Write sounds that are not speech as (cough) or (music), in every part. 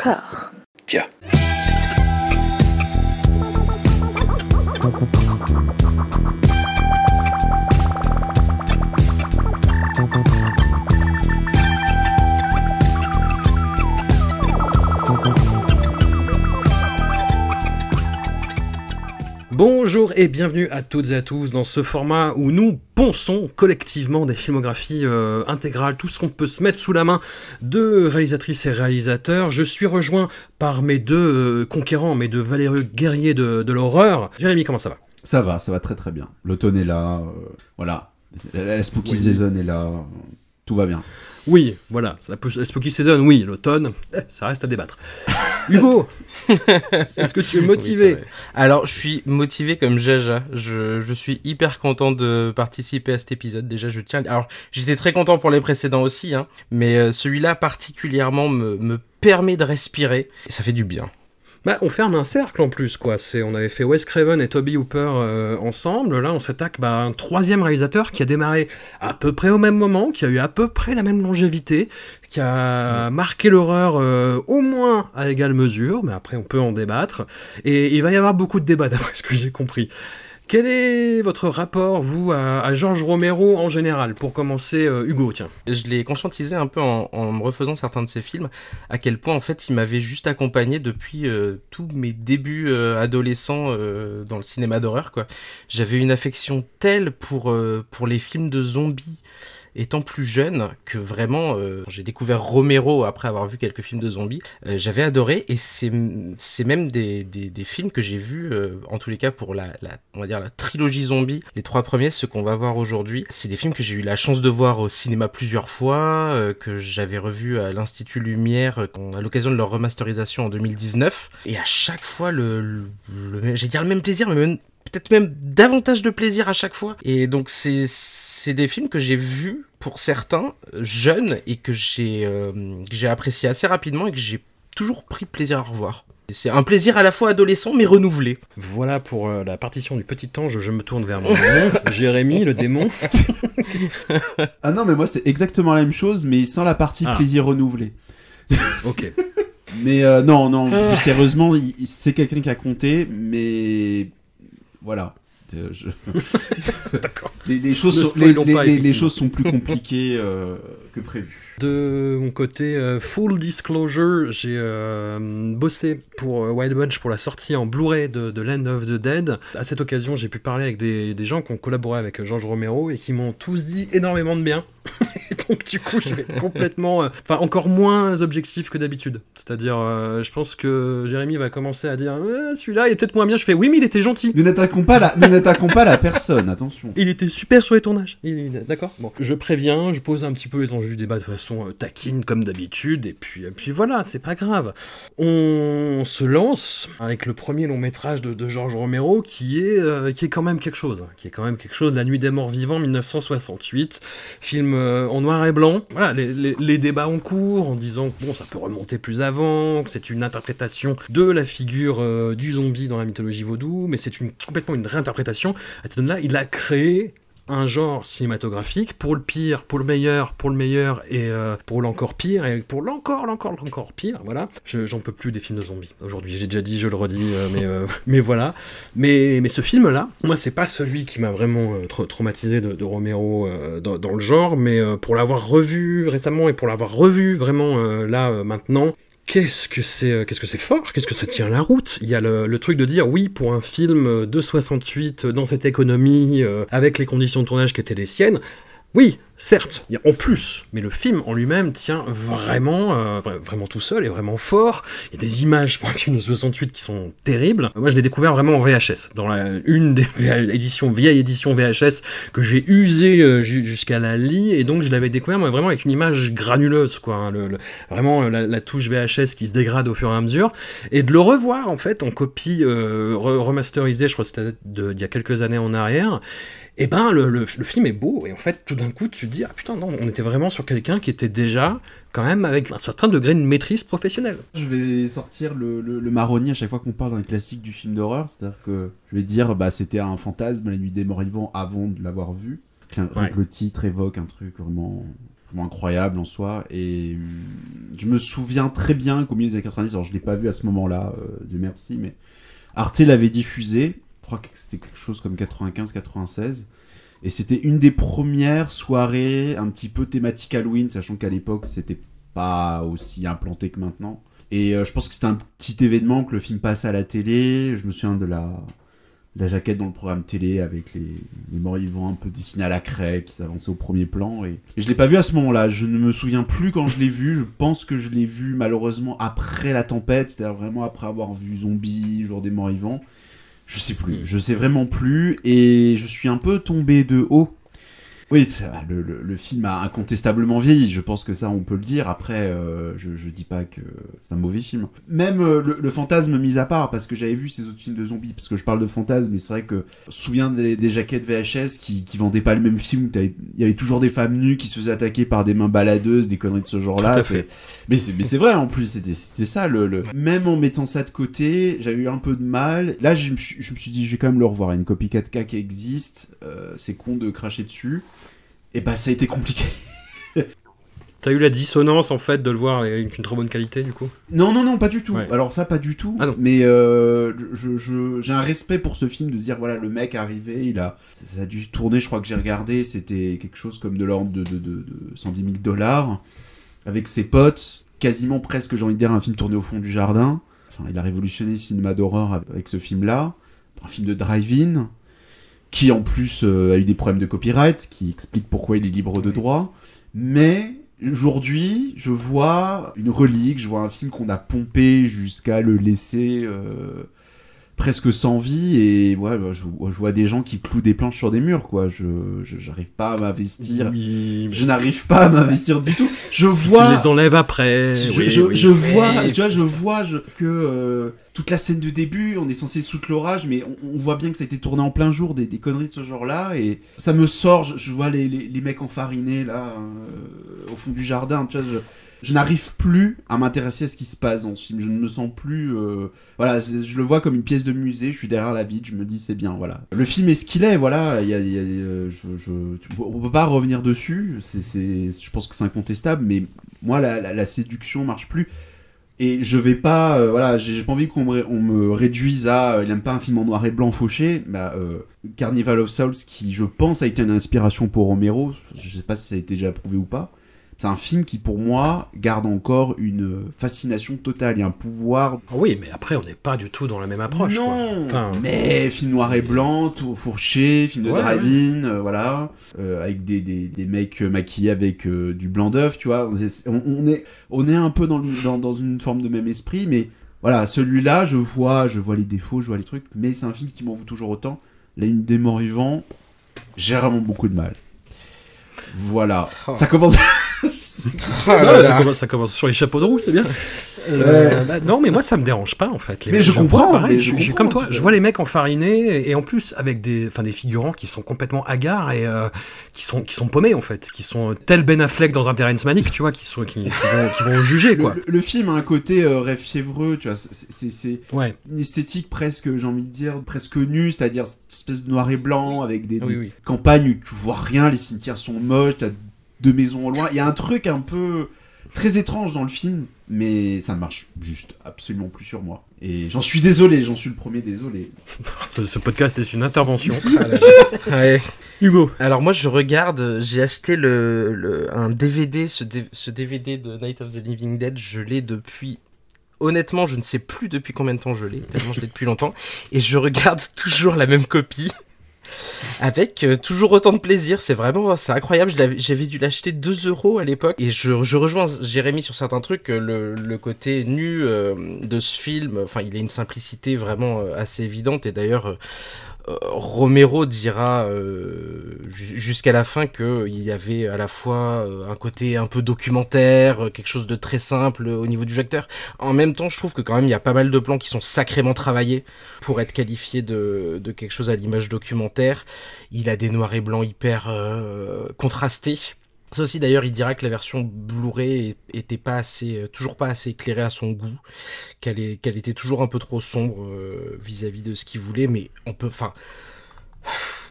Encore. Tiens. Bonjour et bienvenue à toutes et à tous dans ce format où nous ponçons collectivement des filmographies euh, intégrales, tout ce qu'on peut se mettre sous la main de réalisatrices et réalisateurs. Je suis rejoint par mes deux euh, conquérants, mes deux valeureux guerriers de, de l'horreur. Jérémy, comment ça va? Ça va, ça va très très bien. L'automne est là, euh, voilà. La, la spooky Oui. season est là, tout va bien. Oui, voilà, la, la spooky season, oui, l'automne, ça reste à débattre. (laughs) Hugo, est-ce que tu es motivé. Alors, je suis motivé comme Jaja. Je, je suis hyper content de participer à cet épisode. Déjà, je tiens. Alors, j'étais très content pour les précédents aussi, hein, mais euh, celui-là particulièrement me, me permet de respirer. Et ça fait du bien. Bah, on ferme un cercle en plus, quoi. C'est, on avait fait Wes Craven et Toby Hooper euh, ensemble. Là, on s'attaque bah, à un troisième réalisateur qui a démarré à peu près au même moment, qui a eu à peu près la même longévité, qui a marqué l'horreur euh, au moins à égale mesure, mais après on peut en débattre. Et il va y avoir beaucoup de débats, (laughs) d'après ce que j'ai compris. Quel est votre rapport, vous, à, Georges Romero en général Pour commencer, euh, Hugo, tiens? Je l'ai conscientisé un peu en, me refaisant certains de ses films, à quel point en fait il m'avait juste accompagné depuis euh, tous mes débuts euh, adolescents dans le cinéma d'horreur. quoi. J'avais une affection telle pour les films de zombies étant plus jeune que vraiment euh, j'ai découvert Romero après avoir vu quelques films de zombies Euh, j'avais adoré et c'est c'est même des, des, des films que j'ai vus euh, en tous les cas pour la, la on va dire la trilogie zombie les trois premiers ceux qu'on va voir aujourd'hui. C'est des films que j'ai eu la chance de voir au cinéma plusieurs fois euh, que j'avais revu à l'Institut Lumière euh, à l'occasion de leur remasterisation en 2019 et à chaque fois le, le, le j'ai dire le même plaisir mais même peut-être même davantage de plaisir à chaque fois. Et donc c'est c'est des films que j'ai vus pour certains euh, jeunes et que j'ai euh, que j'ai apprécié assez rapidement et que j'ai toujours pris plaisir à revoir. C'est un plaisir à la fois adolescent mais renouvelé. Voilà pour euh, la partition du petit ange, je me tourne vers mon démon. (laughs) Jérémy, le démon. (laughs) Ah non, mais moi c'est exactement la même chose, mais sans la partie Ah. plaisir renouvelé. (laughs) Ok. Mais euh, non, non, plus sérieusement, c'est quelqu'un qui a compté, mais voilà. Euh, je- (laughs) D'accord. les, les choses Ne sont, les, spoilons les- pas, les- les effectivement. choses sont plus (laughs) compliquées euh, que prévu. De mon côté, euh, full disclosure, j'ai euh, bossé pour euh, Wild Bunch pour la sortie en Blu-ray de, de Land of the Dead. À cette occasion, j'ai pu parler avec des, des gens qui ont collaboré avec Georges Romero et qui m'ont tous dit énormément de bien. (laughs) et donc, du coup, je vais être complètement. euh, Enfin, encore moins objectif que d'habitude. C'est-à-dire, je pense que Jérémy va commencer à dire celui-là il est peut-être moins bien. Je fais oui, mais il était gentil. Nous n'attaquons pas la, nous pas la personne, attention. Il était super sur les tournages. Il- D'accord? Bon, je préviens, je pose un petit peu les enjeux du débat de façon euh, taquine comme d'habitude, et puis, voilà, c'est pas grave. On se lance avec le premier long métrage de, de Georges Romero qui est, euh, qui est quand même quelque chose. hein, Qui est quand même quelque chose, La Nuit des Morts Vivants 1968, film euh, en noir et blanc. Voilà, les, débats en cours en disant bon, ça peut remonter plus avant, que c'est une interprétation de la figure du zombie dans la mythologie vaudou, mais c'est une, complètement une réinterprétation à ce là il a créé un genre cinématographique pour le pire, pour le meilleur, pour le meilleur et euh, pour l'encore pire et pour l'encore, l'encore, l'encore pire. Voilà. Je- J'en peux plus des films de zombies. Aujourd'hui, j'ai déjà dit, je le redis, euh, mais, euh, (laughs) mais voilà. Mais, mais ce film-là, moi, c'est pas celui qui m'a vraiment tra- traumatisé de, Romero dans, le genre, mais pour l'avoir revu récemment et pour l'avoir revu vraiment là maintenant. Qu'est-ce que c'est euh, qu'est-ce que c'est fort Qu'est-ce que ça tient la route? Il y a le, truc de dire oui pour un film de 68 euh, dans cette économie euh, avec les conditions de tournage qui étaient les siennes. Oui, certes, en plus, mais le film en lui-même tient vraiment, euh, vra- vraiment tout seul et vraiment fort. Il y a des images pour un film de 68 qui sont terribles. Moi, je l'ai découvert vraiment en VHS, dans une des éditions, (laughs) vieilles éditions VHS que j'ai usé euh, ju- jusqu'à la lie, et donc je l'avais découvert moi, vraiment avec une image granuleuse, quoi. hein, vraiment euh, la, touche VHS qui se dégrade au fur et à mesure, et de le revoir en fait en copie re- remasterisée, je crois que c'était d'il y a quelques années en arrière. Et ben le, le- le film est beau et en fait tout d'un coup tu te dis ah putain non on était vraiment sur quelqu'un qui était déjà quand même avec un certain degré de maîtrise professionnelle. Je vais sortir le, le, marronnier à chaque fois qu'on parle d'un classique du film d'horreur, c'est-à-dire que je vais dire bah c'était un fantasme, la nuit des morts vivants avant de l'avoir vu. Ouais. le titre évoque un truc vraiment incroyable en soi. Et hum, je me souviens très bien qu'au milieu des années 90, alors je l'ai pas vu à ce moment-là, euh, Dieu merci, mais Arte l'avait diffusé. Crois que c'était quelque chose comme 95-96. Et c'était une des premières soirées un petit peu thématique Halloween, sachant qu'à l'époque c'était pas aussi implanté que maintenant. Et euh, je pense que c'était un petit événement que le film passe à la télé. Je me souviens de la, la jaquette dans le programme télé avec les, les morts-vivants un peu dessinés à la craie qui s'avançaient au premier plan. Et, et je l'ai pas vu à ce moment-là. Je ne me souviens plus quand je l'ai vu. Je pense que je l'ai vu malheureusement après la tempête, c'est-à-dire vraiment après avoir vu Zombie, Jour des morts-vivants. Je sais plus. Je sais vraiment plus. Et je suis un peu tombé de haut oui, le, le, le, film a incontestablement vieilli, je pense que ça on peut le dire. Après, euh, je, je dis pas que c'est un mauvais film. Même euh, le, le, fantasme mis à part, parce que j'avais vu ces autres films de zombies, parce que je parle de fantasme, mais c'est vrai que je me souviens des, des jaquettes VHS qui, qui vendaient pas le même film. Il y avait toujours des femmes nues qui se faisaient attaquer par des mains baladeuses, des conneries de ce genre-là. Mais c'est vrai en plus, c'était ça. Le, le, Même en mettant ça de côté, j'avais eu un peu de mal. Là, je me, suis, je me suis dit, je vais quand même le revoir. Il y a une copie 4K qui existe, euh, c'est con de cracher dessus. Et bah ça a été compliqué. (laughs) T'as eu la dissonance en fait de le voir avec une trop bonne qualité du coup? Non, non, non, pas du tout. Ouais. Alors ça, pas du tout. Ah mais euh, j'ai je, je, un respect pour ce film de se dire voilà, le mec est arrivé, il a, ça, ça a dû tourner, je crois que j'ai regardé, c'était quelque chose comme de l'ordre de, de, de, de 110 000 dollars, avec ses potes, quasiment presque, j'ai envie de dire, un film tourné au fond du jardin. Enfin, il a révolutionné le cinéma d'horreur avec ce film-là. Un film de drive-in qui en plus euh, a eu des problèmes de copyright, ce qui explique pourquoi il est libre de droit. Mais aujourd'hui, je vois une relique, je vois un film qu'on a pompé jusqu'à le laisser euh, presque sans vie, et ouais, je, je, vois des gens qui clouent des planches sur des murs, quoi. Je j'arrive pas à m'investir. Oui, je n'arrive pas à m'investir du tout. Je vois. Tu les enlèves après. Je, oui, je, oui, je vois, tu vois, je vois que. Euh, toute la scène de début, on est censé soutenir l'orage, mais on, voit bien que ça a été tourné en plein jour, des, conneries de ce genre-là, et ça me sort, je, vois les, les, les, mecs enfarinés, là, euh, au fond du jardin, tu vois, je, n'arrive plus à m'intéresser à ce qui se passe dans ce film, je ne me sens plus... Euh, voilà, je le vois comme une pièce de musée, je suis derrière la vitre, je me dis c'est bien, voilà. Le film est ce qu'il est, voilà, il y a, y a euh, je, je, on peut pas revenir dessus, c'est, je pense que c'est incontestable, mais moi, la, la séduction marche plus et je vais pas euh, voilà j'ai pas envie qu'on me, réduise à euh, il aime pas un film en noir et blanc fauché. Bah, euh, Carnival of Souls qui je pense a été une inspiration pour Romero. Je sais pas si ça a été déjà prouvé ou pas c'est un film qui pour moi garde encore une fascination totale. Il y a un pouvoir. Oui mais après on n'est pas du tout dans la même approche non. Enfin... mais film noir et blanc tout fourché film de ouais, drive-in ouais. euh, voilà. Euh, avec des, des, des, mecs maquillés avec euh, du blanc d'œuf tu vois. On, on, est on est un peu dans, dans, dans une forme de même esprit mais voilà celui-là je vois je vois les défauts je vois les trucs mais c'est un film qui m'en vaut toujours autant. La des morts vivants j'ai vraiment beaucoup de mal. Voilà. Oh. ça commence (laughs) non, ça, commence, ça, commence, sur les chapeaux de roue, c'est bien. Euh, bah, non, mais moi ça me dérange pas en fait. Les mais je, je comprends. Pareil, mais je, je comprends, comme toi, je vois les mecs enfarinés et en plus avec des, des figurants qui sont complètement hagards et euh, qui sont qui sont paumés en fait, qui sont tel Ben Affleck dans un Terrence Malick, tu vois, qui sont qui, qui, vont, qui vont juger quoi. Le, le, film a un côté euh, rêve fiévreux, tu vois, c'est ouais. une esthétique presque, j'ai envie de dire, presque nue, c'est-à-dire espèce de noir et blanc avec des, oui, des oui. campagnes où tu vois rien, les cimetières sont moches, t'as deux maisons au loin. Il y a un truc un peu très étrange dans le film, mais ça ne marche juste absolument plus sur moi. Et j'en suis désolé, j'en suis le premier désolé. (laughs) ce, ce, podcast est une intervention. (laughs) ouais. Hugo. Alors moi je regarde, j'ai acheté le, le, un DVD, ce, ce DVD de Night of the Living Dead, je l'ai depuis honnêtement, je ne sais plus depuis combien de temps je l'ai, tellement je l'ai depuis longtemps, et je regarde (laughs) toujours la même copie avec euh, toujours autant de plaisir. C'est vraiment, c'est incroyable. J'avais dû l'acheter 2 euros à l'époque. Et je, rejoins Jérémy sur certains trucs. Le, le côté nu euh, de ce film, enfin, il a une simplicité vraiment euh, assez évidente. Et d'ailleurs, Romero dira euh, jusqu'à la fin qu'il y avait à la fois un côté un peu documentaire, quelque chose de très simple au niveau du acteur. En même temps, je trouve que quand même il y a pas mal de plans qui sont sacrément travaillés pour être qualifiés de, de quelque chose à l'image documentaire. Il a des noirs et blancs hyper euh, contrastés. Ça aussi d'ailleurs, il dira que la version Blu-ray était pas assez, toujours pas assez éclairée à son goût, qu'elle était toujours un peu trop sombre vis-à-vis -vis de ce qu'il voulait, mais on peut, enfin,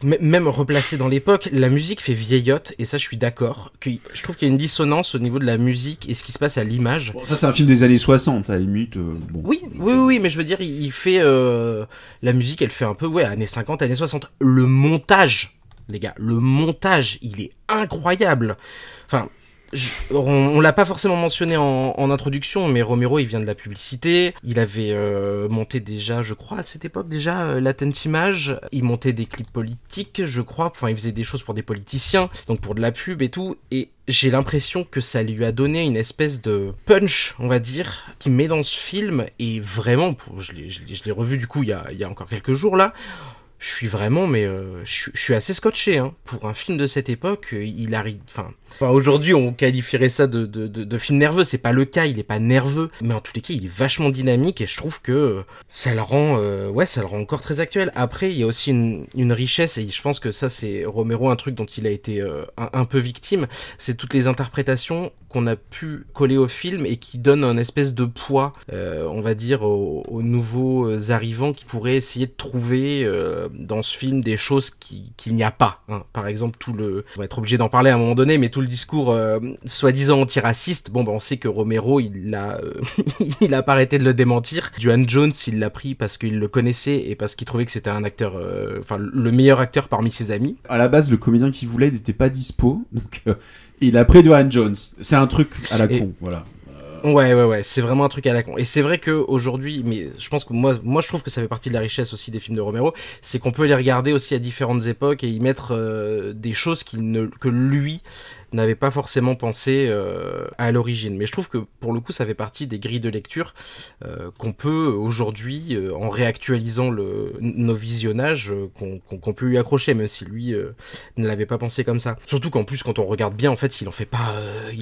même replacé dans l'époque, la musique fait vieillotte, et ça je suis d'accord. Je trouve qu'il y a une dissonance au niveau de la musique et ce qui se passe à l'image. ça c'est un film des années 60, à la limite. Euh, oui, oui, oui, mais je veux dire, il, fait... Euh, la musique, elle fait un peu, ouais, années 50, années 60. Le montage, les gars, le montage, il est incroyable. Enfin, on, l'a pas forcément mentionné en, introduction, mais Romero, il vient de la publicité. Il avait euh, monté déjà, je crois, à cette époque déjà, euh, la Image. Il montait des clips politiques, je crois. Enfin, il faisait des choses pour des politiciens, donc pour de la pub et tout. Et j'ai l'impression que ça lui a donné une espèce de punch, on va dire, qui met dans ce film. Et vraiment, je l'ai revu du coup il y a encore quelques jours là je suis vraiment, mais euh, je, suis assez scotché. Hein. Pour un film de cette époque, il arrive. Enfin, aujourd'hui, on qualifierait ça de, de, de, film nerveux. C'est pas le cas, il est pas nerveux, mais en tous les cas, il est vachement dynamique et je trouve que ça le rend, euh, ouais, ça le rend encore très actuel. Après, il y a aussi une, une richesse et je pense que ça, c'est Romero un truc dont il a été euh, un, peu victime. C'est toutes les interprétations qu'on a pu coller au film et qui donnent un espèce de poids, euh, on va dire, aux, nouveaux arrivants qui pourraient essayer de trouver dans ce film des choses qu'il n'y a pas. Hein. Par exemple, tout le, on va être obligé d'en parler à un moment donné, mais tout le discours euh, soi-disant antiraciste, bon, bah, on sait que Romero, il a, euh, (laughs) il a pas arrêté de le démentir. Duane Jones, il l'a pris parce qu'il le connaissait et parce qu'il trouvait que c'était un acteur, euh, enfin, le meilleur acteur parmi ses amis. À la base, le comédien qu'il voulait n'était pas dispo, donc il a pris Duane Jones. C'est un truc à la con, voilà. Ouais, ouais, ouais, c'est vraiment un truc à la con. Et c'est vrai que aujourd'hui, mais je pense que moi, moi, je trouve que ça fait partie de la richesse aussi des films de Romero, c'est qu'on peut les regarder aussi à différentes époques et y mettre des choses qu'il ne, que lui n'avait pas forcément pensé euh, à l'origine. Mais je trouve que pour le coup, ça fait partie des grilles de lecture euh, qu'on peut aujourd'hui, euh, en réactualisant le, nos visionnages, qu'on peut lui accrocher, même si lui ne l'avait pas pensé comme ça. Surtout qu'en plus, quand on regarde bien, en fait, il en fait pas,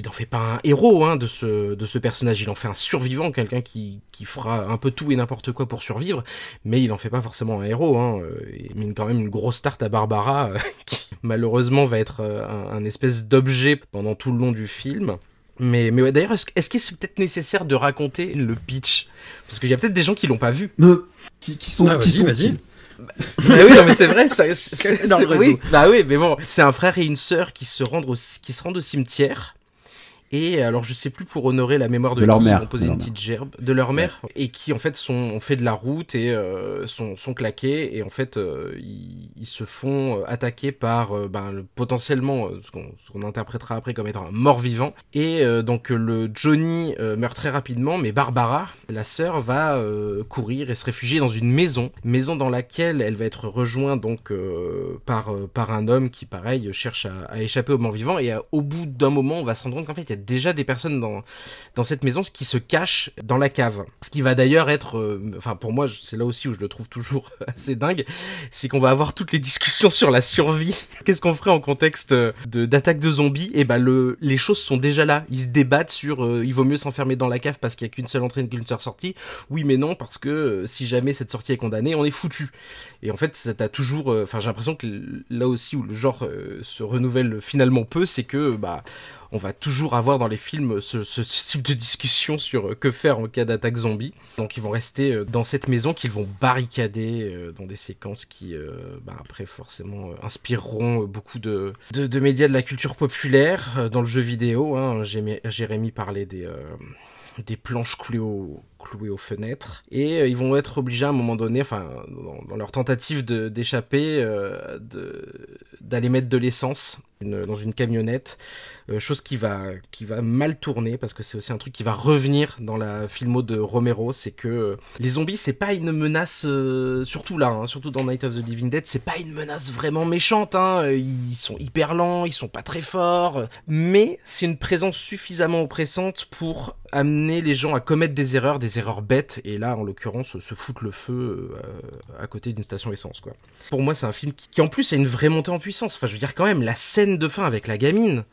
en fait pas un héros hein, de ce de ce personnage. Il en fait un survivant, quelqu'un qui, qui fera un peu tout et n'importe quoi pour survivre, mais il en fait pas forcément un héros. Hein. Il mine quand même une grosse start à Barbara, (laughs) qui malheureusement va être un espèce d'objet pendant tout le long du film. Mais, mais d'ailleurs, est-ce, est-ce que c'est peut-être nécessaire de raconter le pitch? Parce qu'il y a peut-être des gens qui l'ont pas vu. qui, qui, sont, ah, qui sont vas-y. Bah, oui, non, mais c'est vrai, ça, (laughs) c'est, oui, bah oui, mais bon, c'est un frère et une sœur qui se rendent au, qui se rendent au cimetière et alors je sais plus pour honorer la mémoire de, leur mère, ils ont posé une petite gerbe de leur mère et qui en fait sont ont fait de la route et euh, sont, sont claqués et en fait euh, ils, se font attaquer par euh, ben, potentiellement ce qu'on interprétera après comme étant un mort vivant et donc le Johnny meurt très rapidement mais Barbara la sœur va courir et se réfugier dans une maison. Maison dans laquelle elle va être rejointe donc par par un homme qui pareil cherche à, à échapper au mort vivant et au bout d'un moment on va se rendre compte qu'en fait il y a déjà des personnes dans, dans cette maison qui se cachent dans la cave. Ce qui va d'ailleurs être, euh, enfin pour moi c'est là aussi où je le trouve toujours (laughs) assez dingue, c'est qu'on va avoir toutes les discussions sur la survie. (laughs) Qu'est-ce qu'on ferait en contexte de d'attaque de zombies? Et eh ben le, les choses sont déjà là. Ils se débattent sur euh, il vaut mieux s'enfermer dans la cave parce qu'il y a qu'une seule entrée et qu'une seule sortie. Oui mais non parce que euh, si jamais cette sortie est condamnée, on est foutu. Et en fait ça t'a toujours, enfin j'ai l'impression que là aussi où le genre se renouvelle finalement peu, c'est que bah on va toujours avoir dans les films ce, type de discussion sur euh, que faire en cas d'attaque zombie. Donc ils vont rester euh, dans cette maison qu'ils vont barricader euh, dans des séquences qui, bah, après forcément, inspireront beaucoup de, médias de la culture populaire dans le jeu vidéo. Hein. Jérémy parlait des des planches clouées, aux fenêtres. Et ils vont être obligés à un moment donné, enfin, dans, leur tentative d'échapper, d'aller mettre de l'essence dans une camionnette, euh, chose qui va, qui va mal tourner parce que c'est aussi un truc qui va revenir dans la filmo de Romero, c'est que euh, les zombies c'est pas une menace, euh, surtout là, hein, surtout dans Night of the Living Dead, c'est pas une menace vraiment méchante, hein, ils sont hyper lents, ils sont pas très forts, mais c'est une présence suffisamment oppressante pour amener les gens à commettre des erreurs, des erreurs bêtes, et là en l'occurrence se foutre le feu à côté d'une station essence quoi. Pour moi c'est un film qui, qui en plus a une vraie montée en puissance, enfin je veux dire quand même la scène de fin avec la gamine.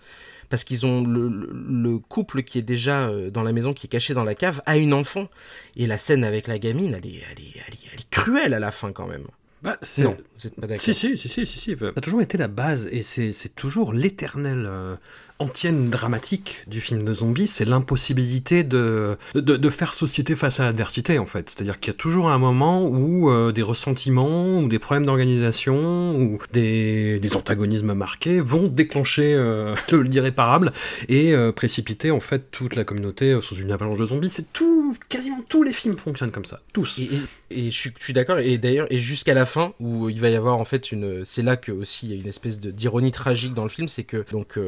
Parce qu'ils ont le, couple qui est déjà euh, dans la maison, qui est caché dans la cave, a une enfant. Et la scène avec la gamine, elle est, elle est, elle est, cruelle à la fin quand même. Bah, non, c'est pas d'accord. Si, si, si, si, si, Ça a toujours été la base et c'est toujours l'éternel euh, antienne dramatique du film de zombies, c'est l'impossibilité de, de, faire société face à l'adversité, en fait. C'est-à-dire qu'il y a toujours un moment où euh, des ressentiments, ou des problèmes d'organisation, ou des, antagonismes marqués vont déclencher euh, (laughs) l'irréparable et euh, précipiter, en fait, toute la communauté euh, sous une avalanche de zombies. C'est tout, quasiment tous les films fonctionnent comme ça. Tous. Et, je, suis, d'accord, et d'ailleurs, et jusqu'à la fin, où il va y avoir, en fait, une. C'est là que y a une espèce d'ironie tragique dans le film, c'est que, donc,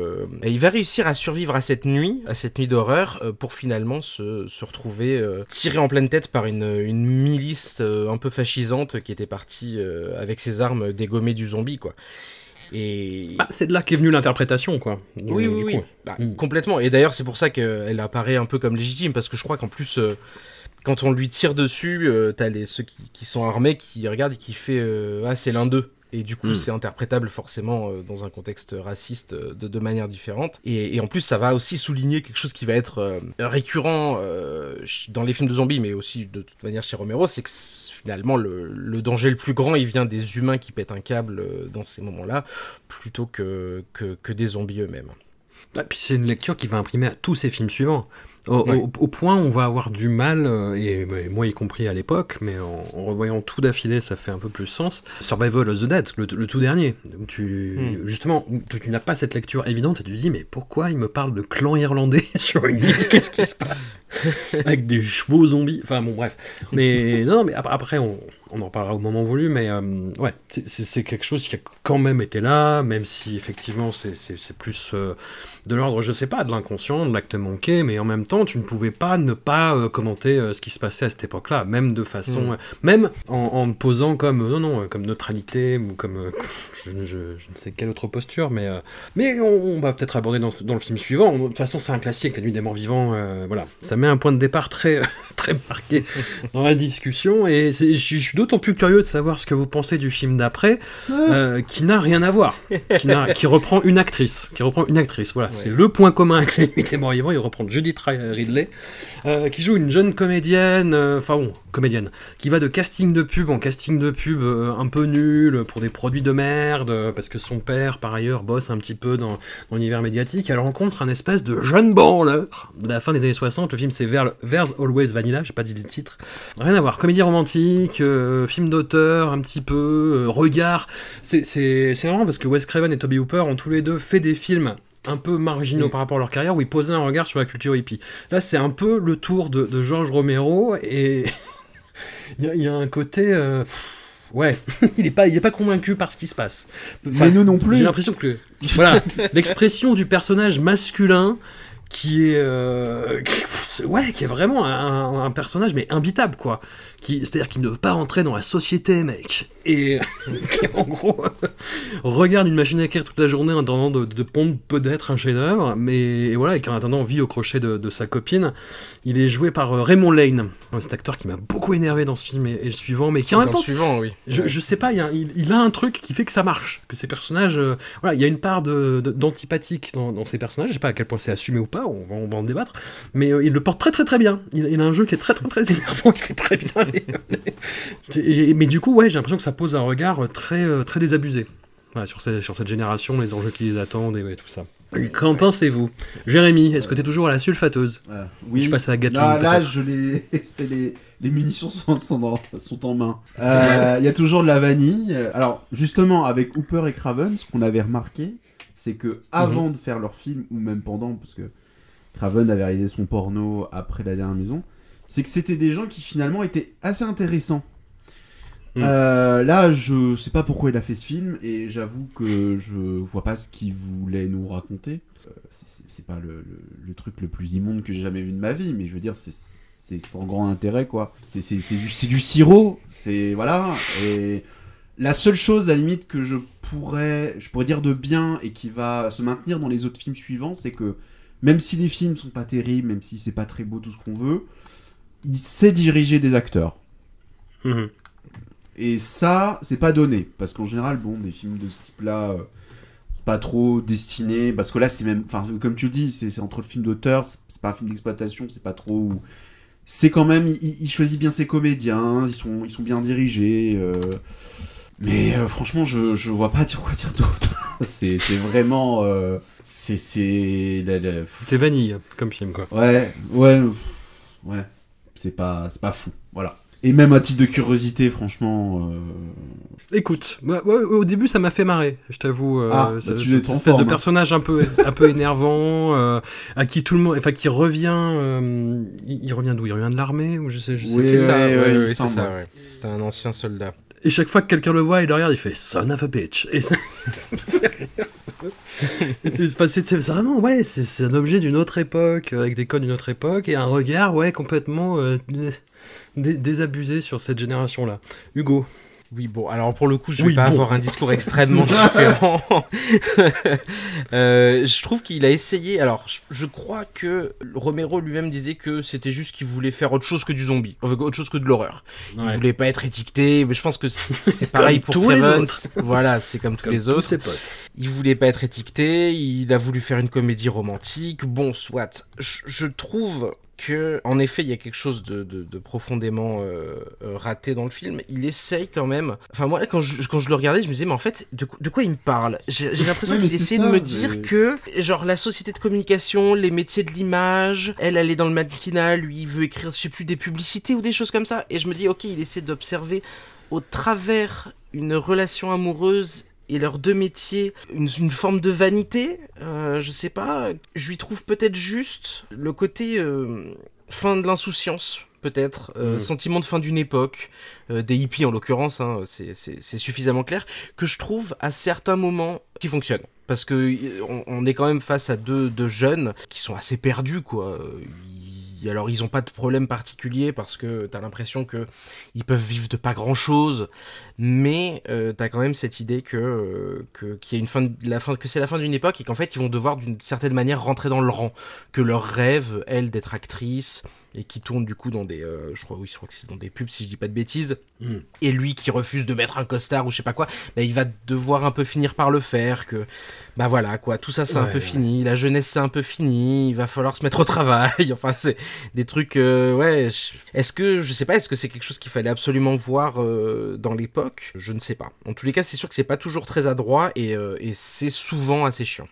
il va réussir à survivre à cette nuit, à cette nuit d'horreur, euh, pour finalement se, se retrouver euh, tiré en pleine tête par une, une milice euh, un peu fascisante qui était partie avec ses armes dégommer du zombie, quoi. Et... Bah, c'est de là qu'est venue l'interprétation, quoi. Oui, oui, oui. Bah, mm. Complètement. Et d'ailleurs, c'est pour ça qu'elle apparaît un peu comme légitime, parce que je crois qu'en plus, euh, quand on lui tire dessus, euh, t'as les, ceux qui, qui, sont armés qui regardent et qui fait euh, Ah, c'est l'un d'eux. Et du coup, mmh. c'est interprétable forcément euh, dans un contexte raciste euh, de, de manière différente. Et, et, en plus, ça va aussi souligner quelque chose qui va être euh, récurrent dans les films de zombies, mais aussi de toute manière chez Romero, c'est que finalement le, le, danger le plus grand, il vient des humains qui pètent un câble dans ces moments-là, plutôt que, que, que des zombies eux-mêmes. Et puis c'est une lecture qui va imprimer à tous ces films suivants. Au, ouais. au, au, point où on va avoir du mal, euh, et, et, moi y compris à l'époque, mais en, en revoyant tout d'affilée, ça fait un peu plus sens. Survival of the Dead, le, le tout dernier. Tu, mm. Justement, tu, tu n'as pas cette lecture évidente et tu te dis, mais pourquoi il me parle de clan irlandais (laughs) sur une île? Qu'est-ce qui se passe? (laughs) Avec des chevaux zombies. Enfin bon, bref. Mais non, mais après, on, on en parlera au moment voulu, mais euh, ouais, c'est quelque chose qui a quand même été là, même si effectivement c'est plus euh, de l'ordre, je sais pas, de l'inconscient, de l'acte manqué, mais en même temps, tu ne pouvais pas ne pas euh, commenter ce qui se passait à cette époque-là, même de façon, mmh. même en, en posant comme non non comme neutralité ou comme (laughs) je, je, je, ne sais quelle autre posture, mais mais on, on va peut-être aborder dans, dans, le film suivant. De toute façon, c'est un classique, La Nuit des Morts Vivants, voilà, ça met un point de départ très (laughs) très marqué dans la discussion, et je suis d'autant plus curieux de savoir ce que vous pensez du film d'après, euh, qui n'a rien à voir, qui, qui, reprend une actrice, qui reprend une actrice. Voilà, ouais. c'est le point commun avec Les Nuits des Morts Vivants. Il reprend Judith Ridley, euh, qui joue une jeune comédienne, enfin euh, bon, comédienne, qui va de casting de pub en casting de pub un peu nul pour des produits de merde, parce que son père, par ailleurs, bosse un petit peu dans, dans l'univers médiatique. Elle rencontre un espèce de jeune branleur de la fin des années 60. Le film c'est There's Always Vanilla, j'ai pas dit le titre. Rien à voir. Comédie romantique, euh, film d'auteur, un petit peu, euh, regard. C'est marrant parce que Wes Craven et Toby Hooper ont tous les deux fait des films un peu marginaux mmh. par rapport à leur carrière où ils posaient un regard sur la culture hippie. Là, c'est un peu le tour de, de George Romero et (laughs) il y, y, a un côté. Euh... Ouais, (laughs) il est pas, il est pas convaincu par ce qui se passe. Enfin, Mais nous non plus. J'ai l'impression que, voilà, (laughs) l'expression du personnage masculin qui est, euh, qui, ouais, qui est vraiment un, un, personnage mais imbitable quoi. Qui, c'est-à-dire qu'il ne veut pas rentrer dans la société, mec. Et (laughs) qui en gros (laughs) regarde une machine à écrire toute la journée en attendant de, de pondre peut-être un chef-d'œuvre, mais et voilà, et qu'en attendant vit au crochet de, de, sa copine. Il est joué par euh, Raymond Lane, cet acteur qui m'a beaucoup énervé dans ce film et, et le suivant, mais qui en même temps, suivant, oui. Je, je sais pas, il, a, il, il, a un truc qui fait que ça marche, que ces personnages, euh, voilà, il y a une part de, d'antipathique dans, dans, ces personnages. Je sais pas à quel point c'est assumé ou pas, on va, on va en débattre, mais euh, il le porte très très très bien. Il, il, a un jeu qui est très très très (laughs) énervant, il fait très bien les, (laughs) mais du coup, ouais, j'ai l'impression que ça pose un regard très, euh, très désabusé voilà, sur, ces, sur, cette génération, les enjeux qui les attendent et ouais, tout ça. Qu'en ouais. pensez-vous? Jérémy, est-ce que tu es toujours à la sulfateuse? Euh, Oui. Je passe à la Gatling. Là, là je les... (laughs) les... les munitions sont, sont, en, sont en main. Il euh, y a toujours de la vanille. Alors, justement, avec Hooper et Craven, ce qu'on avait remarqué, c'est que avant mm -hmm. de faire leur film, ou même pendant, parce que Craven avait réalisé son porno après La Dernière Maison, c'est que c'était des gens qui finalement étaient assez intéressants. Mmh. Euh, là, je sais pas pourquoi il a fait ce film et j'avoue que je vois pas ce qu'il voulait nous raconter. Euh, c'est pas le, le, le, truc le plus immonde que j'ai jamais vu de ma vie, mais je veux dire, c'est sans grand intérêt quoi. C'est du, du sirop, c'est voilà. Et la seule chose à la limite que je pourrais, je pourrais dire de bien et qui va se maintenir dans les autres films suivants, c'est que même si les films sont pas terribles, même si c'est pas très beau tout ce qu'on veut, il sait diriger des acteurs. Mmh. Et ça, c'est pas donné. Parce qu'en général, bon, des films de ce type-là, euh, pas trop destinés. Parce que là, c'est même. Enfin, comme tu le dis, c'est entre le film d'auteur, c'est pas un film d'exploitation, c'est pas trop. C'est quand même. Il, il, choisit bien ses comédiens, ils sont, ils sont bien dirigés. Euh... Mais euh, franchement, je, je vois pas (laughs) dire quoi dire d'autre. C'est vraiment. euh, c'est. C'est. vanille comme film, quoi. Ouais, ouais. Ouais. C'est pas, c'est pas fou. Voilà. Et même à titre de curiosité, franchement. euh, Écoute, au début ça m'a fait marrer, je t'avoue. euh, Ah, ça- bah, tu cette forme, de hein. personnage un peu, un peu énervant, euh, à qui tout le monde, enfin qui revient, euh, il, il revient d'où? Il revient de l'armée ou je sais, je sais Oui, c'est ça, ouais, c'est ça, ouais. C'était un ancien soldat. Et chaque fois que quelqu'un le voit, il le regarde, il fait Son of a bitch. Et ça, ça me fait rire. (laughs) c'est vraiment, ouais, c'est un objet d'une autre époque, euh, avec des codes d'une autre époque, et un regard, ouais, complètement euh, dé- désabusé sur cette génération-là. Hugo. Oui, bon, alors pour le coup, je vais pas bon. avoir un discours extrêmement (laughs) différent. (laughs) Euh, je trouve qu'il a essayé. Alors, je, je crois que Romero lui-même disait que c'était juste qu'il voulait faire autre chose que du zombie, enfin, autre chose que de l'horreur. Il Ouais. voulait pas être étiqueté, mais je pense que c'est (laughs) pareil pour tous les autres. Voilà, c'est comme tous Comme les tous autres. ses potes. Il voulait pas être étiqueté, il a voulu faire une comédie romantique. Bon, soit. Je, je trouve que, en effet, il y a quelque chose de, de- de profondément euh, euh, raté dans le film. Il essaye quand même. Enfin, moi, quand je, quand je le regardais, je me disais, mais en fait, de, quoi- de quoi il me parle? J'ai l'impression qu'il essaie ça, de me dire que, genre, la société de communication, les métiers de l'image, elle, elle est dans le mannequinat, lui, il veut écrire, je sais plus, des publicités ou des choses comme ça. Et je me dis, ok, il essaie d'observer au travers une relation amoureuse et leurs deux métiers une, une forme de vanité euh, je sais pas je lui trouve peut-être juste le côté euh, fin de l'insouciance peut-être euh, Mm. sentiment de fin d'une époque euh, des hippies en l'occurrence hein, c'est- suffisamment clair que je trouve à certains moments qui fonctionnent parce que on est quand même face à deux, deux jeunes qui sont assez perdus quoi Ils- alors ils ont pas de problème particulier parce que t'as l'impression que ils peuvent vivre de pas grand chose mais euh, t'as quand même cette idée que euh, que qu'il y a une fin de la fin que c'est la fin d'une époque et qu'en fait ils vont devoir d'une certaine manière rentrer dans le rang. Que leur rêve elle d'être actrice et qui tourne du coup dans des euh, je crois oui je crois que c'est dans des pubs si je dis pas de bêtises Mm. et lui qui refuse de mettre un costard ou je sais pas quoi bah, il va devoir un peu finir par le faire que bah voilà quoi. Tout ça c'est un peu ouais. fini. La jeunesse c'est un peu fini. Il va falloir se mettre au travail. (laughs) Enfin c'est des trucs euh, ouais est-ce que je sais pas est-ce que c'est quelque chose qu'il fallait absolument voir euh, dans l'époque? Je ne sais pas. En tous les cas c'est sûr que c'est pas toujours très adroit et, euh, et c'est souvent assez chiant.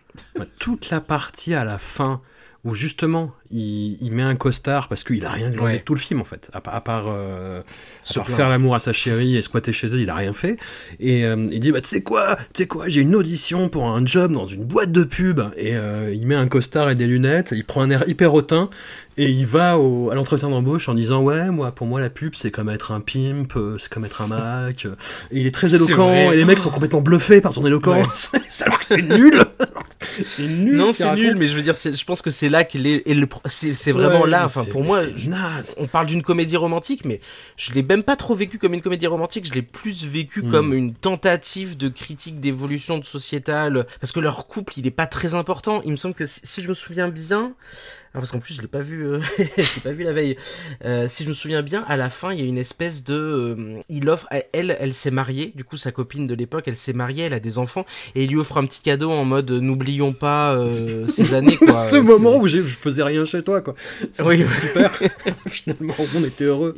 Toute la partie à la fin où justement il, il met un costard parce qu'il a rien demandé Ouais. de tout le film en fait, à, pa- à part, euh, à part faire l'amour à sa chérie et squatter chez elle, il a rien fait. Et euh, il dit bah tu sais quoi, tu sais quoi, j'ai une audition pour un job dans une boîte de pub et euh, il met un costard et des lunettes, il prend un air hyper hautain et il va au, à l'entretien d'embauche en disant ouais moi pour moi la pub c'est comme être un pimp, c'est comme être un Mac. Et il est très éloquent et les mecs sont complètement bluffés par son éloquence. Alors que c'est nul. (laughs) (laughs) c'est nul. non c'est nul mais je veux dire je pense que c'est là qu'il est et le pro- c'est vraiment Ouais, là enfin pour moi je- on parle d'une comédie romantique, mais je l'ai même pas trop vécu comme une comédie romantique, je l'ai plus vécu Hmm. comme une tentative de critique d'évolution de sociétale, parce que leur couple, il est pas très important. Il me semble que si je me souviens bien, ah, parce qu'en plus je l'ai pas vu, euh, (laughs) je l'ai pas vu la veille. Euh, si je me souviens bien, à la fin, il y a une espèce de, euh, il offre, elle, elle s'est mariée, du coup sa copine de l'époque, elle s'est mariée, elle a des enfants, et il lui offre un petit cadeau en mode, euh, n'oublions pas euh, (laughs) ces années quoi. ce moment où je faisais rien chez toi, quoi. Oui. super. (laughs) Finalement, on était heureux.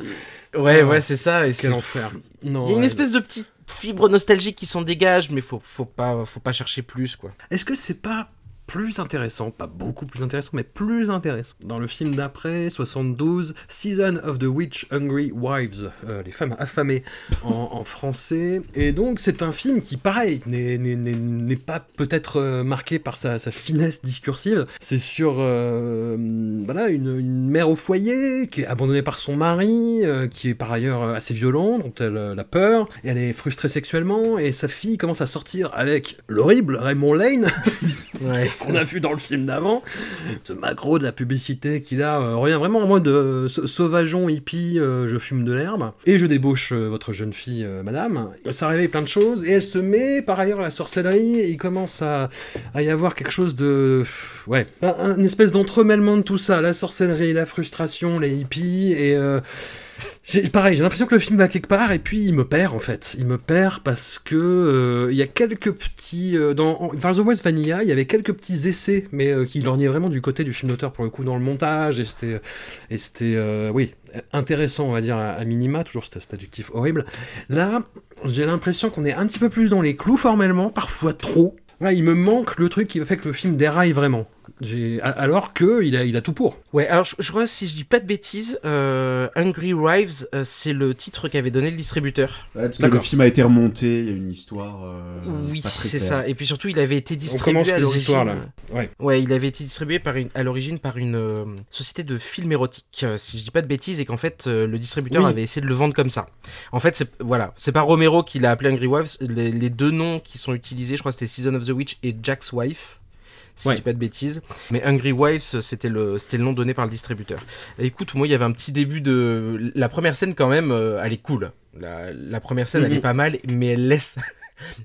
Ouais, Ah. ouais, c'est ça. Et Quel enfer. Non, Il y a une ouais. espèce de petite fibre nostalgique qui s'en dégage, mais faut, faut, pas, faut pas chercher plus, quoi. Est-ce que c'est pas plus intéressant, pas beaucoup plus intéressant, mais plus intéressant. Dans le film d'après, 72, Season of the Witch Hungry Wives, euh, les femmes affamées en, français. Et donc c'est un film qui, pareil, n'est- pas peut-être euh, marqué par sa, finesse discursive. C'est sur euh, voilà, une, mère au foyer qui est abandonnée par son mari, qui est par ailleurs assez violent, dont elle a peur, et elle est frustrée sexuellement, et sa fille commence à sortir avec l'horrible Raymond Lane. (laughs) qu'on a vu dans le film d'avant. Ce macro de la publicité qu'il a euh, revient vraiment en mode euh, sa- sauvageon hippie, euh, je fume de l'herbe. Et je débauche euh, votre jeune fille, madame. Ça réveille plein de choses. Et elle se met par ailleurs à la sorcellerie. Et il commence à, y avoir quelque chose de. Ouais. Un, un espèce d'entremêlement de tout ça. La sorcellerie, la frustration, les hippies. Et. Pareil, j'ai l'impression que le film va quelque part et puis il me perd en fait. Il me perd parce que euh, il y a quelques petits euh, dans Vers the West Vanilla, il y avait quelques petits essais, mais euh, qui lorgnaient vraiment du côté du film d'auteur pour le coup dans le montage et c'était et euh, oui intéressant on va dire à, à minima toujours cet, cet adjectif horrible. Là, j'ai l'impression qu'on est un petit peu plus dans les clous formellement, parfois trop. Voilà, il me manque le truc qui fait que le film déraille vraiment. Alors que il a, il a tout pour. Ouais, alors je, je crois, si je dis pas de bêtises, euh, Hungry Wives, euh, c'est le titre qu'avait donné le distributeur. Ouais, parce que le film a été remonté, il y a une histoire. euh, oui, c'est ça. Et puis surtout, il avait été distribué commence à les l'origine. histoires, là. Ouais. Ouais, il avait été distribué par une, à l'origine par une euh, société de films érotiques, euh, si je dis pas de bêtises, et qu'en fait euh, le distributeur Oui. avait essayé de le vendre comme ça. En fait, c'est voilà, c'est pas Romero qui l'a appelé Angry Wives. Les, les deux noms qui sont utilisés, je crois, c'était Season of the Witch et Jack's Wife. Si Ouais. je dis pas de bêtises. Mais Hungry Wives, c'était le, c'était le nom donné par le distributeur. Et écoute, moi, il y avait un petit début de. La première scène, quand même, euh, elle est cool. La, la première scène, elle Mhm. est pas mal, mais elle laisse. (laughs)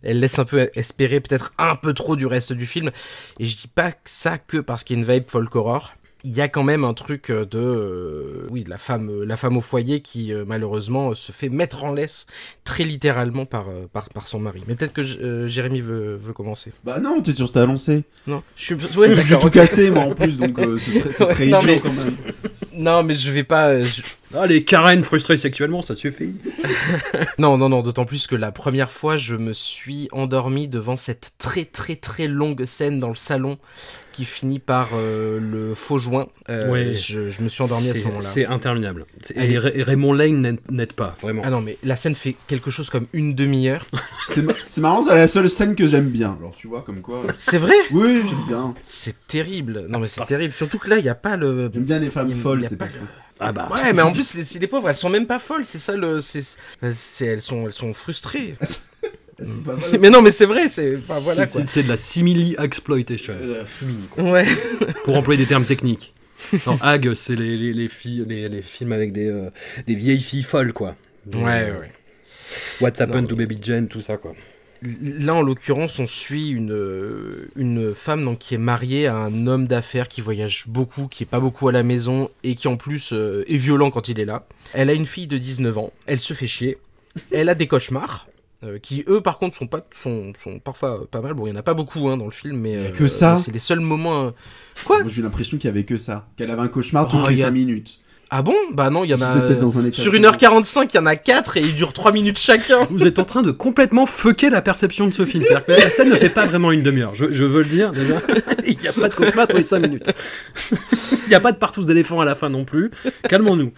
Elle laisse un peu espérer peut-être un peu trop du reste du film. Et je dis pas ça que parce qu'il y a une vibe folk horror. Il y a quand même un truc de euh, oui de la femme euh, la femme au foyer qui euh, malheureusement euh, se fait mettre en laisse très littéralement par euh, par, par son mari. Mais peut-être que euh, Jérémy veut, veut commencer. Bah non, t'es sûr que t'as lancé. Non, je suis (laughs) ouais, J'ai d'accord, tout ok. cassé, moi en plus, donc euh, ce serait, ce (laughs) serait Non, idiot mais- quand même. (laughs) Non, mais je vais pas euh, je- Ah, les Karen frustrées sexuellement, ça suffit. (laughs) Non, non, non, d'autant plus que la première fois, je me suis endormi devant cette très très très longue scène dans le salon qui finit par euh, le faux joint. Euh, Ouais. je, je me suis endormi à ce C'est- moment-là. C'est interminable. Et Ray- Raymond Lane n'aide- pas, vraiment. Ah non, mais la scène fait quelque chose comme une demi-heure. (laughs) C'est ma- c'est marrant, c'est la seule scène que j'aime bien. Alors tu vois, comme quoi. C'est vrai? Oui, j'aime bien. C'est terrible. Non, mais c'est terrible. Surtout que là, il n'y a pas le. J'aime bien les femmes Il y a- folles, c'est pas le-. Ah bah. Ouais, mais en plus, les, les pauvres, elles sont même pas folles. C'est ça le. c'est- c'est- elles, sont, elles sont frustrées. (laughs) C'est pas mal. mais non, mais c'est vrai. C'est. Enfin, voilà C'est- quoi. c'est c'est de la simili exploitation. Euh, Ouais. Pour employer des termes techniques. Non, Hag, c'est les, les, les filles, les, les films avec des, euh, des vieilles filles folles, quoi. Ouais, ouais. What's Happened Non, to Baby Jane, tout ça, quoi. Là, en l'occurrence, on suit une, une femme donc, qui est mariée à un homme d'affaires qui voyage beaucoup, qui est pas beaucoup à la maison et qui en plus euh, est violent quand il est là. Elle a une fille de 19 ans, elle se fait chier, elle a des cauchemars. euh, qui eux par contre sont pas sont, sont parfois euh, pas mal bon il y en a pas beaucoup hein, dans le film mais euh, que ça. c'est les seuls moments euh, quoi Moi j'ai eu l'impression qu'il y avait que ça. Qu'elle avait un cauchemar toutes Oh, les y a- 5 minutes. Ah bon bah non il y en a sur de- 1h45 il y en a 4 et ils durent 3 minutes chacun (laughs) Vous êtes en train de complètement fucker la perception de ce film. C'est-à-dire que la scène ne fait pas vraiment une demi-heure. Je, je veux le dire, déjà. (laughs) Il n'y a pas de cauchemar tous les 5 minutes. Il n'y a pas de partous d'éléphants à la fin non plus. Calmons-nous.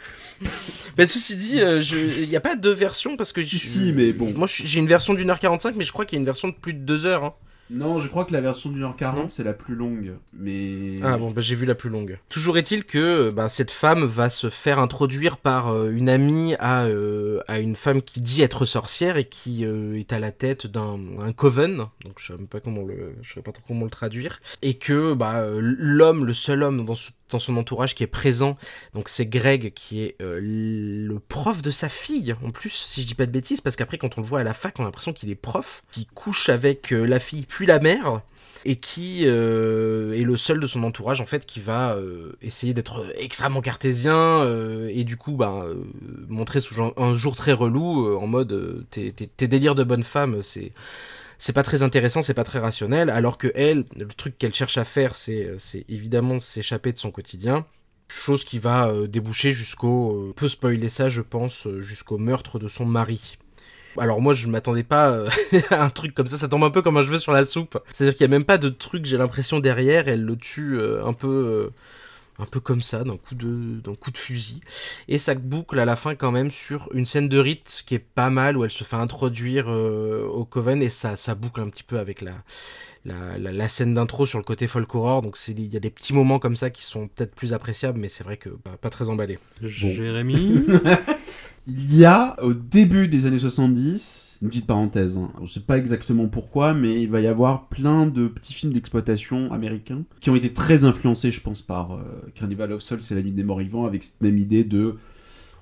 Mais ceci dit, euh, il n'y a pas deux versions parce que Si, si, mais bon. Moi, j'ai une version d'une heure 45, mais je crois qu'il y a une version de plus de deux heures. hein. Non, je crois que la version d'une heure Non. 40 c'est la plus longue. Mais. Ah bon, bah, j'ai vu la plus longue. Toujours est-il que bah, cette femme va se faire introduire par euh, une amie à, euh, à une femme qui dit être sorcière et qui euh, est à la tête d'un un coven. Donc je sais même pas comment le, je sais pas trop comment le traduire. Et que bah, l'homme, le seul homme dans, ce- dans son entourage qui est présent, donc c'est Greg qui est euh, le prof de sa fille en plus, si je dis pas de bêtises, parce qu'après quand on le voit à la fac, on a l'impression qu'il est prof, qui couche avec euh, la fille puis la mère et qui euh, est le seul de son entourage en fait qui va essayer d'être extrêmement cartésien et du coup bah, montrer sous un- jour très relou en mode tes- tes délires de bonne femme c'est c'est pas très intéressant, c'est pas très rationnel, alors que elle, le truc qu'elle cherche à faire, c'est c'est évidemment s'échapper de son quotidien. Chose qui va euh, déboucher jusqu'au. euh, peut spoiler ça, je pense, euh, jusqu'au meurtre de son mari. Alors moi je m'attendais pas euh, (laughs) à un truc comme ça, ça tombe un peu comme un cheveu sur la soupe. C'est-à-dire qu'il y a même pas de truc, j'ai l'impression derrière, elle le tue euh, un peu euh, un peu comme ça d'un coup de d'un coup de fusil et ça boucle à la fin quand même sur une scène de rite qui est pas mal où elle se fait introduire euh, au coven et ça ça boucle un petit peu avec la la, la, la scène d'intro sur le côté folk horror donc c'est il y a des petits moments comme ça qui sont peut-être plus appréciables mais c'est vrai que bah, pas très emballé. Jérémy (laughs) Il y a, au début des années 70, une petite parenthèse, hein, on sait pas exactement pourquoi, mais il va y avoir plein de petits films d'exploitation américains qui ont été très influencés, je pense, par euh, Carnival of Souls et La Nuit des Morts Vivants, avec cette même idée de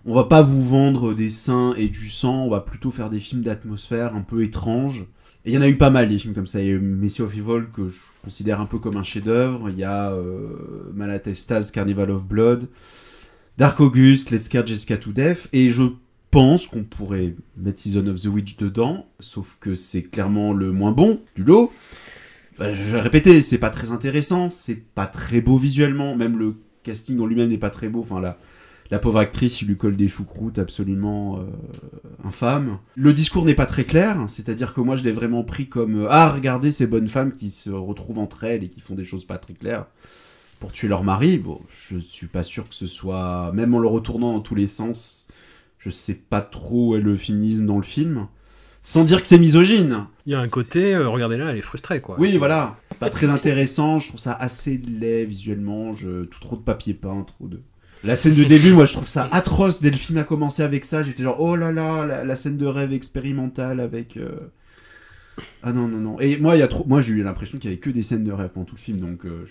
on va pas vous vendre des seins et du sang, on va plutôt faire des films d'atmosphère un peu étranges. Et il y en a eu pas mal des films comme ça. Il y a Messi of Evil que je considère un peu comme un chef-d'œuvre. Il y a euh, Malatestas Carnival of Blood. Dark August, Let's Scare Jessica to et je pense qu'on pourrait mettre Season of the Witch dedans, sauf que c'est clairement le moins bon du lot. Je vais répéter, c'est pas très intéressant, c'est pas très beau visuellement, même le casting en lui-même n'est pas très beau, enfin la, La pauvre actrice, il lui colle des choucroutes absolument euh, infâmes. Le discours n'est pas très clair, c'est-à-dire que moi je l'ai vraiment pris comme euh, ah regardez ces bonnes femmes qui se retrouvent entre elles et qui font des choses pas très claires pour tuer leur mari. Bon, je suis pas sûr que ce soit même en le retournant dans tous les sens, je sais pas trop où est le féminisme dans le film. Sans dire que c'est misogyne. Il y a un côté, euh, regardez là, elle est frustrée quoi. Oui, voilà. C'est pas très intéressant. Je trouve ça assez laid visuellement. Je... Tout trop de papier peint, trop de. La scène de début, moi, je trouve ça atroce. Dès le film a commencé avec ça, j'étais genre, oh là là, la, la scène de rêve expérimentale avec. euh, Ah non, non, non. Et moi, trop... moi j'ai eu l'impression qu'il y avait que des scènes de rêve pendant tout le film. Donc, euh,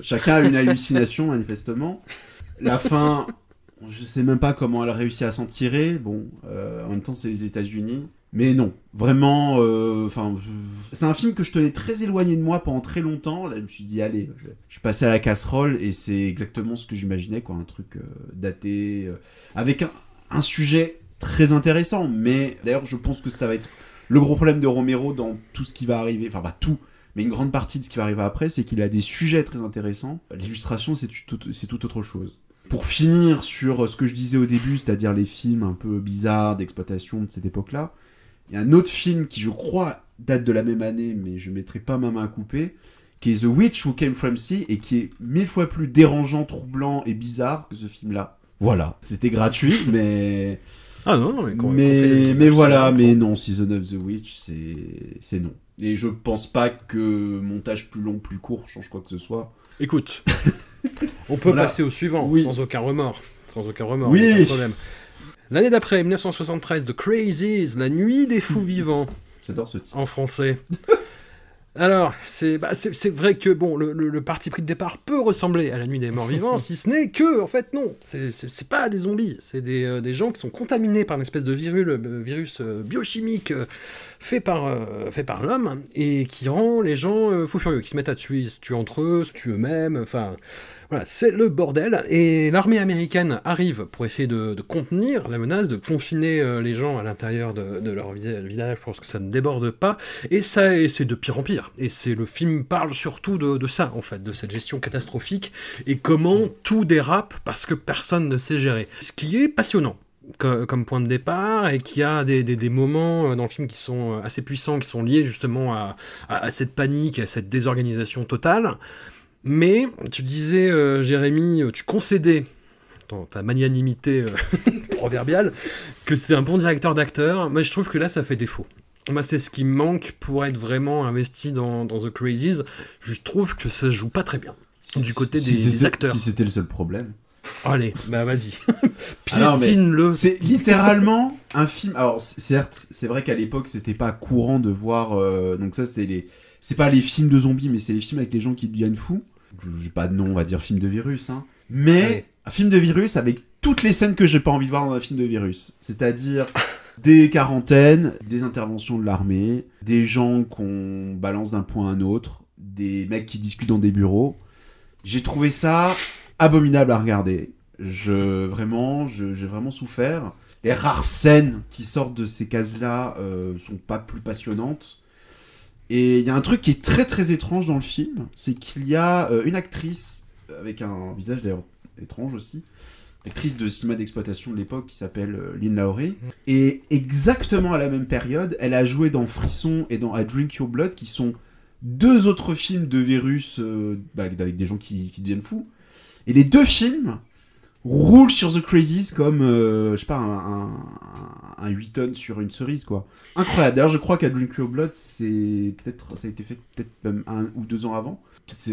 chacun a une hallucination, (laughs) manifestement. La fin, je sais même pas comment elle a réussi à s'en tirer. Bon, euh, en même temps, c'est les États-Unis. Mais non, vraiment, euh, c'est un film que je tenais très éloigné de moi pendant très longtemps. Là, je me suis dit, allez, je, je passais à la casserole et c'est exactement ce que j'imaginais, quoi, un truc daté, avec un, un sujet très intéressant. Mais d'ailleurs, je pense que ça va être le gros problème de Romero dans tout ce qui va arriver, enfin pas tout, mais une grande partie de ce qui va arriver après, c'est qu'il a des sujets très intéressants. L'illustration, c'est tout, autre chose. Pour finir sur ce que je disais au début, c'est-à-dire les films un peu bizarres d'exploitation de cette époque-là, il y a un autre film qui, je crois, date de la même année, mais je mettrai pas ma main à couper, qui est The Witch Who Came From Sea, et qui est mille fois plus dérangeant, troublant et bizarre que ce film-là. Voilà, c'était gratuit, (laughs) mais... Ah non, non, mais quand Mais, mais voilà, mais non, Season of the Witch, c'est non. Et je pense pas que montage plus long, plus court change quoi que ce soit. Écoute, (laughs) on peut Voilà. passer au suivant, Oui. sans aucun remords. Sans aucun remords, Oui. problème. L'année d'après, 1973, The Crazies, La Nuit des Fous Vivants, J'adore ce titre. en français. (laughs) Alors, c'est bah, c'est vrai que bon, le, le- le parti pris de départ peut ressembler à la nuit des morts (laughs) vivants, si ce n'est que, en fait, non, c'est pas des zombies, c'est des, euh, des gens qui sont contaminés par une espèce de virus, euh, virus euh, biochimique euh, fait par, fait par l'homme et qui rend les gens fous furieux, qui se mettent à tuer, ils se tuent entre eux, se tuent eux-mêmes, enfin. Voilà, c'est le bordel. Et l'armée américaine arrive pour essayer de, contenir la menace, de confiner euh, les gens à l'intérieur de, leur vi- village pour que ça ne déborde pas. Et ça, c'est de pire en pire. Et c'est le film parle surtout de, ça, en fait, de cette gestion catastrophique et comment tout dérape parce que personne ne sait gérer. Ce qui est passionnant. co- Comme point de départ, et qui a des, moments euh, dans le film qui sont euh, assez puissants, qui sont liés justement à cette panique, à cette désorganisation totale. Mais tu disais, euh, Jérémy, euh, tu concédais dans ta magnanimité euh, (laughs) proverbiale que c'était un bon directeur d'acteur. Moi, je trouve que là, ça fait défaut. Moi, c'est ce qui me manque pour être vraiment investi dans, dans The Crazies. Je trouve que ça joue pas très bien. Du côté Si des- acteurs. Si c'était le seul problème. Allez, bah vas-y. (laughs) Piétine-le. C'est littéralement (laughs) un film. Alors, certes, c'est vrai qu'à l'époque, c'était pas courant de voir. euh, donc, ça, c'est les. C'est pas les films de zombies, mais c'est les films avec les gens qui deviennent fous. J'ai pas de nom, on va dire film de virus. Hein. Mais un film de virus avec toutes les scènes que j'ai pas envie de voir dans un film de virus. C'est-à-dire des quarantaines, des interventions de l'armée, des gens qu'on balance d'un point à un autre, des mecs qui discutent dans des bureaux. J'ai trouvé ça abominable à regarder. Je vraiment, je- j'ai vraiment souffert. Les rares scènes qui sortent de ces cases-là euh, sont pas plus passionnantes. Et il y a un truc qui est très très étrange dans le film, c'est qu'il y a euh, une actrice avec un visage d'ailleurs étrange aussi, actrice de cinéma d'exploitation de l'époque qui s'appelle euh, Lynn Lowry. Et exactement à la même période, elle a joué dans Frisson et dans I Drink Your Blood, qui sont deux autres films de virus euh, bah, avec des gens qui, qui deviennent fous. Et les deux films roulent sur The Crazies comme, euh, je sais pas, un, un, un 8 tonnes sur une cerise, quoi. Incroyable. D'ailleurs, je crois qu'à Drink Your Blood, c'est peut-être, ça a été fait peut-être même un ou deux ans avant.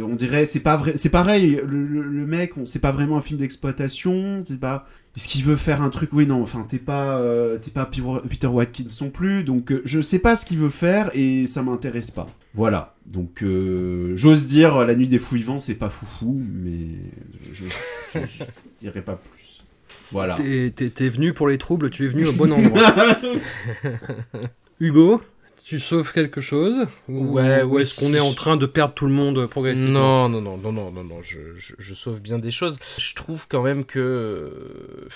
On dirait, c'est pas vrai, c'est pareil. Le, le- le mec, on- c'est pas vraiment un film d'exploitation. C'est pas. Est-ce qu'il veut faire un truc? Oui, non. Enfin, t'es pas, euh, t'es pas Peter Watkins non plus. Donc, euh, je sais pas ce qu'il veut faire et ça m'intéresse pas. Voilà. Donc, euh, j'ose dire, La Nuit des Fous Vivants, c'est pas foufou, mais je, je, je (laughs) dirais pas plus. Voilà. T'es venu pour les troubles, tu es venu au bon endroit. (laughs) Hugo, tu sauves quelque chose Ou- Ouais, Ou est-ce qu'on est en train de perdre tout le monde progressivement? Non, non, non, non, non, non, non, je, je, je sauve bien des choses. Je trouve quand même que... euh,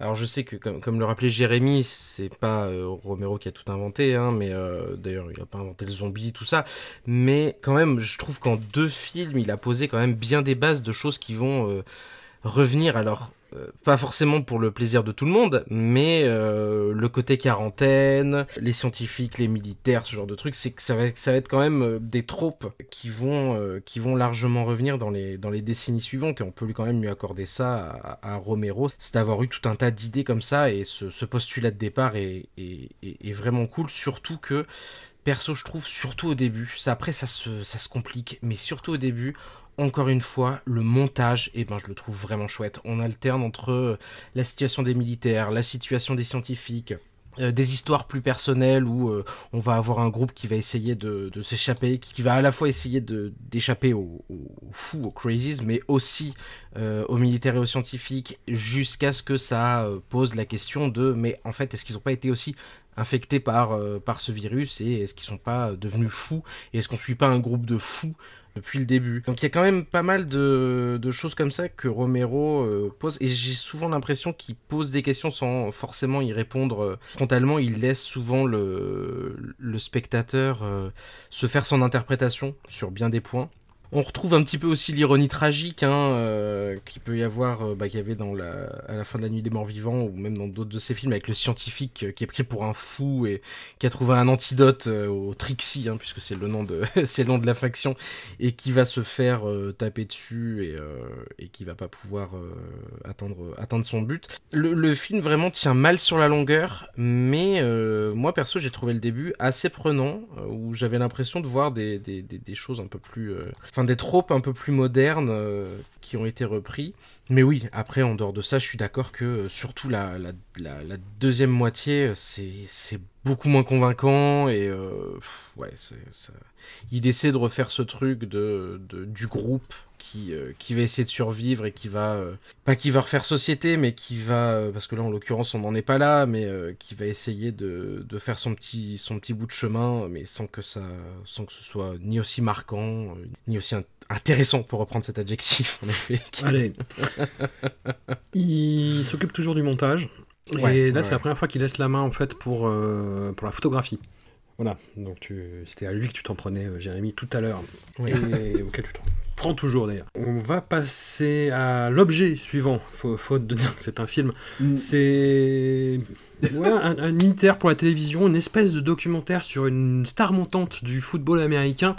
Alors je sais que, comme, comme le rappelait Jérémy, c'est pas euh, Romero qui a tout inventé, hein, mais euh, d'ailleurs il a pas inventé le zombie, tout ça. Mais quand même, je trouve qu'en deux films, il a posé quand même bien des bases de choses qui vont euh, revenir. Alors, pas forcément pour le plaisir de tout le monde, mais euh, le côté quarantaine, les scientifiques, les militaires, ce genre de trucs, c'est que ça va, être quand même euh, des tropes qui vont, largement revenir dans les, décennies suivantes, et on peut lui quand même lui accorder ça à, Romero, c'est d'avoir eu tout un tas d'idées comme ça, et ce, postulat de départ est, vraiment cool, surtout que perso je trouve surtout au début après ça se complique mais surtout au début encore une fois, le montage, eh ben, je le trouve vraiment chouette. On alterne entre euh, la situation des militaires, la situation des scientifiques, euh, des histoires plus personnelles où euh, on va avoir un groupe qui va essayer de, s'échapper, qui, va à la fois essayer d'échapper aux, fous, aux crazies, mais aussi aux militaires et aux scientifiques, jusqu'à ce que ça pose la question de mais en fait est-ce qu'ils n'ont pas été aussi infectés par, par ce virus et est-ce qu'ils sont pas devenus fous et est-ce qu'on suit pas un groupe de fous depuis le début. Donc il y a quand même pas mal de, choses comme ça que Romero euh, pose et j'ai souvent l'impression qu'il pose des questions sans forcément y répondre euh, frontalement. Il laisse souvent le, spectateur euh, se faire son interprétation sur bien des points. On retrouve un petit peu aussi l'ironie tragique hein, euh, qu'il peut y avoir, euh, bah, qu'il y avait dans la, à la fin de la nuit des morts vivants, ou même dans d'autres de ses films, avec le scientifique euh, qui est pris pour un fou et qui a trouvé un antidote au Trixie, hein, puisque c'est le nom de (laughs) c'est la faction, et qui va se faire taper dessus et, et qui va pas pouvoir atteindre, son but. Le, film vraiment tient mal sur la longueur, mais moi perso j'ai trouvé le début assez prenant, où j'avais l'impression de voir des, des, choses un peu plus des tropes un peu plus modernes euh, qui ont été repris. Mais oui, après, en dehors de ça, je suis d'accord que euh, surtout la, la, deuxième moitié, c'est beaucoup moins convaincant et euh, ouais, ça... il essaie de refaire ce truc de, du groupe qui, qui va essayer de survivre et qui va pas qui va refaire société mais qui va parce que là en l'occurrence on n'en est pas là mais qui va essayer de, de, faire son petit son petit bout de chemin mais sans que ça sans que ce soit ni aussi marquant ni aussi intéressant pour reprendre cet adjectif en effet. (laughs) Allez. il s'occupe toujours du montage. et là, c'est la première fois qu'il laisse la main en fait pour, euh, pour la photographie. Voilà, donc tu... c'était à lui que tu t'en prenais, euh, Jérémy, tout à l'heure. Et auquel tu t'en prends toujours d'ailleurs. On va passer à l'objet suivant, faute de dire que c'est un film. Mm. C'est un, un, unitaire pour la télévision, une espèce de documentaire sur une star montante du football américain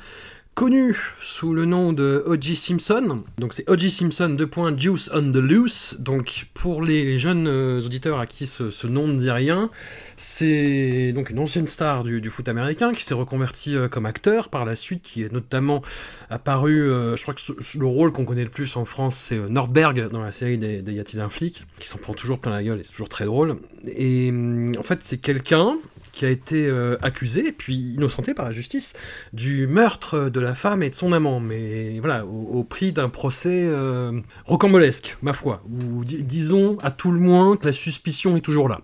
connu sous le nom de O.J. Simpson. Donc c'est O.J. Simpson, 2 points, Juice on the Loose. Donc pour les, jeunes euh, auditeurs à qui ce, nom ne dit rien, c'est donc une ancienne star du, foot américain qui s'est reconverti euh, comme acteur par la suite, qui est notamment apparu, euh, je crois que le rôle qu'on connaît le plus en France, c'est Nordberg dans la série des, des Y a-t-il un flic, qui s'en prend toujours plein la gueule et c'est toujours très drôle. Et hum, en fait c'est quelqu'un qui a été euh, accusé, puis innocenté par la justice, du meurtre de la femme et de son amant, mais voilà, au, prix d'un procès euh, rocambolesque, ma foi, ou disons à tout le moins que la suspicion est toujours là.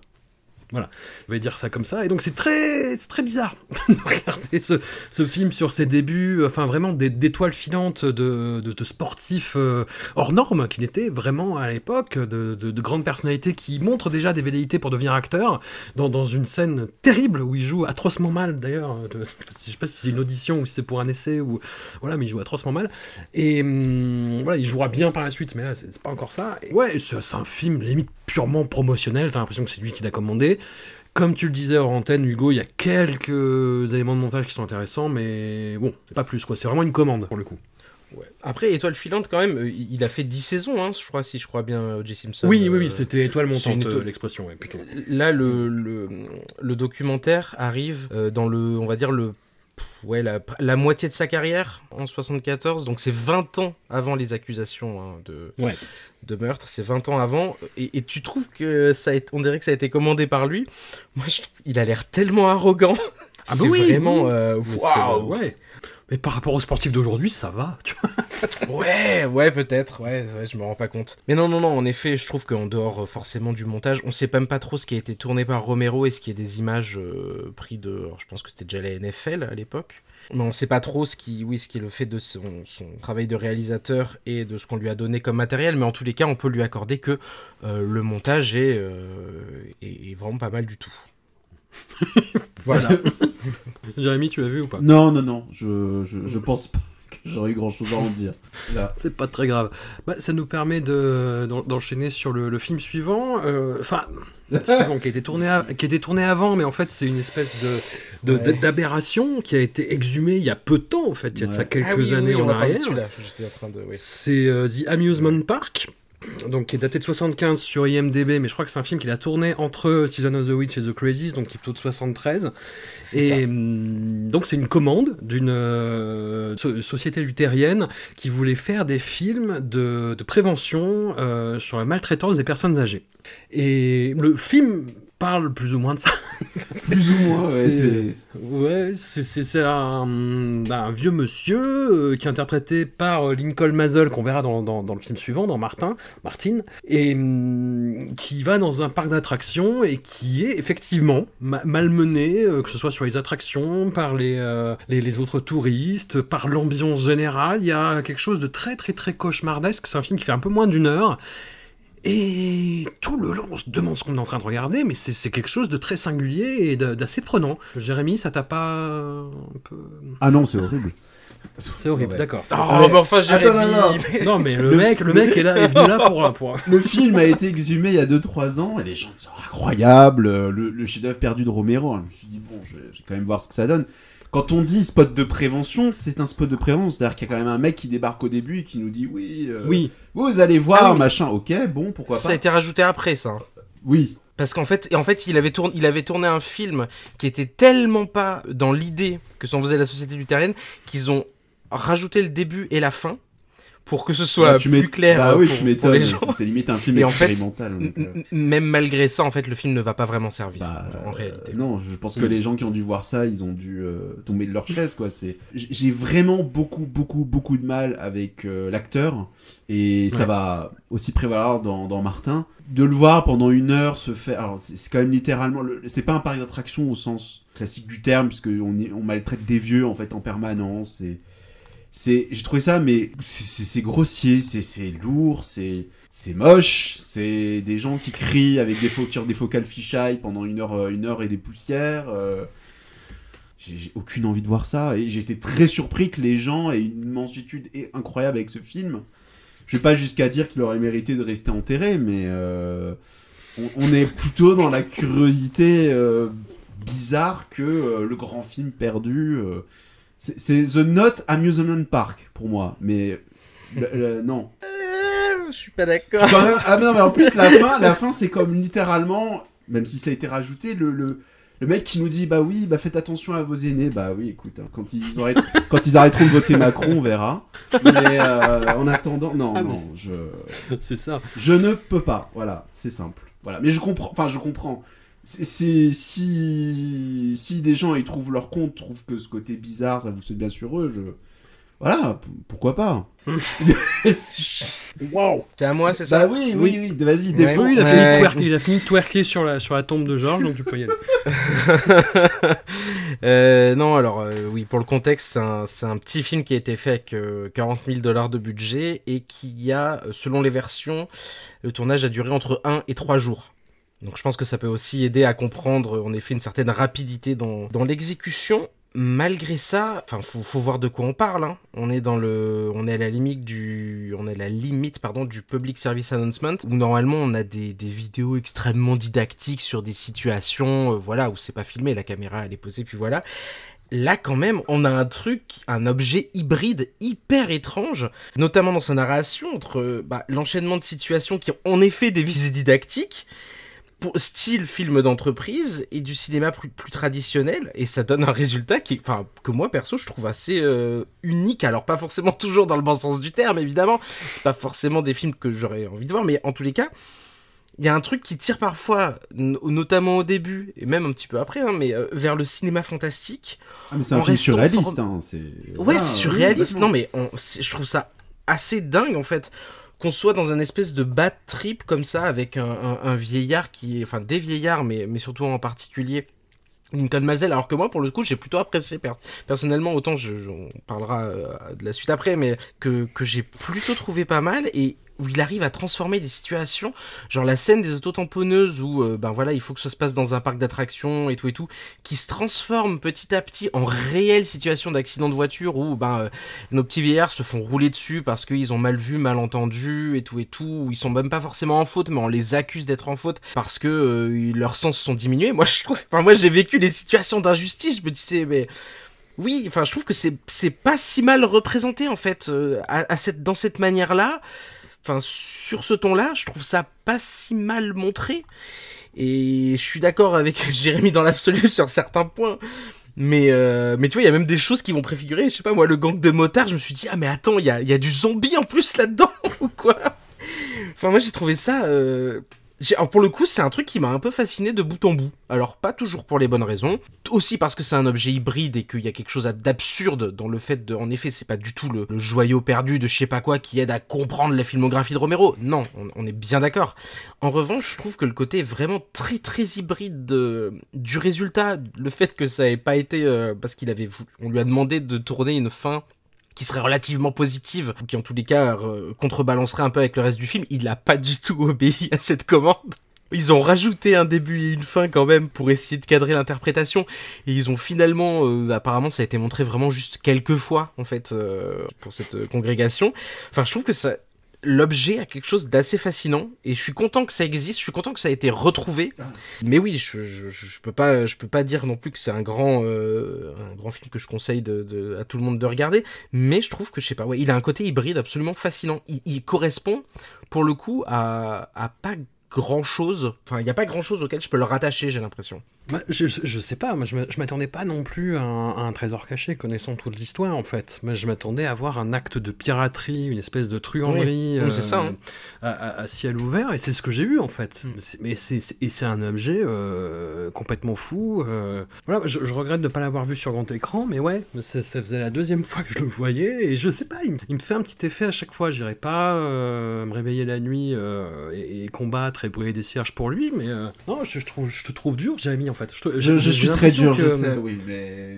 Voilà, dire ça comme ça. Et donc c'est très, très bizarre (laughs) de regarder ce, film sur ses débuts, enfin vraiment d'étoiles filantes de, de, sportifs euh, hors normes, qu'il était vraiment à l'époque, de, de, grandes personnalités qui montrent déjà des velléités pour devenir acteur, dans, dans une scène terrible où il joue atrocement mal d'ailleurs. Je sais pas si c'est une audition ou si c'est pour un essai, ou voilà, mais il joue atrocement mal. Et hum, voilà, il jouera bien par la suite, mais là c'est pas encore ça. Et ouais, c'est un film limite purement promotionnel, t'as l'impression que c'est lui qui l'a commandé. Comme tu le disais hors antenne, Hugo, il y a quelques éléments de montage qui sont intéressants, mais bon, pas plus, quoi. C'est vraiment une commande, pour le coup. Ouais. Après, Étoile filante, quand même, euh, il a fait 10 saisons, hein, je crois, si je crois bien, O.J. Simpson. Oui, oui, oui, euh, c'était Étoile montante, euh, l'expression, plutôt. Là, le, le, le, documentaire arrive dans le, on va dire, le ouais, la, moitié de sa carrière en 74, donc c'est 20 ans avant les accusations hein, de, de meurtre, c'est 20 ans avant, et, tu trouves que ça a été, on dirait que ça a été commandé par lui? Moi, je, il a l'air tellement arrogant. Ah (laughs) bah oui, vraiment, euh, ouais. Mais par rapport aux sportifs d'aujourd'hui, ça va, (laughs) tu vois. ouais, ouais, peut-être, ouais, je me rends pas compte. Mais non, non, non, en effet, je trouve qu'en dehors euh, forcément du montage, on sait même pas trop ce qui a été tourné par Romero et ce qui est des images euh, prises de. je pense que c'était déjà la NFL à l'époque. Mais on sait pas trop ce qui, oui, ce qui est le fait de son, travail de réalisateur et de ce qu'on lui a donné comme matériel, mais en tous les cas, on peut lui accorder que euh, le montage est, est vraiment pas mal du tout. Voilà. (laughs) Jérémy, tu l'as vu ou pas? Non, non, non. Je, je, pense pas j'aurais eu grand chose à en dire. Là. (laughs) C'est pas très grave. Bah, ça nous permet de, d'en- d'enchaîner sur le, le film suivant. euh, Enfin, le (laughs) suivant qui a été tourné, à- qui a été tourné avant, mais en fait c'est une espèce de, Ouais. d'aberration qui a été exhumée il y a peu de temps, en fait, il y a de ça Ouais. quelques Ah oui, années oui, en arrière. C'est euh, The Amusement Park, donc qui est daté de 75 sur IMDb, mais je crois que c'est un film qu'il a tourné entre Season of the Witch et The Crazies, donc qui est plutôt de 73. C'est ça. Et hum, donc c'est une commande d'une euh, so- société luthérienne qui voulait faire des films de, de prévention euh, sur la maltraitance des personnes âgées. Et le film parle plus ou moins de ça. (laughs) Plus ou moins, ouais. C'est- Ouais, un, un vieux monsieur euh, qui est interprété par euh, Lincoln Mazel qu'on verra dans, dans- dans le film suivant, dans Martin, Martin, et hum, qui va dans un parc d'attractions et qui est effectivement ma- malmené, euh, que ce soit sur les attractions, par les, euh, les, les autres touristes, par l'ambiance générale. Il y a quelque chose de très très très cauchemardesque. C'est un film qui fait un peu moins d'une heure. Et tout le long, on se demande ce qu'on est en train de regarder, mais c'est quelque chose de très singulier et d'assez prenant. Jérémy, ça t'a pas un peu... Ah non, c'est horrible. C'est horrible, Ouais. d'accord. Oh, Allez. mais enfin, Jérémy. Attends, non, non. mais- Non, mais le, Le- mec, le mec est là, est venu là pour... pour... Le film a été exhumé il y a 2-3 ans et les gens disent Oh, incroyable, le, le chef-d'œuvre perdu de Romero. Je me suis dit, bon, je vais, je vais quand même voir ce que ça donne. Quand on dit spot de prévention, c'est un spot de prévention. C'est-à-dire qu'il y a quand même un mec qui débarque au début et qui nous dit Oui, euh, Oui, vous allez voir, Ah oui. machin. Ok, bon, pourquoi Ça pas. a été rajouté après, ça. Oui, Parce qu'en fait, en fait il, avait tourné, il avait tourné un film qui était tellement pas dans l'idée que s'en faisait la société luthérienne qu'ils ont rajouté le début et la fin pour que ce soit tu plus clair Bah oui, pour, tu pour m'étonnes. les gens. C'est limite un film Et en fait, expérimental. donc, euh, Même malgré ça, en fait, le film ne va pas vraiment servir Bah, en réalité. euh, non, je pense que Mm. les gens qui ont dû voir ça, ils ont dû euh, tomber de leur chaise, quoi. C'est, j'ai vraiment beaucoup, beaucoup, beaucoup de mal avec euh, l'acteur, et ça va aussi prévaloir dans, dans Martin. De le voir pendant une heure se faire, alors c'est, c'est quand même littéralement, le- c'est pas un parc d'attraction au sens classique du terme, puisque on, y- on maltraite des vieux en fait en permanence. Et c'est, j'ai trouvé ça, mais c'est, grossier, c'est, lourd, c'est c'est moche, c'est des gens qui crient avec des focales, des focales fisheye pendant une heure, euh, une heure et des poussières. euh, J'ai aucune envie de voir ça et j'étais très surpris que les gens aient une mensitude incroyable avec ce film. Je vais pas jusqu'à dire qu'il aurait mérité de rester enterré, mais euh, on, est plutôt dans la curiosité bizarre que le grand film perdu. C'est The Not Amusement Park pour moi, mais le- le- non. Euh, je suis pas d'accord. Ah mais non mais en plus la fin, la fin c'est comme littéralement, même si ça a été rajouté, le, le, le mec qui nous dit bah oui bah faites attention à vos aînés, bah oui écoute hein, quand ils arrêtent, quand ils arrêteront de voter Macron on verra. Mais euh, en attendant non Ah, non je (laughs) c'est ça. je ne peux pas voilà c'est simple voilà mais je comprends enfin je comprends. C'est si si des gens ils trouvent leur compte trouvent que ce côté bizarre ça vous c'est bien sur eux je voilà pourquoi pas? (laughs) (laughs) Waouh C'est à moi, c'est ça? Bah oui, oui, oui, vas-y, Ouais. défends. Oui, il a, Ouais. fini de twerker, il a fini de twerker sur la, sur la tombe de Georges, donc tu peux y aller. (laughs) Euh, non, alors euh, oui, pour le contexte, c'est un, c'est un petit film qui a été fait avec euh, 40 000 dollars de budget et qui a, euh, selon les versions, le tournage a duré entre 1 et 3 jours. Donc je pense que ça peut aussi aider à comprendre en effet une certaine rapidité dans, dans l'exécution. Malgré ça, enfin faut, faut voir de quoi on parle. hein. On est dans le, on est à la limite du, on est à la limite pardon du public service announcement où normalement on a des, des vidéos extrêmement didactiques sur des situations, euh, voilà où c'est pas filmé, la caméra elle est posée puis voilà. Là quand même, on a un truc, un objet hybride hyper étrange, notamment dans sa narration entre euh, bah, l'enchaînement de situations qui ont en effet des visées didactiques pour style film d'entreprise et du cinéma plus, plus traditionnel et ça donne un résultat qui enfin que moi perso je trouve assez euh, unique alors pas forcément (laughs) toujours dans le bon sens du terme évidemment c'est pas forcément des films que j'aurais envie de voir mais en tous les cas il y a un truc qui tire parfois notamment au début et même un petit peu après hein, mais euh, vers le cinéma fantastique Ah, mais c'est un film surréaliste. Hein, c'est... Ouais, c'est oui, surréaliste. non, mais on- je trouve ça assez dingue en fait qu'on soit dans un espèce de bad trip comme ça avec un, un- vieillard qui est, enfin des vieillards, mais, mais surtout en particulier. Lincoln Mazel, alors que moi pour le coup j'ai plutôt apprécié per- personnellement, autant je, je- on parlera euh, de la suite après, mais que, que j'ai plutôt trouvé pas mal et où il arrive à transformer des situations, genre la scène des autotamponneuses où euh, ben voilà, il faut que ça se passe dans un parc d'attractions et tout et tout, qui se transforme petit à petit en réelle situation d'accident de voiture où ben euh, nos petits vieillards se font rouler dessus parce qu'ils ont mal vu, mal entendu et tout et tout, où ils sont même pas forcément en faute, mais on les accuse d'être en faute parce que euh, leurs sens sont diminués. Moi, je enfin moi j'ai vécu les situations d'injustice, je me disais mais oui, enfin, je trouve que c'est pas si mal représenté en fait euh, à, cette dans cette manière-là. Enfin, sur ce ton-là, je trouve ça pas si mal montré. Et je suis d'accord avec (laughs) Jérémy dans l'absolu sur certains points. Mais, euh, mais tu vois, il y a même des choses qui vont préfigurer. Je sais pas, moi, le gang de motards, je me suis dit, ah, mais attends, il y a, y a du zombie en plus là-dedans, (laughs) ou quoi? Enfin, moi, j'ai trouvé ça. Euh, alors pour le coup, c'est un truc qui m'a un peu fasciné de bout en bout. Alors pas toujours pour les bonnes raisons, aussi parce que c'est un objet hybride et qu'il y a quelque chose d'absurde dans le fait de, en effet, c'est pas du tout le, joyau perdu de je sais pas quoi qui aide à comprendre la filmographie de Romero. Non, on, est bien d'accord. En revanche, je trouve que le côté vraiment très très hybride du résultat, le fait que ça ait pas été euh, parce qu'il avait, on lui a demandé de tourner une fin qui serait relativement positive, ou qui en tous les cas euh, contrebalancerait un peu avec le reste du film, il n'a pas du tout obéi à cette commande. Ils ont rajouté un début et une fin quand même pour essayer de cadrer l'interprétation. Et ils ont finalement, euh, apparemment ça a été montré vraiment juste quelques fois en fait euh, pour cette congrégation. Enfin je trouve que ça, l'objet a quelque chose d'assez fascinant et je suis content que ça existe, je suis content que ça ait été retrouvé. Mais oui, je, je, peux pas je peux pas dire non plus que c'est un grand euh, un grand film que je conseille à tout le monde de regarder, mais je trouve que je sais pas, ouais, il a un côté hybride absolument fascinant. Il, il correspond pour le coup à, à pas grand chose. Enfin, il n'y a pas grand chose auquel je peux le rattacher, j'ai l'impression. Je, je, sais pas, moi je m'attendais pas non plus à un, trésor caché, connaissant toute l'histoire en fait. Mais je m'attendais à voir un acte de piraterie, une espèce de truanderie ça, hein. euh, à, ciel ouvert, et c'est ce que j'ai eu en fait. Mm. Mais c'est et c'est un objet euh, complètement fou. Euh. Voilà, je, regrette de ne pas l'avoir vu sur grand écran, mais ouais, ça, faisait la deuxième fois que je le voyais, et je sais pas, il, me fait un petit effet à chaque fois. J'irai pas me réveiller la nuit et, et combattre et des cierges pour lui, mais non, je, trouve, je te trouve dur, Jérémy, en fait. Je, je, suis très dur, je sais, oui, mais.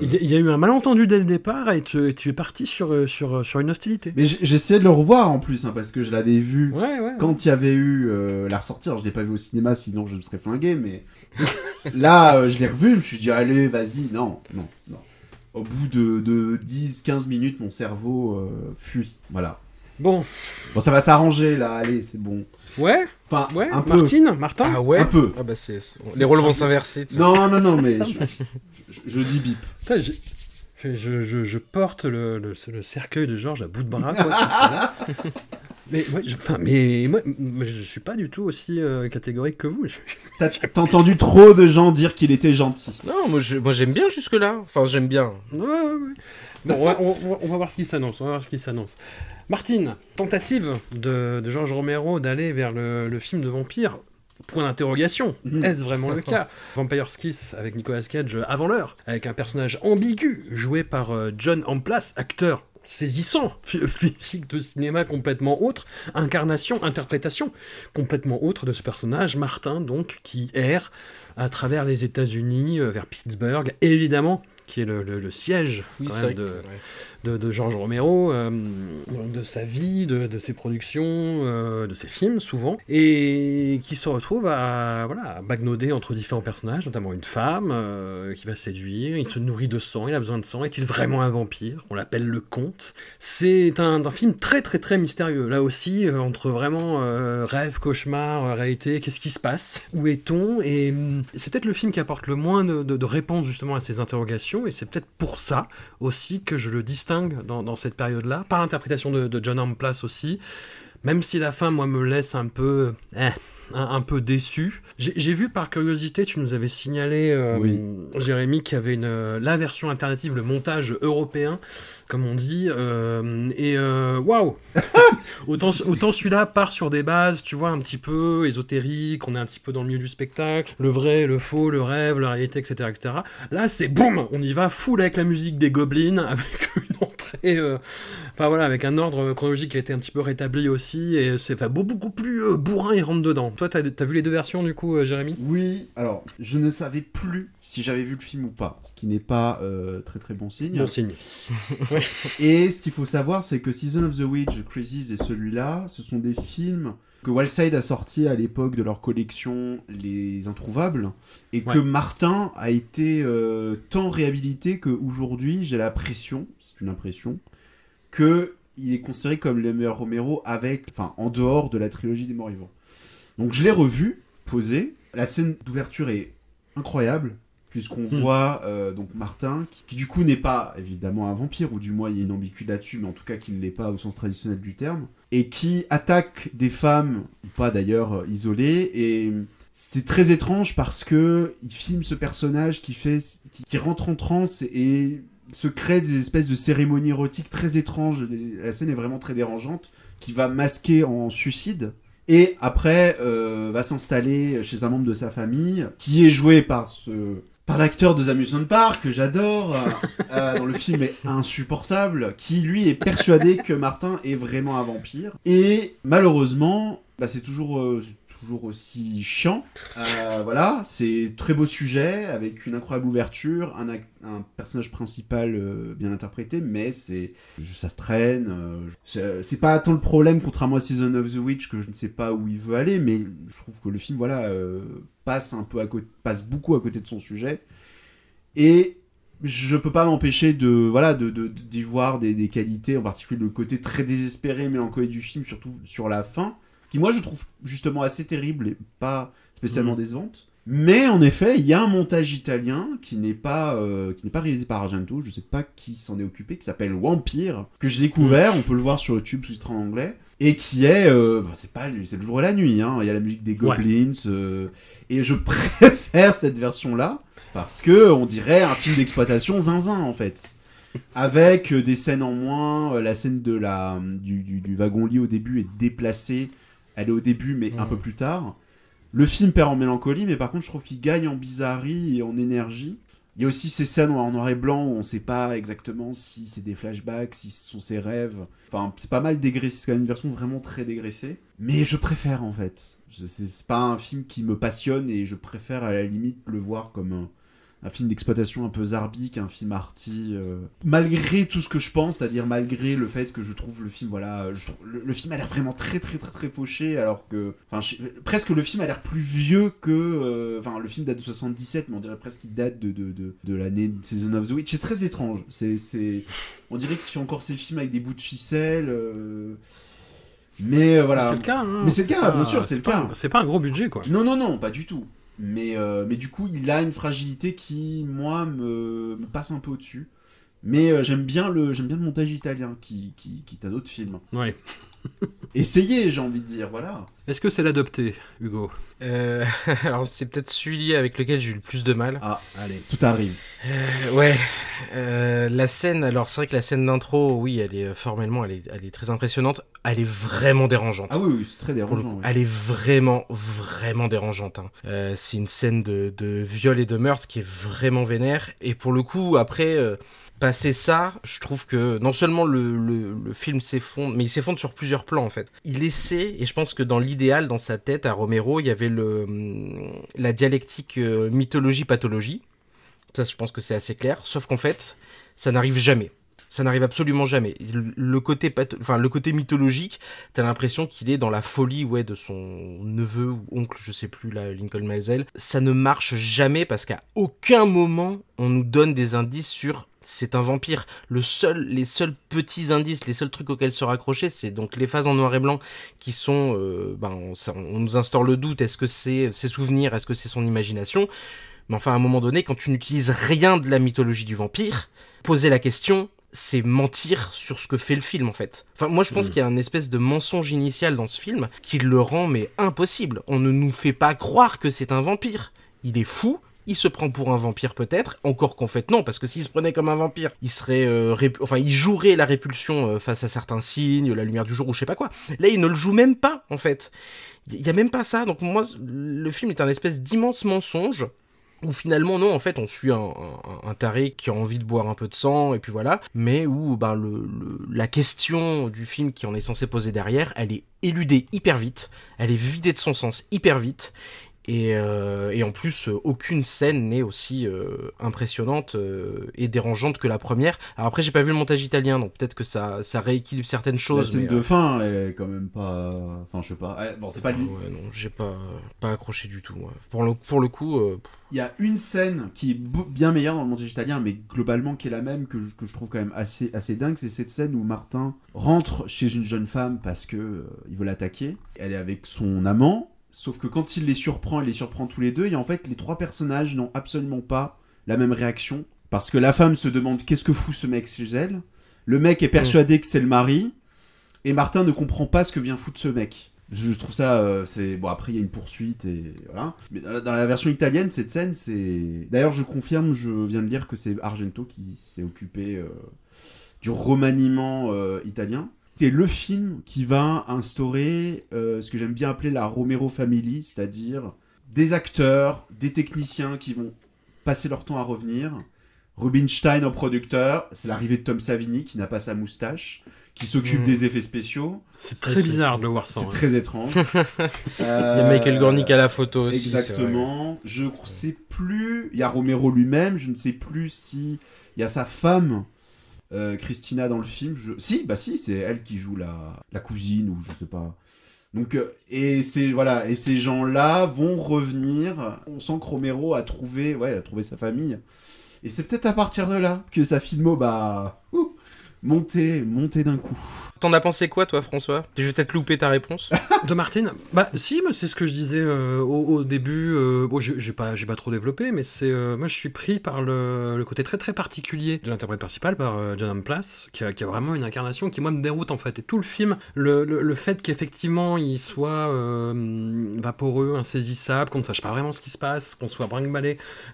Il, y a eu un malentendu dès le départ et tu, es parti sur, euh, sur, euh, sur une hostilité. Mais j'essayais de le revoir en plus, hein, parce que je l'avais vu ouais, ouais, quand il y avait eu la ressortie. Alors, je l'ai pas vu au cinéma, sinon je me serais flingué, mais (laughs) là, je l'ai revu, je me suis dit, allez, vas-y, non, non, non. Au bout de, de 10-15 minutes, mon cerveau fuit. Voilà. Bon. Bon, ça va s'arranger là, allez, c'est bon. Ouais Enfin, ouais, un peu. Martine Martin Ah ouais Un peu. Ah bah c'est, Les rôles vont s'inverser. Non, non, non, mais (laughs) je, dis bip. je, je, je, porte le, le, le, cercueil de Georges à bout de bras. Quoi, (laughs) mais, ouais, mais moi, je suis pas du tout aussi euh, catégorique que vous. (laughs) T'as entendu trop de gens dire qu'il était gentil. Non, moi, moi j'aime bien jusque-là. Enfin, j'aime bien. Ouais, ouais, ouais. Bon, on va, on, va, voir ce qui s'annonce. On va voir ce qui s'annonce. Martine, tentative de, de Georges Romero d'aller vers le, film de vampire? Point d'interrogation. Mhm. Est-ce vraiment le (laughs) cas? Vampire's Kiss avec Nicolas Cage avant l'heure, avec un personnage ambigu joué par euh, John Amplas, acteur saisissant, physique de cinéma complètement autre, incarnation, interprétation complètement autre de ce personnage, Martin donc, qui erre à travers les États-Unis, euh, vers Pittsburgh, évidemment, qui est le, siège de, de, de Georges Romero, euh, de sa vie, de, ses productions, euh, de ses films souvent, et qui se retrouve à, voilà, bagnoder entre différents personnages, notamment une femme euh, qui va séduire, il se nourrit de sang, il a besoin de sang, est-il vraiment un vampire? On l'appelle le comte. C'est un, un, film très très très mystérieux, là aussi, entre vraiment rêve, cauchemar, réalité, qu'est-ce qui se passe? Où est-on? Et hum, c'est peut-être le film qui apporte le moins de, de réponses justement à ces interrogations, et c'est peut-être pour ça aussi que je le distingue dans, cette période-là, par l'interprétation de, John Amplas aussi, même si la fin, moi, me laisse un peu... Eh, un, peu déçu. J'ai vu par curiosité, tu nous avais signalé, euh, Jérémy, qu'il y avait une, la version alternative, le montage européen, comme on dit. Euh, et euh, waouh (laughs) Autant, autant celui-là part sur des bases, tu vois, un petit peu ésotériques, on est un petit peu dans le milieu du spectacle, le vrai, le faux, le rêve, la réalité, etc. etc. Là, c'est boum On y va full avec la musique des gobelins, (laughs) avec une euh, Enfin voilà, avec un ordre chronologique qui a été un petit peu rétabli aussi, et c'est enfin, beau- beaucoup plus euh, bourrin et rentre dedans. Toi, t'as as vu les deux versions du coup, euh, Jérémy? Oui, alors, je ne savais plus si j'avais vu le film ou pas, ce qui n'est pas euh, très très bon signe. Bon signe. (laughs) Et ce qu'il faut savoir, c'est que Season of the Witch, Crisis et celui-là, ce sont des films que Wildside a sortis à l'époque de leur collection Les Introuvables, et que. Martin a été euh, tant réhabilité qu'aujourd'hui, j'ai l'impression, c'est une impression, que il est considéré comme le meilleur Romero avec, enfin, en dehors de la trilogie des morts vivants. Donc je l'ai revu, posé. La scène d'ouverture est incroyable, puisqu'on Hmm. voit euh, donc Martin, qui, qui du coup n'est pas évidemment un vampire, ou du moins il y a une ambiguïté là-dessus, mais en tout cas qui ne l'est pas au sens traditionnel du terme, et qui attaque des femmes, ou pas d'ailleurs, euh, isolées, et c'est très étrange parce que il filme ce personnage qui fait, qui, qui rentre en transe et se crée des espèces de cérémonies érotiques très étranges. La scène est vraiment très dérangeante, qui va masquer en suicide. Et après, euh, va s'installer chez un membre de sa famille, qui est joué par ce par l'acteur de The Amusement Park, que j'adore, euh, (laughs) euh, dont le film est insupportable, qui lui est persuadé que Martin est vraiment un vampire. Et malheureusement, bah, c'est toujours, euh, toujours aussi chiant. Euh, voilà, c'est très beau sujet, avec une incroyable ouverture, un, un personnage principal euh, bien interprété, mais c'est ça traîne. euh, je- c'est pas tant le problème, contrairement à Season of the Witch, que je ne sais pas où il veut aller, mais je trouve que le film, voilà, euh, passe un peu à côté, passe beaucoup à côté de son sujet. Et je peux pas m'empêcher de voilà de de- d'y voir des, des qualités en particulier le côté très désespéré mélancolique du film surtout sur la fin qui moi je trouve justement assez terrible et pas spécialement Mhm. décevante mais en effet il y a un montage italien qui n'est pas euh, qui n'est pas réalisé par Argento je sais pas qui s'en est occupé qui s'appelle Vampire que j'ai découvert on peut le voir sur YouTube sous-titré en anglais et qui est euh, enfin, c'est pas c'est le jour et la nuit hein. il y a la musique des Ouais. Goblins euh, et je (laughs) préfère cette version là parce que on dirait un film d'exploitation zinzin en fait. Avec euh, des scènes en moins, la scène de la, du, du- du wagon-lit au début est déplacée. Elle est au début, mais un peu plus tard. Le film perd en mélancolie, mais par contre, je trouve qu'il gagne en bizarrerie et en énergie. Il y a aussi ces scènes en noir et blanc où on sait pas exactement si c'est des flashbacks, si ce sont ses rêves. Enfin, c'est pas mal dégraissé, c'est quand même une version vraiment très dégraissée. Mais je préfère en fait. C'est pas un film qui me passionne et je préfère à la limite le voir comme un, un film d'exploitation un peu zarbique, un film arty. euh, Malgré tout ce que je pense, c'est-à-dire malgré le fait que je trouve le film, voilà, je trouve- le, le film a l'air vraiment très très très très fauché, alors que, enfin, presque le film a l'air plus vieux que, euh, enfin, le film date de 77, mais on dirait presque qu'il date de, de, de, de l'année de Season of the Witch. C'est très étrange. C'est, c'est, on dirait qu'il fait encore ses films avec des bouts de ficelle. euh, Mais voilà. C'est le cas, hein. Mais c'est le cas, pas- bien sûr, c'est le pas- cas. C'est pas un gros budget, quoi. Non, non, non, pas du tout. Mais, euh, mais du coup, il a une fragilité qui, moi, me, passe un peu au-dessus. Mais euh, j'aime bien le bien le montage italien qui, qui, qui t'a d'autres films. Ouais. Essayez, j'ai envie de dire, voilà. Est-ce que c'est l'adopté, Hugo Euh, (laughs) alors c'est peut-être celui avec lequel j'ai eu le plus de mal. Ah, Allez. tout arrive. Euh, ouais, euh, la scène, alors c'est vrai que la scène d'intro, oui, elle est formellement, elle est, elle est très impressionnante. Elle est vraiment dérangeante. Ah oui, oui c'est très dérangeant. coup. Elle est vraiment, vraiment dérangeante. hein. Euh, c'est une scène de, de viol et de meurtre qui est vraiment vénère. Et pour le coup, après, euh, passer ça, je trouve que non seulement le, film s'effondre, mais il s'effondre sur plusieurs plans en fait. Il essaie, et je pense que dans l'idéal, dans sa tête, à Romero, il y avait le, hum, la dialectique euh, mythologie-pathologie. Ça, je pense que c'est assez clair. Sauf qu'en fait, ça n'arrive jamais. Ça n'arrive absolument jamais. Le- côté, enfin, le côté mythologique, t'as l'impression qu'il est dans la folie ouais, de son neveu ou oncle, je sais plus, là, Lincoln Maisel. Ça ne marche jamais parce qu'à aucun moment on nous donne des indices sur c'est un vampire. Le seul, les seuls petits indices, les seuls trucs auxquels se raccrocher, c'est donc les phases en noir et blanc qui sont, euh, ben, on, on nous instaure le doute. Est-ce que c'est ses souvenirs, est-ce que c'est son imagination? Mais enfin, à un moment donné, quand tu n'utilises rien de la mythologie du vampire, poser la question, c'est mentir sur ce que fait le film en fait. Enfin, moi je pense Mm. qu'il y a un espèce de mensonge initial dans ce film qui le rend mais impossible. On ne nous fait pas croire que c'est un vampire. Il est fou. Il se prend pour un vampire peut-être, encore qu'en fait non, parce que s'il se prenait comme un vampire, il serait, euh, enfin, il jouerait la répulsion euh, face à certains signes, la lumière du jour ou je sais pas quoi. Là, il ne le joue même pas en fait. Il y a même pas ça. Donc moi, le film est un espèce d'immense mensonge où finalement non en fait on suit un, un, taré qui a envie de boire un peu de sang et puis voilà mais où ben le, la question du film qui en est censé poser derrière elle est éludée hyper vite elle est vidée de son sens hyper vite et, euh, et, en plus, euh, aucune scène n'est aussi euh, impressionnante et dérangeante que la première. Alors après, j'ai pas vu le montage italien, donc peut-être que ça, ça rééquilibre certaines choses. La scène de fin est quand même pas. Enfin, je sais pas. Bon, c'est pas lui. Ouais, non, j'ai pas, pas accroché du tout. Pour, le, pour le coup. Il y a une scène qui est bien meilleure dans le montage italien, mais globalement qui est la même, que je, que je trouve quand même assez, assez dingue. C'est cette scène où Martin rentre chez une jeune femme parce que il veut l'attaquer. Elle est avec son amant Sauf que quand il les surprend, il les surprend tous les deux, et en fait, les trois personnages n'ont absolument pas la même réaction. Parce que la femme se demande qu'est-ce que fout ce mec chez elle? Le mec est persuadé que c'est le mari. Et Martin ne comprend pas ce que vient foutre ce mec. Je, trouve ça, euh, c'est bon. Après, il y a une poursuite et voilà. Mais dans la version italienne, cette scène, c'est. D'ailleurs, je confirme, je viens de lire que c'est Argento qui s'est occupé euh, du remaniement euh, italien c'est le film qui va instaurer ce que j'aime bien appeler la Romero Family, c'est-à-dire des acteurs, des techniciens qui vont passer leur temps à revenir. Rubinstein en producteur, c'est l'arrivée de Tom Savini qui n'a pas sa moustache, qui s'occupe hmm. des effets spéciaux. C'est très bizarre de le voir ça. C'est hein. très étrange. (laughs) Il y a Michael Gornick à la photo aussi. Exactement. Je ne sais plus. Il y a Romero lui-même. Je ne sais plus si il y a sa femme euh, Christina dans le film. Je... Si, bah si, c'est elle qui joue la, la cousine ou je sais pas. Donc, euh, et, c'est, voilà, et ces gens-là vont revenir. On sent que Romero a trouvé, ouais, a trouvé sa famille. Et c'est peut-être à partir de là que sa filmo, bah, monter, monter d'un coup. T'en as pensé quoi, toi, François? Je vais peut-être louper ta réponse. (laughs) de Martine? Bah, si, c'est ce que je disais euh, au, début. Euh, bon, j'ai pas, pas trop développé, mais c'est euh, moi, je suis pris par le, côté très très particulier de l'interprète principal, par John Place, qui a, qui a, vraiment une incarnation qui, moi, me déroute en fait. Et tout le film, le, le, fait qu'effectivement il soit vaporeux, insaisissable, qu'on ne sache pas vraiment ce qui se passe, qu'on soit brinque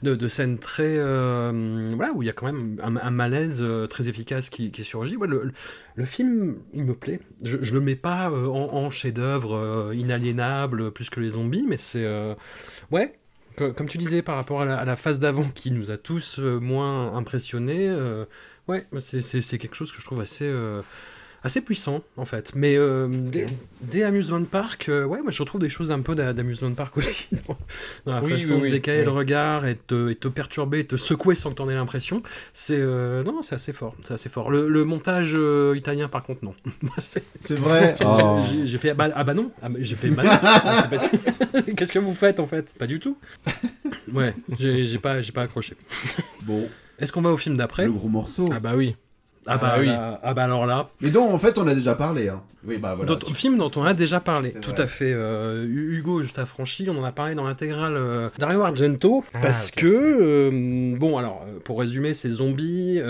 de, de scènes très. voilà, où il y a quand même un, malaise très efficace qui, qui le film, il me plaît. Je, je le mets pas euh, en, chef-d'œuvre euh, inaliénable plus que les zombies, mais c'est. Euh, ouais, comme tu disais par rapport à la, phase d'avant qui nous a tous moins impressionnés, ouais, c'est quelque chose que je trouve assez assez puissant en fait. Mais euh, des, amusement park, euh, ouais, moi je retrouve des choses un peu d'amusement park aussi (laughs) dans, la façon de décaler le regard et te, et te perturber, te secouer sans que t'en aies l'impression. C'est euh, non, c'est assez fort, c'est assez fort. Le, montage italien par contre non. (laughs) c'est vrai. (laughs) J'ai fait ah bah, ah bah non, ah, j'ai fait bah Qu'est-ce que vous faites en fait? Pas du tout. Ouais, j'ai pas j'ai pas accroché. Bon. Est-ce qu'on va au film d'après? Le gros morceau. Ah bah oui. Ah bah, oui. ah bah alors là. Et donc en fait on a déjà parlé. Hein. Oui bah voilà. D'autres films dont on a déjà parlé. Tout à fait. Euh, Hugo, je t'affranchis, on en a parlé dans l'intégrale euh, Dario Argento ah, parce que euh, bon alors pour résumer c'est Zombie,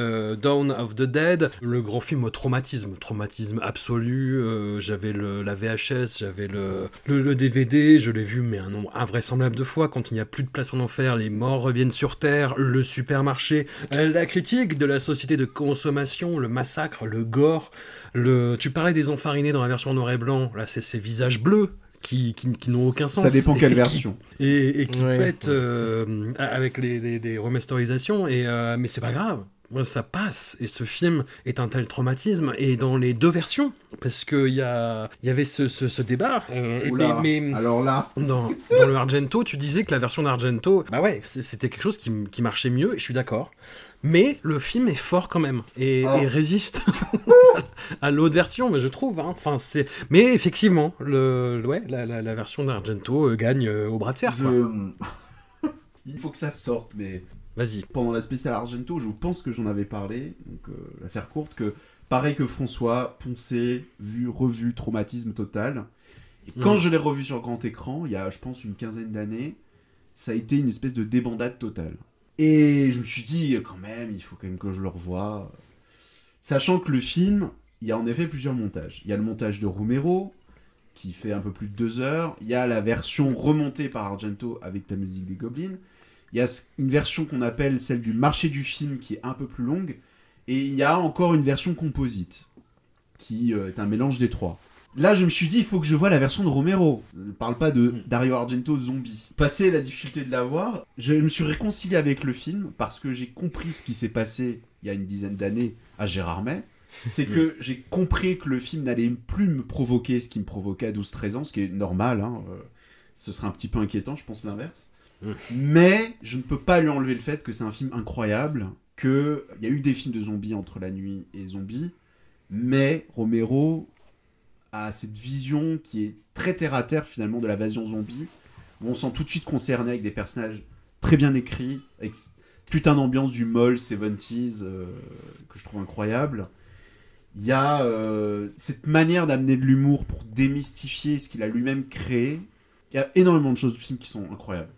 Dawn of the Dead, le grand film traumatisme, traumatisme absolu. j'avais la VHS, j'avais le, le, DVD, je l'ai vu mais un nombre invraisemblable de fois. Quand il n'y a plus de place en enfer, les morts reviennent sur terre, le supermarché, la critique de la société de consommation le massacre, le gore. Le... Tu parlais des enfarinés dans la version noir et blanc, là c'est ces visages bleus qui, qui, n'ont aucun sens. Ça dépend quelle version. et, qui pètent euh, avec les, les, remasterisations, et, euh, mais c'est pas grave. Ça passe, et ce film est un tel traumatisme, et dans les deux versions, parce qu'il y, a, y avait ce, ce, débat. mais, alors là dans, dans, le Argento, tu disais que la version d'Argento, bah ouais, c'était quelque chose qui, qui marchait mieux, et je suis d'accord mais le film est fort quand même et, ah. résiste (laughs) à l'autre version, mais je trouve. Hein. Enfin, c'est. Mais effectivement, le, ouais, la, version d'Argento euh, gagne euh, au bras de fer. (laughs) Il faut que ça sorte, mais. Vas-y. Pendant la spéciale Argento, je pense que j'en avais parlé, donc euh, l'affaire courte, que pareil que François, poncé, vu, revu, traumatisme total. Et quand mm. je l'ai revu sur grand écran, il y a, je pense, une quinzaine d'années, ça a été une espèce de débandade totale. Et je me suis dit, quand même, il faut quand même que je le revoie. Sachant que le film, il y a en effet plusieurs montages. Il y a le montage de Romero, qui fait un peu plus de deux heures. Il y a la version remontée par Argento avec la musique des Goblins. Il y a une version qu'on appelle celle du marché du film, qui est un peu plus longue. Et il y a encore une version composite, qui euh, est un mélange des trois. Là, je me suis dit, il faut que je vois la version de Romero. Ne parle pas de Mm. Dario Argento zombie. Passé la difficulté de la voir, je me suis réconcilié avec le film parce que j'ai compris ce qui s'est passé il y a une dizaine d'années à Gérard May. C'est que j'ai compris que le film n'allait plus me provoquer ce qui me provoquait à 12-13 ans, ce qui est normal. hein, euh, Ce serait un petit peu inquiétant, je pense l'inverse. Mm. Mais je ne peux pas lui enlever le fait que c'est un film incroyable, qu'il y a eu des films de zombies entre la nuit et zombies, mais Romero a cette vision qui est très terre à terre finalement de l'invasion zombie, où on sent tout de suite concerné avec des personnages très bien écrits, avec putain d'ambiance du moll 70s euh, que je trouve incroyable. Il y a euh, cette manière d'amener de l'humour pour démystifier ce qu'il a lui-même créé. Il y a énormément de choses du film qui sont incroyables.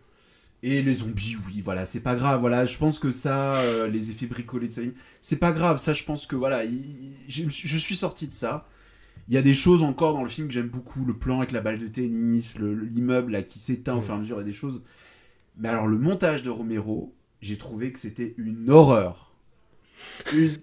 Et les zombies, oui, voilà, c'est pas grave. Voilà, je pense que ça, euh, les effets bricolés de ça, c'est pas grave. Ça, je pense que voilà, il- je, je suis sorti de ça. Il y a des choses encore dans le film que j'aime beaucoup, le plan avec la balle de tennis, le- l'immeuble là qui s'éteint au Ouais. fur et à mesure, il y a des choses. Mais alors le montage de Romero, j'ai trouvé que c'était une horreur. Une-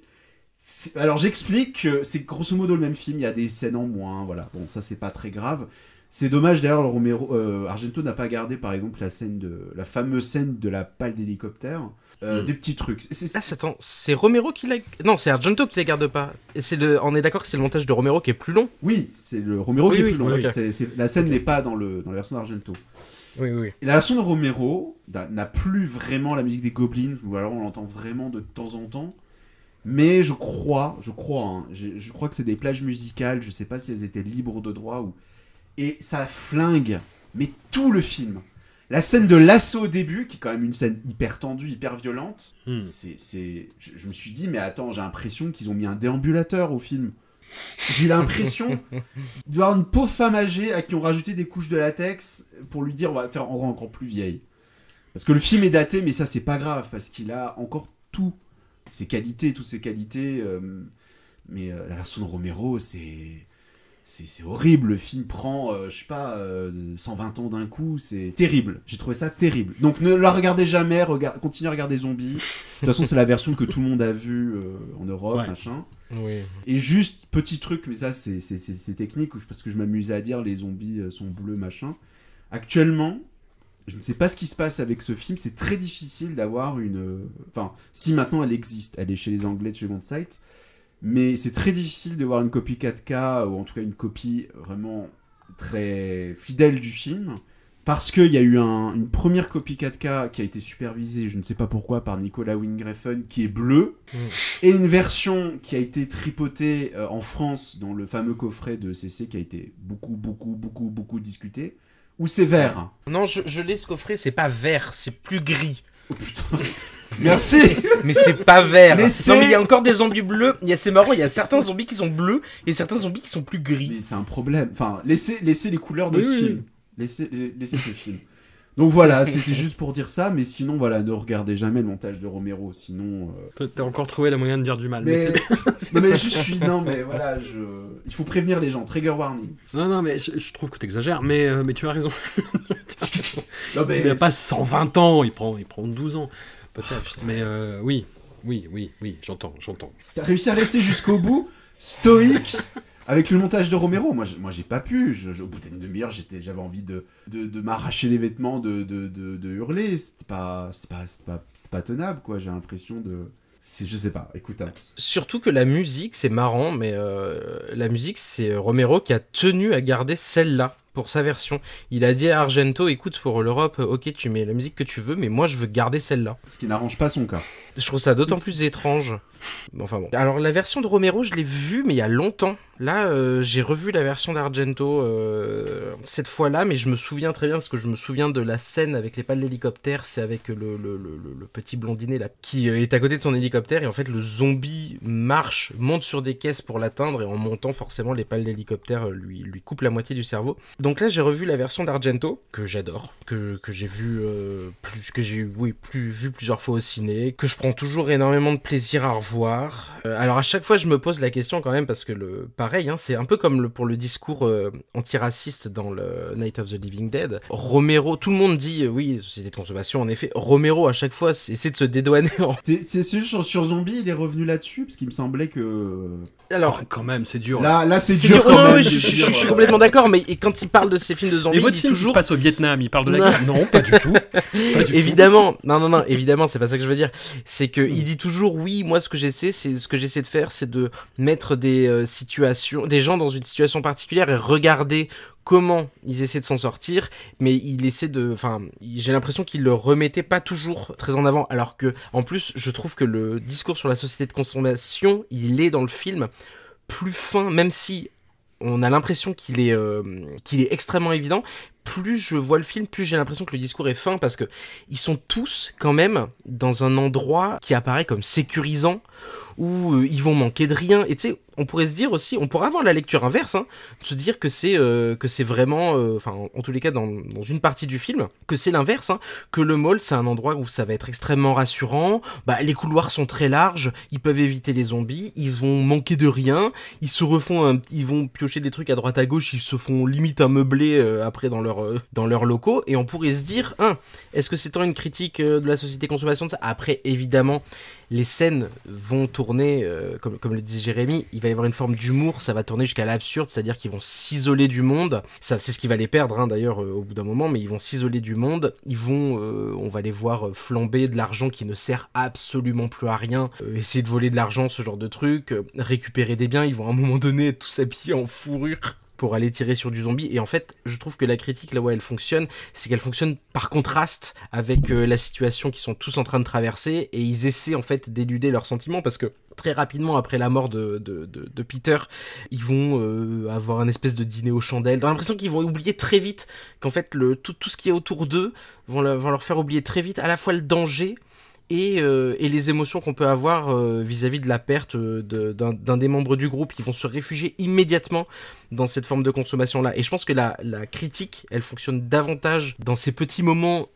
Alors j'explique que c'est grosso modo le même film, il y a des scènes en moins, voilà. Bon, ça c'est pas très grave. C'est dommage d'ailleurs, le Romero, euh, Argento n'a pas gardé par exemple la scène de la fameuse scène de la pale d'hélicoptère, Euh, Mm. des petits trucs. C'est- Ah, c'est- attends, c'est Romero qui la. Non, c'est Argento qui la garde pas. Et c'est le. On est d'accord que c'est le montage de Romero qui est plus long. Oui, c'est le Romero Oui, qui est oui, plus long. la scène n'est pas dans, le, dans la version d'Argento. Oui, oui. La version de Romero n'a n'a plus vraiment la musique des Goblins, ou alors on l'entend vraiment de temps en temps. Mais je crois, je crois, hein, je, je crois que c'est des plages musicales, je sais pas si elles étaient libres de droit ou. Et ça flingue, mais tout le film. La scène de l'assaut au début, qui est quand même une scène hyper tendue, hyper violente, Hmm. c'est, c'est... Je, je me suis dit, mais attends, j'ai l'impression qu'ils ont mis un déambulateur au film. J'ai l'impression (laughs) d'avoir une pauvre femme âgée à qui on rajouté des couches de latex pour lui dire on va te rendre encore plus vieille. Parce que le film est daté, mais ça c'est pas grave, parce qu'il a encore tout. Ses qualités, toutes ses qualités. euh, mais euh, la version de Romero, c'est. C'est horrible, le film prend, euh, je sais pas, euh, 120 ans d'un coup, c'est terrible. J'ai trouvé ça terrible. Donc ne la regardez jamais, regard- continuez à regarder Zombie. De toute façon, c'est la version que tout le monde a vue euh, en Europe, Ouais. machin. Oui. Et juste, petit truc, mais ça c'est- technique, parce que je m'amusais à dire les zombies euh, sont bleus, machin. Actuellement, je ne sais pas ce qui se passe avec ce film, c'est très difficile d'avoir une... Enfin, si maintenant elle existe, elle est chez les Anglais de chez Sight, mais c'est très difficile de voir une copie 4K, ou en tout cas une copie vraiment très fidèle du film, parce qu'il y a eu un- une première copie 4K qui a été supervisée, je ne sais pas pourquoi, par Nicolas Wingreffen, qui est bleu, Mm. et une version qui a été tripotée euh, en France dans le fameux coffret de CC qui a été beaucoup, beaucoup, beaucoup, beaucoup discuté, où c'est vert. Non, je, je l'ai ce coffret, c'est pas vert, c'est plus gris. Oh putain. (laughs) Merci. (laughs) Mais c'est pas vert. Laissez- Non, mais il y a encore des zombies bleus. Il y a, c'est marrant, il y a certains zombies qui sont bleus et certains zombies qui sont plus gris. Mais c'est un problème. Enfin, laissez, laissez les couleurs de Oui, ce oui, film. Laissez, laissez ce film. Donc voilà, c'était juste pour dire ça, mais sinon, voilà, ne regardez jamais le montage de Romero, sinon... euh, T'as- encore trouvé la moyen de dire du mal. Mais, Mais, c'est- (laughs) (laughs) non, mais je suis... Non, mais voilà, je... Il faut prévenir les gens, trigger warning. non, non, mais je, je trouve que t'exagères. Mais, euh, mais tu as raison. Non, mais... Il n'a pas 120 ans, il prend, il prend 12 ans, peut-être. mais euh, oui, oui, oui, oui, j'entends, j'entends. T'as réussi à rester jusqu'au bout, stoïque, avec le montage de Romero. Moi, j'ai- moi j'ai pas pu. Je- je- au bout d'une demi-heure, j'étais- j'avais envie de, de, de m'arracher les vêtements, de, de, de, de hurler. C'était pas, c'était pas, c'était pas, c'était pas tenable, quoi. J'ai l'impression de. C'est, je sais pas, écoute. hein. Surtout que la musique, c'est marrant, mais euh, la musique, c'est Romero qui a tenu à garder celle-là pour sa version. Il a dit à Argento, écoute, pour l'Europe, ok, tu mets la musique que tu veux, mais moi, je veux garder celle-là. Ce qui n'arrange pas son cas. Je trouve ça d'autant plus étrange. Enfin bon. Alors la version de Romero, je l'ai vue, mais il y a longtemps. Là, euh, j'ai revu la version d'Argento euh, cette fois-là, mais je me souviens très bien parce que je me souviens de la scène avec les pales d'hélicoptère. C'est avec le, le, le- le- le petit blondinet là qui euh, est à côté de son hélicoptère et en fait le zombie marche, monte sur des caisses pour l'atteindre et en montant forcément les pales d'hélicoptère euh, lui lui coupe la moitié du cerveau. Donc donc là, j'ai revu la version d'Argento, que j'adore, que, que j'ai vu euh, plus, que j'ai oui, plus, vu plusieurs fois au ciné, que je prends toujours énormément de plaisir à revoir. Euh, alors à chaque fois, je me pose la question quand même, parce que le, pareil, hein, c'est un peu comme le, pour le discours euh, antiraciste dans le Night of the Living Dead. Romero, tout le monde dit, oui, société de consommation, en effet. Romero, à chaque fois, essaie de se dédouaner. En... C'est sur, sur Zombie, il est revenu là-dessus, parce qu'il me semblait que... Alors, quand même, c'est dur. Là, là c'est dur, quand non, même. je, je, je, suis complètement d'accord, mais quand il parle de ces films de zombies, il dit film toujours. passe au Vietnam, il parle de la guerre Non, pas du tout. (laughs) Pas du évidemment, non, non, non, évidemment, c'est pas ça que je veux dire. C'est que il dit toujours, oui, moi, ce que j'essaie, c'est ce que j'essaie de faire, c'est de mettre des euh, situations, des gens dans une situation particulière et regarder comment ils essaient de s'en sortir, mais il essaie de, enfin, j'ai l'impression qu'il le remettait pas toujours très en avant, alors que, en plus, je trouve que le discours sur la société de consommation, il est dans le film plus fin, même si on a l'impression qu'il est, euh, qu'il est extrêmement évident. Plus je vois le film, plus j'ai l'impression que le discours est fin parce que ils sont tous quand même dans un endroit qui apparaît comme sécurisant où euh, ils vont manquer de rien. Et tu sais, on pourrait se dire aussi, on pourrait avoir la lecture inverse, hein, de se dire que c'est euh, que c'est vraiment, enfin en tous les cas dans, une partie du film, que c'est l'inverse, hein, que le mall c'est un endroit où ça va être extrêmement rassurant. Bah les couloirs sont très larges, ils peuvent éviter les zombies, ils vont manquer de rien, ils se refont, un, ils vont piocher des trucs à droite à gauche, ils se font limite un meublé euh, après dans leur euh, leurs locaux. Et on pourrait se dire, hein, est-ce que c'est tant une critique de la société consommation de ça Après évidemment les scènes vont tourner, euh, comme, le disait Jérémy, il va y avoir une forme d'humour, ça va tourner jusqu'à l'absurde, c'est-à-dire qu'ils vont s'isoler du monde. Ça, c'est ce qui va les perdre hein, d'ailleurs euh, au bout d'un moment, mais ils vont s'isoler du monde. Ils vont, euh, on va les voir flamber de l'argent qui ne sert absolument plus à rien, essayer de voler de l'argent, ce genre de truc, récupérer des biens. Ils vont à un moment donné tous habillés en fourrure pour aller tirer sur du zombie. Et en fait, je trouve que la critique, là où elle fonctionne, c'est qu'elle fonctionne par contraste avec euh, la situation qu'ils sont tous en train de traverser. Et ils essaient en fait d'éluder leurs sentiments parce que très rapidement après la mort de, Peter, ils vont euh, avoir un espèce de dîner aux chandelles. J'ai l'impression qu'ils vont oublier très vite qu'en fait tout, tout ce qui est autour d'eux vont, le, vont leur faire oublier très vite à la fois le danger et, euh, et, les émotions qu'on peut avoir euh, vis-à-vis -vis de la perte d'un de, des membres du groupe qui vont se réfugier immédiatement dans cette forme de consommation là et je pense que la, critique elle fonctionne davantage dans ces petits moments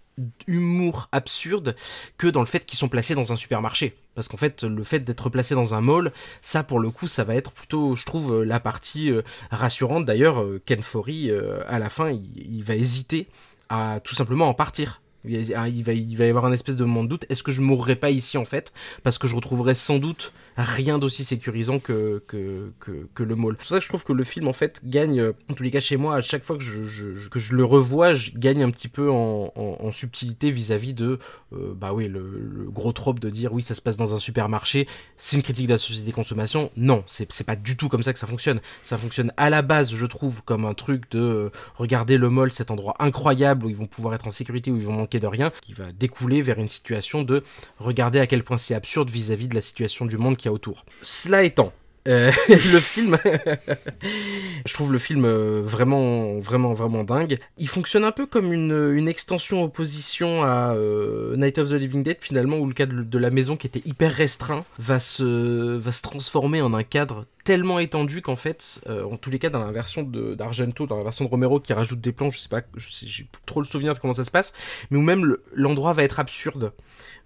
d'humour absurde que dans le fait qu'ils sont placés dans un supermarché. Parce qu'en fait le fait d'être placé dans un mall ça pour le coup ça va être plutôt je trouve la partie euh, rassurante. D'ailleurs Ken Foree à la fin il va hésiter à tout simplement en partir il va, il va y avoir un espèce de moment de doute. Est-ce que je mourrais pas ici en fait? Parce que je retrouverais sans doute rien d'aussi sécurisant que, que, que, le mall. C'est pour ça que je trouve que le film en fait gagne, en tous les cas chez moi, à chaque fois que je, que je le revois, je gagne un petit peu en, subtilité vis-à-vis -vis de, euh, bah oui, le, gros trope de dire oui, ça se passe dans un supermarché, c'est une critique de la société consommation. Non, c'est pas du tout comme ça que ça fonctionne. Ça fonctionne à la base, je trouve, comme un truc de euh, regarder le mall, cet endroit incroyable où ils vont pouvoir être en sécurité, où ils vont manquer de rien, qui va découler vers une situation de regarder à quel point c'est absurde vis-à-vis -vis de la situation du monde qu'il y a autour. Cela étant, euh, (laughs) le film, (laughs) je trouve le film vraiment, vraiment, vraiment dingue. Il fonctionne un peu comme une, une extension opposition à euh, Night of the Living Dead, finalement, où le cadre de la maison qui était hyper restreint va se, va se transformer en un cadre tellement étendu qu'en fait, euh, en tous les cas, dans la version d'Argento, dans la version de Romero qui rajoute des plans, je sais pas, j'ai trop le souvenir de comment ça se passe, mais où même l'endroit le, va être absurde.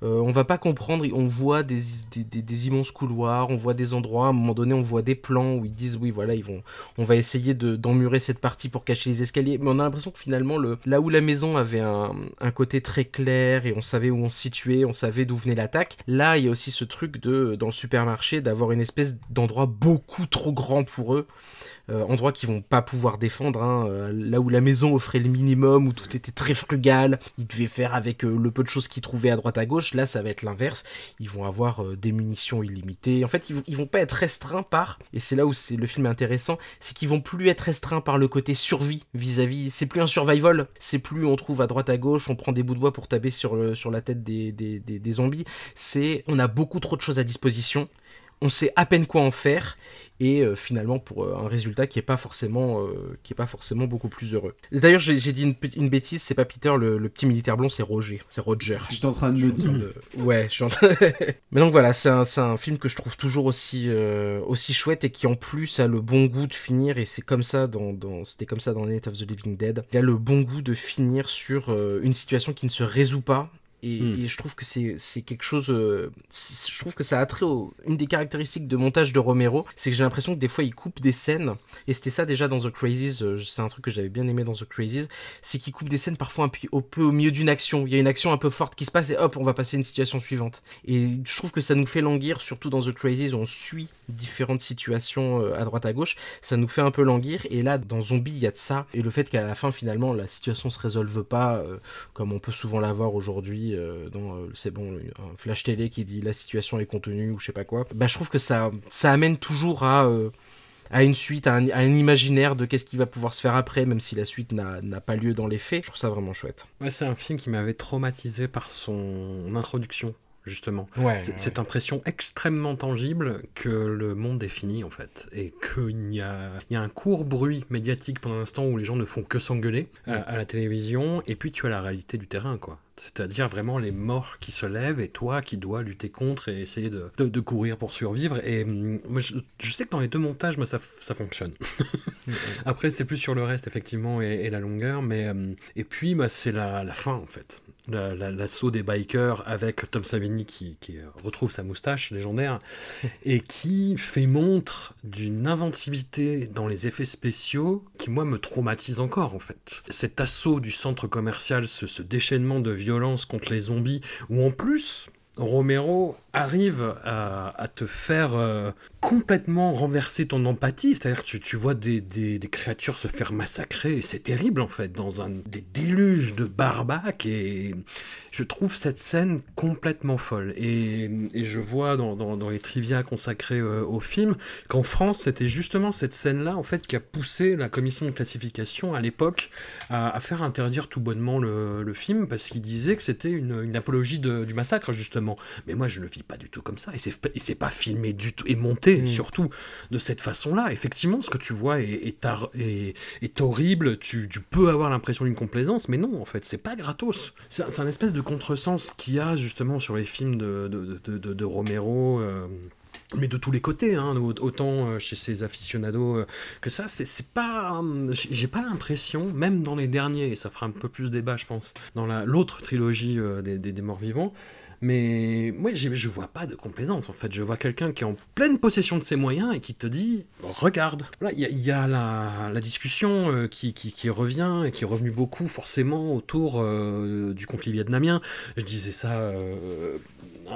Euh, on va pas comprendre, on voit des, immenses couloirs, on voit des endroits, à un moment donné, on voit des plans où ils disent oui, voilà, ils vont, on va essayer d'emmurer cette partie pour cacher les escaliers, mais on a l'impression que finalement, le, là où la maison avait un, un côté très clair et on savait où on se situait, on savait d'où venait l'attaque, là, il y a aussi ce truc de, dans le supermarché, d'avoir une espèce d'endroit beaucoup beaucoup trop grand pour eux. Euh, endroit qu'ils vont pas pouvoir défendre. Hein. Euh, là où la maison offrait le minimum, où tout était très frugal, ils devaient faire avec euh, le peu de choses qu'ils trouvaient à droite à gauche. Là, ça va être l'inverse. Ils vont avoir des munitions illimitées. En fait, ils, ils, vont pas être restreints par, et c'est là où c'est le film est intéressant, c'est qu'ils vont plus être restreints par le côté survie vis-à-vis. C'est plus un survival. C'est plus on trouve à droite à gauche, on prend des bouts de bois pour taper sur, le, sur la tête des, des, des, des zombies. C'est on a beaucoup trop de choses à disposition on sait à peine quoi en faire et euh, finalement pour euh, un résultat qui est pas forcément euh, qui est pas forcément beaucoup plus heureux. D'ailleurs, j'ai dit une, une bêtise, c'est pas Peter le, le, petit militaire blond, c'est Roger, c'est Roger. Je suis en train de me dire. Ouais, je suis en train... Mais donc voilà, c'est un, un, film que je trouve toujours aussi aussi chouette et qui en plus a le bon goût de finir et c'est comme ça dans, dans c'était comme ça dans Night of the Living Dead. Il a le bon goût de finir sur une situation qui ne se résout pas et, hmm. et, je trouve que c'est quelque chose. Euh, je trouve que ça a trait au, une des caractéristiques de montage de Romero, c'est que j'ai l'impression que des fois il coupe des scènes. Et c'était ça déjà dans The Crazies. Euh, c'est un truc que j'avais bien aimé dans The Crazies, c'est qu'il coupe des scènes parfois un peu, peu au milieu d'une action. Il y a une action un peu forte qui se passe et hop, on va passer à une situation suivante. Et je trouve que ça nous fait languir, surtout dans The Crazies où on suit différentes situations euh, à droite à gauche. Ça nous fait un peu languir. Et là, dans Zombie, il y a de ça. Et le fait qu'à la fin, finalement, la situation se résolve pas, comme on peut souvent l'avoir aujourd'hui euh, dans euh, c'est bon un flash télé qui dit la situation est contenue ou je sais pas quoi bah je trouve que ça ça amène toujours à euh, à une suite, à un, à un imaginaire de qu'est-ce qui va pouvoir se faire après, même si la suite n'a pas lieu dans les faits. Je trouve ça vraiment chouette. Ouais, c'est un film qui m'avait traumatisé par son introduction justement. cette impression extrêmement tangible que le monde est fini, en fait. Et qu'il y a, il y a un court bruit médiatique pendant l'instant où les gens ne font que s'engueuler à, la télévision, et puis tu as la réalité du terrain, quoi. C'est-à-dire vraiment les morts qui se lèvent et toi qui dois lutter contre et essayer de, de, courir pour survivre. Et hum, moi, je, sais que dans les deux montages, moi, ça, ça fonctionne. (laughs) Après, c'est plus sur le reste, effectivement, et, la longueur. Mais, hum, et puis, bah, c'est la, la fin, en fait l'assaut des bikers avec Tom Savini qui, retrouve sa moustache légendaire (laughs) et qui fait montre d'une inventivité dans les effets spéciaux qui moi me traumatise encore en fait. Cet assaut du centre commercial, ce, ce déchaînement de violence contre les zombies où en plus Romero arrive à, te faire euh, complètement renverser ton empathie, c'est-à-dire que tu, vois des, créatures se faire massacrer, c'est terrible en fait, dans un, des déluges de barbac, et je trouve cette scène complètement folle. Et, je vois dans, les trivia consacrés euh, au film qu'en France, c'était justement cette scène-là en fait qui a poussé la commission de classification à l'époque à, faire interdire tout bonnement le, film, parce qu'il disait que c'était une, apologie du massacre justement. Mais moi je ne vis pas du tout comme ça. Et c'est pas filmé du tout, et monté mm. surtout de cette façon-là. Effectivement, ce que tu vois est, est, horrible, tu, peux avoir l'impression d'une complaisance, mais non, en fait, c'est pas gratos. C'est un espèce de contresens qu'il y a justement sur les films de, Romero. Euh, mais de tous les côtés, hein, autant euh, chez ces aficionados euh, que ça, c'est pas. J'ai pas l'impression, même dans les derniers, et ça fera un peu plus débat, je pense, dans l'autre trilogie des, des, morts vivants, mais moi, je vois pas de complaisance en fait. Je vois quelqu'un qui est en pleine possession de ses moyens et qui te dit Regarde. Il y, a, la, discussion euh, qui, revient et qui est revenue beaucoup forcément autour euh, du conflit vietnamien. Je disais ça. Euh,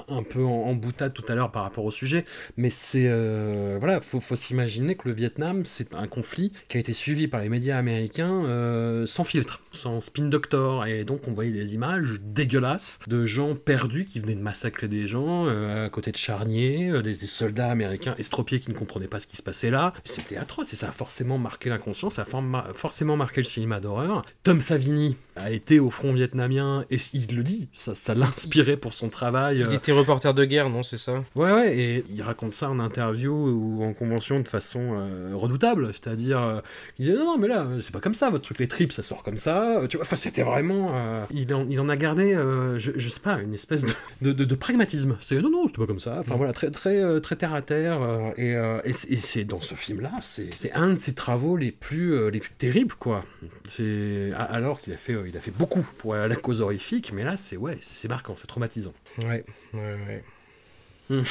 un peu en, boutade tout à l'heure par rapport au sujet, mais c'est euh, voilà, faut, faut s'imaginer que le Vietnam c'est un conflit qui a été suivi par les médias américains euh, sans filtre, sans spin doctor, et donc on voyait des images dégueulasses de gens perdus qui venaient de massacrer des gens euh, à côté de charniers, des, soldats américains estropiés qui ne comprenaient pas ce qui se passait là. C'était atroce et ça a forcément marqué l'inconscience, ça a forcément marqué le cinéma d'horreur. Tom Savini a été au front vietnamien et il le dit, ça, l'a inspiré pour son travail. Il était reporter de guerre, non, c'est ça? Ouais, ouais, et il raconte ça en interview ou en convention de façon euh, redoutable, c'est-à-dire, euh, il dit non, non, mais là, c'est pas comme ça, votre truc, les tripes, ça sort comme ça, tu vois, enfin, c'était vraiment, euh, il, en, il en a gardé, je, je, sais pas, une espèce de, de, de, pragmatisme, c'est non, non, c'était pas comme ça, enfin mm. voilà, très, très, très terre à terre, et, et, c'est dans ce film-là, c'est un de ses travaux les plus, les plus terribles, quoi, alors qu'il a fait, il a fait beaucoup pour la cause horrifique, mais là, c'est ouais, c'est marquant, c'est traumatisant. Ouais, ouais, ouais. (laughs)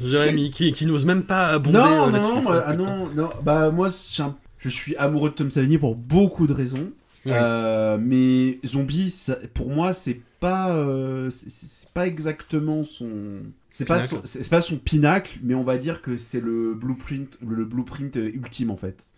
Jérémy, qui, qui n'ose même pas abonder. Non, euh, non, non, ah non, non, bah moi, je suis amoureux de Tom Savini pour beaucoup de raisons. Euh, mais Zombie, pour moi, c'est pas, euh, c'est pas exactement son, c'est pas son, pas son pinacle, mais on va dire que c'est le blueprint, le blueprint ultime en fait.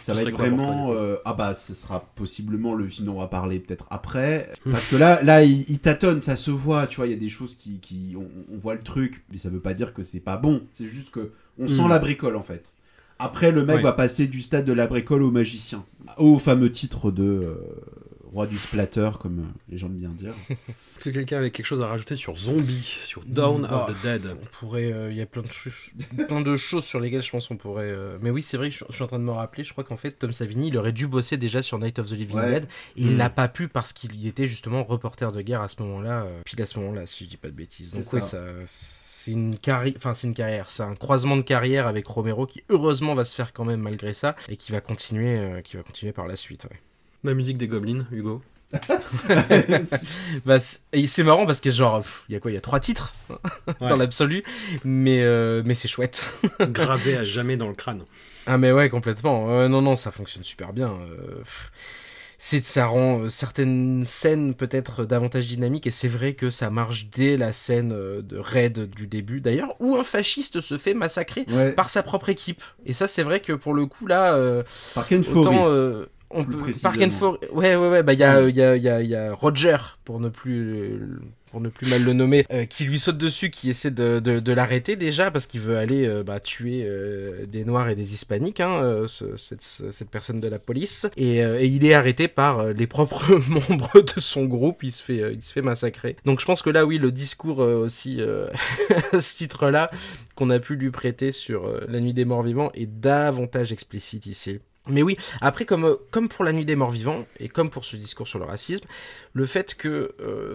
Ça va être vraiment. Euh, ah bah, ce sera possiblement le film dont on va parler peut-être après. Hmm. Parce que là, là il, tâtonne, ça se voit, tu vois, il y a des choses qui. qui on, voit le truc, mais ça veut pas dire que c'est pas bon. C'est juste que on sent hmm. la bricole en fait. Après, le mec va passer du stade de la bricole au magicien. Au fameux titre de. Roi du splatter, comme euh, les gens aiment bien dire. (laughs) Est-ce que quelqu'un avait quelque chose à rajouter sur Zombie, sur Dawn Bah, of the Dead On pourrait, euh, il y a plein de, choses- plein de choses sur lesquelles je pense on pourrait. euh, Mais oui, c'est vrai que je, je suis en train de me rappeler. Je crois qu'en fait, Tom Savini, il aurait dû bosser déjà sur Night of the Living Ouais. Dead et il Mm. n'a pas pu parce qu'il y était justement reporter de guerre à ce moment-là, euh, pile à ce moment-là, si je dis pas de bêtises. C'est Donc ça. oui, ça, c'est une carrière, enfin c'est une carrière, c'est un croisement de carrière avec Romero qui heureusement va se faire quand même malgré ça et qui va continuer, euh, qui va continuer par la suite. ouais. La musique des Goblins, Hugo (laughs) Bah, c'est marrant parce que genre, il y a quoi, il y a trois titres Ouais. dans l'absolu, mais euh, mais c'est chouette. (laughs) Gravé à jamais dans le crâne. Ah mais ouais complètement. Euh, non non ça fonctionne super bien. Euh, c'est ça rend euh, certaines scènes peut-être davantage dynamiques et c'est vrai que ça marche dès la scène de raid du début d'ailleurs où un fasciste se fait massacrer Ouais, par sa propre équipe. Et ça c'est vrai que pour le coup là euh, par autant euh, on peut. Park and For- ouais ouais ouais bah il y a il y a il y a, il y a Roger pour ne plus pour ne plus mal le nommer, euh, qui lui saute dessus, qui essaie de, de, de l'arrêter déjà parce qu'il veut aller euh, bah, tuer euh, des noirs et des hispaniques, hein, ce- cette, cette personne de la police, et, et il est arrêté par les propres (laughs) membres de son groupe, il se fait, il se fait massacrer. Donc je pense que là oui, le discours aussi (laughs) à ce titre-là qu'on a pu lui prêter sur La Nuit des Morts Vivants est davantage explicite ici. Mais oui, après, comme, euh, comme pour La Nuit des Morts Vivants, et comme pour ce discours sur le racisme, le fait qu'il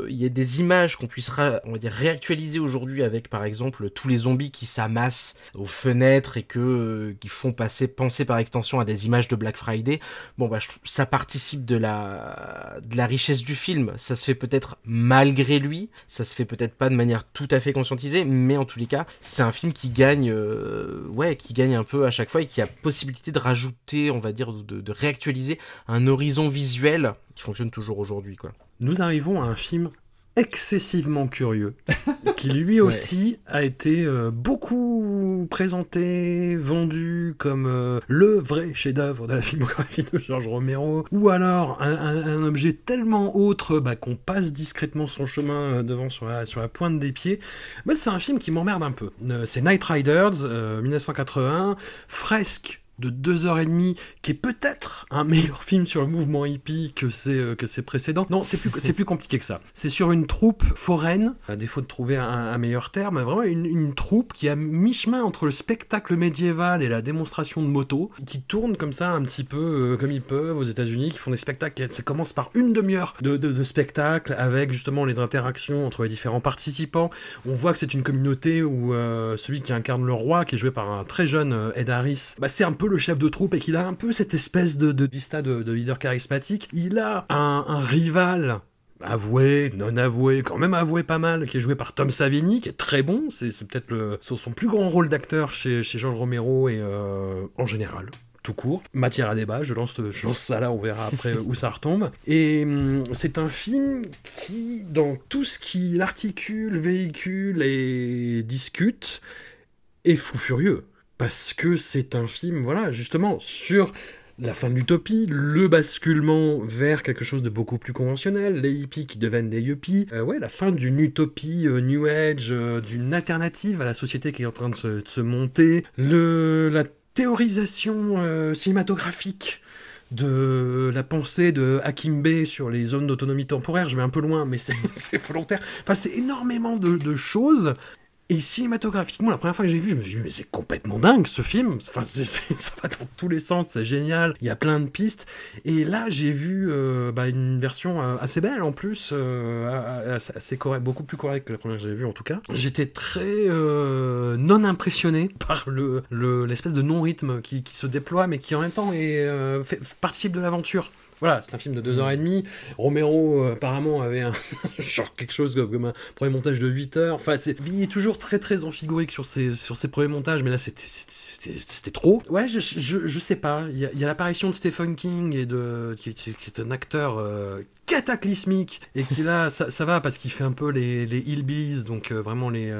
y ait des images qu'on puisse on va dire, réactualiser aujourd'hui avec, par exemple, tous les zombies qui s'amassent aux fenêtres et que, euh, qui font passer, penser par extension à des images de Black Friday, bon, bah, je ça participe de la, richesse du film. Ça se fait peut-être malgré lui, ça se fait peut-être pas de manière tout à fait conscientisée, mais en tous les cas, c'est un film qui gagne, euh, ouais, qui gagne un peu à chaque fois et qui a possibilité de rajouter, on va dire, de, de réactualiser un horizon visuel qui fonctionne toujours aujourd'hui, quoi. Nous arrivons à un film excessivement curieux, (laughs) qui lui aussi a été euh, beaucoup présenté, vendu comme euh, le vrai chef-d'œuvre de la filmographie de George Romero, ou alors un, un- un objet tellement autre bah, qu'on passe discrètement son chemin euh, devant sur la, sur la pointe des pieds. Bah, c'est un film qui m'emmerde un peu. Euh, c'est Night Riders, euh, 1981, fresque de deux heures et demie, qui est peut-être un meilleur film sur le mouvement hippie que ses, euh, que ses précédents. Non, c'est plus, plus compliqué que ça. C'est sur une troupe foraine, à défaut de trouver un, meilleur terme, vraiment une, troupe qui a mi-chemin entre le spectacle médiéval et la démonstration de moto, qui tourne comme ça un petit peu euh, comme ils peuvent aux États-Unis, qui font des spectacles. Ça commence par une demi-heure de, spectacle avec justement les interactions entre les différents participants. On voit que c'est une communauté où euh, celui qui incarne le roi, qui est joué par un très jeune Ed Harris, bah, c'est un peu le chef de troupe et qu'il a un peu cette espèce de, de vista de, de leader charismatique. Il a un, un rival avoué, non avoué, quand même avoué pas mal, qui est joué par Tom Savini, qui est très bon. C'est peut-être son plus grand rôle d'acteur chez, chez George Romero et euh, en général. Tout court, matière à débat, je lance, je lance ça là, on verra après (laughs) où ça retombe. Et hum, c'est un film qui, dans tout ce qu'il articule, véhicule et discute, est fou furieux. Parce que c'est un film, voilà, justement, sur la fin de l'utopie, le basculement vers quelque chose de beaucoup plus conventionnel, les hippies qui deviennent des yuppies, euh, ouais, la fin d'une utopie euh, New Age, euh, d'une alternative à la société qui est en train de se, monter, le, la théorisation cinématographique de la pensée de Hakim Bey sur les zones d'autonomie temporaire, je vais un peu loin, mais c'est (laughs) volontaire. Enfin, c'est énormément de choses. Et cinématographiquement, la première fois que j'ai vu, je me suis dit, mais c'est complètement dingue ce film. Enfin, (laughs) ça va dans tous les sens, c'est génial. Il y a plein de pistes. Et là, j'ai vu euh, bah, une version euh, assez belle en plus, euh, assez, correct, beaucoup plus correcte que la première que j'avais vue en tout cas. J'étais très non impressionné (laughs) par le le- l'espèce de non-rythme qui, qui se déploie, mais qui en même temps est, fait- participe de l'aventure. Voilà, c'est un film de 2h30. Romero, euh, apparemment, avait un, (laughs) genre quelque chose comme, un premier montage de 8 heures. Enfin, c'est- il est toujours très très amphigorique sur ses, sur ses premiers montages, mais là, c'était- c'était trop. Ouais, je, je, je sais pas. Il y a, l'apparition de Stephen King, et de, qui est un acteur euh, cataclysmique, et qui là, ça, ça va parce qu'il fait un peu les, les hillbillies, donc euh, vraiment les.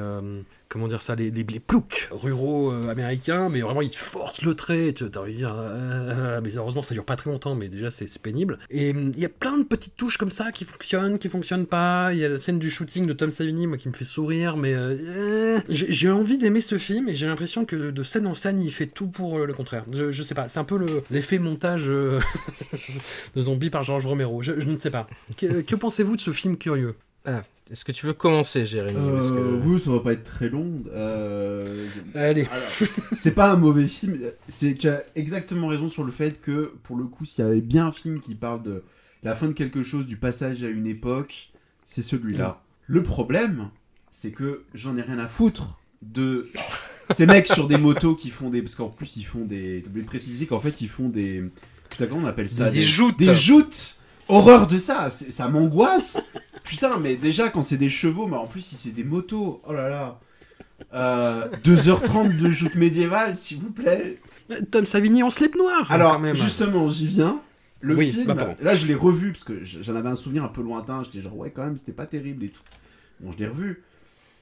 Euh, comment dire ça, les, les, ploucs ruraux euh, américains, mais vraiment ils forcent le trait, tu as envie de dire, euh, mais heureusement ça dure pas très longtemps, mais déjà c'est pénible. Et il y a plein de petites touches comme ça qui fonctionnent, qui fonctionnent pas, il y a la scène du shooting de Tom Savini, moi qui me fait sourire, mais euh, j'ai envie d'aimer ce film, et j'ai l'impression que de scène en scène il fait tout pour le contraire. Je, sais pas, c'est un peu l'effet montage (laughs) de zombies par George Romero, je, ne sais pas. Que, que pensez-vous de ce film curieux? Ah, est-ce que tu veux commencer, Jérémy euh, Oui, ça va pas être très long. Euh... Allez. C'est pas un mauvais film. C'est tu as exactement raison sur le fait que, pour le coup, s'il y avait bien un film qui parle de la fin de quelque chose, du passage à une époque, c'est celui-là. Le problème, c'est que j'en ai rien à foutre de ces mecs sur des motos qui font des. Parce qu'en plus, ils font des. Tu de préciser qu'en fait, ils font des. Putain, comment on appelle ça Des, joutes Des joutes Horreur de ça Ça m'angoisse Putain, mais déjà, quand c'est des chevaux, mais en plus, si c'est des motos, oh là là. Euh, 2h30 de joute médiévale, s'il vous plaît. Tom Savini en slip noir. Alors, justement, j'y viens. Le film, bah, là, je l'ai revu parce que j'en avais un souvenir un peu lointain. J'étais genre, ouais, quand même, c'était pas terrible et tout. Bon, je l'ai revu.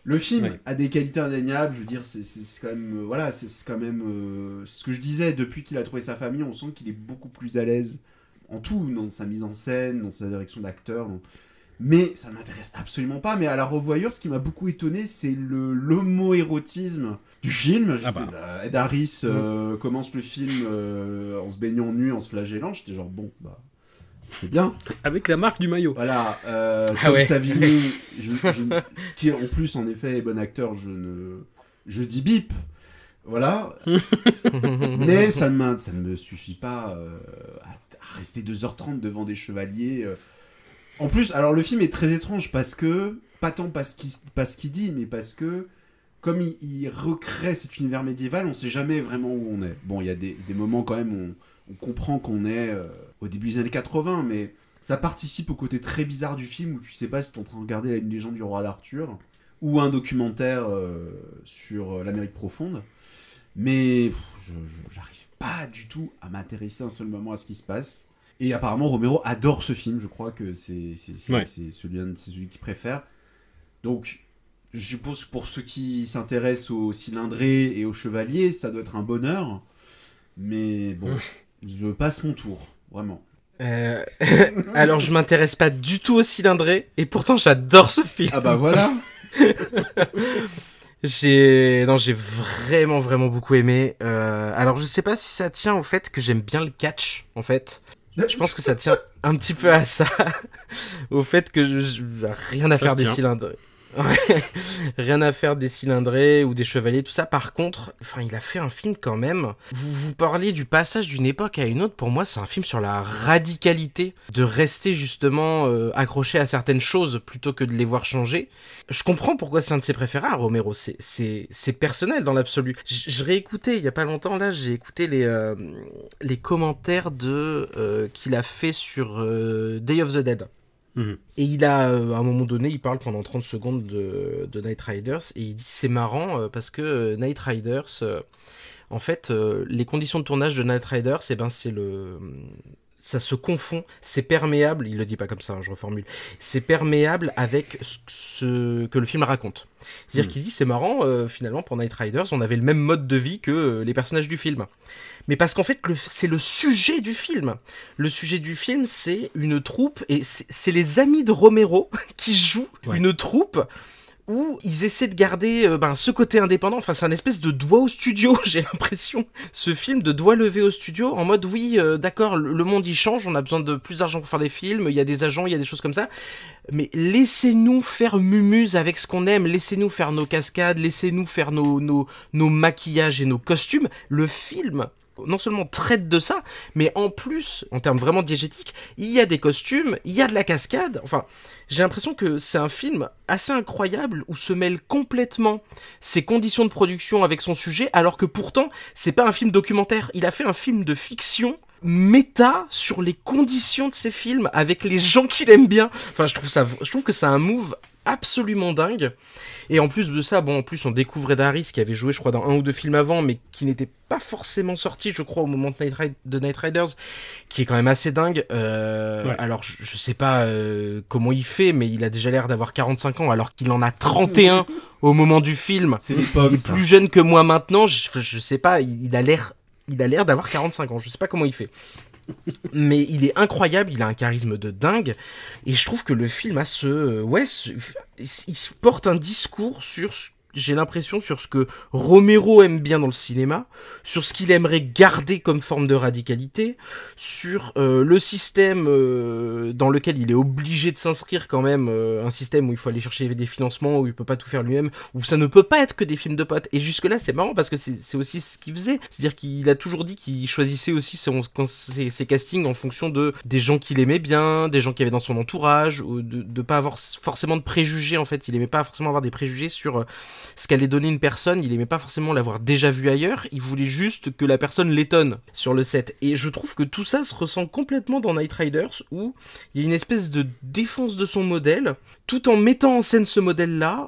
Le film a des qualités indéniables. Je veux dire, c'est quand même, euh, voilà, c'est quand même euh, ce que je disais. Depuis qu'il a trouvé sa famille, on sent qu'il est beaucoup plus à l'aise en tout, dans sa mise en scène, dans sa direction d'acteur. Mais ça ne m'intéresse absolument pas. Mais à la revoyure, ce qui m'a beaucoup étonné, c'est le l'homo-érotisme du film. Ah bah. Euh, Ed Harris euh, mm. commence le film euh, en se baignant nu, en se flagellant. J'étais genre, bon, bah, c'est bien. Avec la marque du maillot. Voilà. Euh, ah Savini, (laughs) qui en plus, en effet, est bon acteur, je ne. Je dis bip. Voilà. (laughs) mais ça ne, ça ne me suffit pas à, rester 2h30 devant des chevaliers. En plus, alors le film est très étrange parce que, pas tant parce qu'il dit, mais parce que, comme il, recrée cet univers médiéval, on sait jamais vraiment où on est. Bon, il y a des, moments quand même où on, comprend qu'on est euh, au début des années 80, mais ça participe au côté très bizarre du film où tu sais pas si es en train de regarder une légende du roi d'Arthur ou un documentaire euh, sur euh, l'Amérique profonde. Mais j'arrive pas du tout à m'intéresser un seul moment à ce qui se passe. Et apparemment, Romero adore ce film. Je crois que c'est celui, celui qu'il préfère. Donc, je suppose que pour ceux qui s'intéressent aux cylindrés et aux chevaliers, ça doit être un bonheur. Mais bon, je passe mon tour, vraiment. Euh, (laughs) alors, je m'intéresse pas du tout aux cylindrés, et pourtant, j'adore ce film. Ah bah voilà. (laughs) j'ai non, j'ai vraiment vraiment beaucoup aimé. Euh, alors, je sais pas si ça tient au fait que j'aime bien le catch, en fait. Je pense que ça tient un petit peu à ça, (laughs) au fait que je, rien à faire des cylindres. (laughs) Rien à faire des cylindrés ou des chevaliers, tout ça. Par contre, enfin, il a fait un film quand même. Vous vous parlez du passage d'une époque à une autre. Pour moi, c'est un film sur la radicalité de rester justement euh, accroché à certaines choses plutôt que de les voir changer. Je comprends pourquoi c'est un de ses préférés, Romero. C'est personnel dans l'absolu. Je réécoutais il y a pas longtemps là, j'ai écouté les euh, les commentaires de euh, qu'il a fait sur Day of the Dead. Mhm. Et il a, euh, à un moment donné, il parle pendant 30 secondes de, de Night Riders et il dit c'est marrant euh, parce que euh, Night Riders, en fait, les conditions de tournage de Night Riders, eh ben, c'est le ça se confond, c'est perméable, il le dit pas comme ça, hein, je reformule, c'est perméable avec ce que le film raconte. C'est-à-dire hmm. qu'il dit, c'est marrant, euh, finalement, pour Night Riders, on avait le même mode de vie que euh, les personnages du film. Mais parce qu'en fait, c'est le sujet du film. Le sujet du film, c'est une troupe, et c'est les amis de Romero (laughs) qui jouent une troupe où ils essaient de garder euh, ben, ce côté indépendant. Enfin, c'est un espèce de doigt au studio, (laughs) j'ai l'impression. Ce film de doigt levé au studio, en mode oui, euh, d'accord, le monde y change, on a besoin de plus d'argent pour faire des films, il y a des agents, il y a des choses comme ça. Mais laissez-nous faire mumuse avec ce qu'on aime, laissez-nous faire nos cascades, laissez-nous faire nos, nos, nos maquillages et nos costumes. Le film non seulement traite de ça, mais en plus, en termes vraiment diégétiques, il y a des costumes, il y a de la cascade. Enfin, j'ai l'impression que c'est un film assez incroyable où se mêlent complètement ses conditions de production avec son sujet, alors que pourtant, c'est pas un film documentaire. Il a fait un film de fiction méta sur les conditions de ses films avec les gens qu'il aime bien. Enfin, je trouve ça, je trouve que c'est un move absolument dingue. Et en plus de ça, bon, en plus on découvrait Daris qui avait joué, je crois, dans un ou deux films avant, mais qui n'était pas forcément sorti, je crois, au moment de Night, de Night Riders, qui est quand même assez dingue. Euh, alors, je, sais pas euh, comment il fait, mais il a déjà l'air d'avoir 45 ans, alors qu'il en a 31 (laughs) au moment du film. C'est il est plus jeune que moi maintenant. Je, je sais pas, il, il a l'air, il a l'air d'avoir 45 ans. Je sais pas comment il fait mais il est incroyable, il a un charisme de dingue, et je trouve que le film a ce, ouais, il porte un discours sur j'ai l'impression, sur ce que Romero aime bien dans le cinéma, sur ce qu'il aimerait garder comme forme de radicalité, sur euh, le système euh, dans lequel il est obligé de s'inscrire quand même, euh, un système où il faut aller chercher des financements, où il peut pas tout faire lui-même, où ça ne peut pas être que des films de potes. Et jusque-là, c'est marrant parce que c'est aussi ce qu'il faisait. C'est-à-dire qu'il a toujours dit qu'il choisissait aussi ses, castings en fonction de des gens qu'il aimait bien, des gens qui avaient dans son entourage, ou de, de pas avoir forcément de préjugés en fait. Il aimait pas forcément avoir des préjugés sur ce qu'allait donner une personne, il aimait pas forcément l'avoir déjà vu ailleurs, il voulait juste que la personne l'étonne sur le set. Et je trouve que tout ça se ressent complètement dans Night Riders, où il y a une espèce de défense de son modèle, tout en mettant en scène ce modèle-là,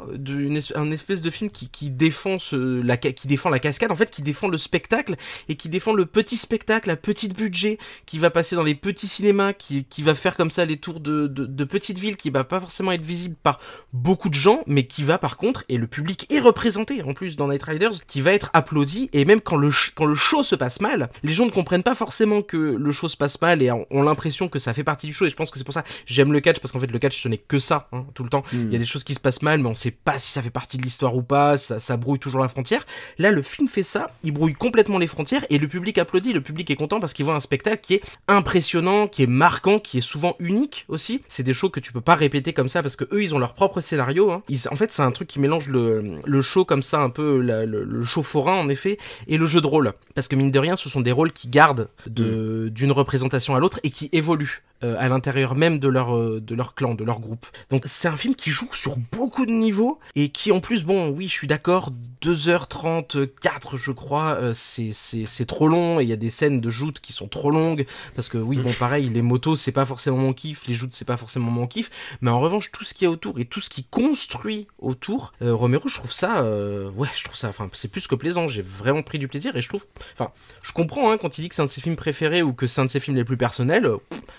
un espèce de film qui, défend la, qui défend la cascade, en fait, qui défend le spectacle, et qui défend le petit spectacle à petit budget, qui va passer dans les petits cinémas, qui, va faire comme ça les tours de, de petites villes, qui va pas forcément être visible par beaucoup de gens, mais qui va par contre, et le public est représenté en plus dans Night Riders, qui va être applaudi, et même quand le, quand le show se passe mal, les gens ne comprennent pas forcément que le show se passe mal et ont l'impression que ça fait partie du show, et je pense que c'est pour ça j'aime le catch, parce qu'en fait le catch ce n'est que ça, hein, tout le temps. Hmm. Il y a des choses qui se passent mal, mais on sait pas si ça fait partie de l'histoire ou pas, ça, ça brouille toujours la frontière. Là, le film fait ça, il brouille complètement les frontières, et le public applaudit, le public est content parce qu'il voit un spectacle qui est impressionnant, qui est marquant, qui est souvent unique aussi. C'est des shows que tu peux pas répéter comme ça parce que eux ils ont leur propre scénario. Hein. en fait, c'est un truc qui mélange le, le show comme ça, un peu le, show forain en effet, et le jeu de rôle. Parce que mine de rien, ce sont des rôles qui gardent mm. d'une représentation à l'autre et qui évoluent. Euh, à l'intérieur même de leur, euh, de leur clan, de leur groupe. Donc c'est un film qui joue sur beaucoup de niveaux et qui en plus, bon, oui, je suis d'accord, 2h34 je crois, euh, c'est trop long et il y a des scènes de joutes qui sont trop longues parce que oui, bon, pareil, les motos c'est pas forcément mon kiff, les joutes c'est pas forcément mon kiff, mais en revanche, tout ce qui est autour et tout ce qui construit autour, Romero, je trouve ça, ouais, je trouve ça, enfin, c'est plus que plaisant, j'ai vraiment pris du plaisir et je trouve, enfin, je comprends hein, quand il dit que c'est un de ses films préférés ou que c'est un de ses films les plus personnels,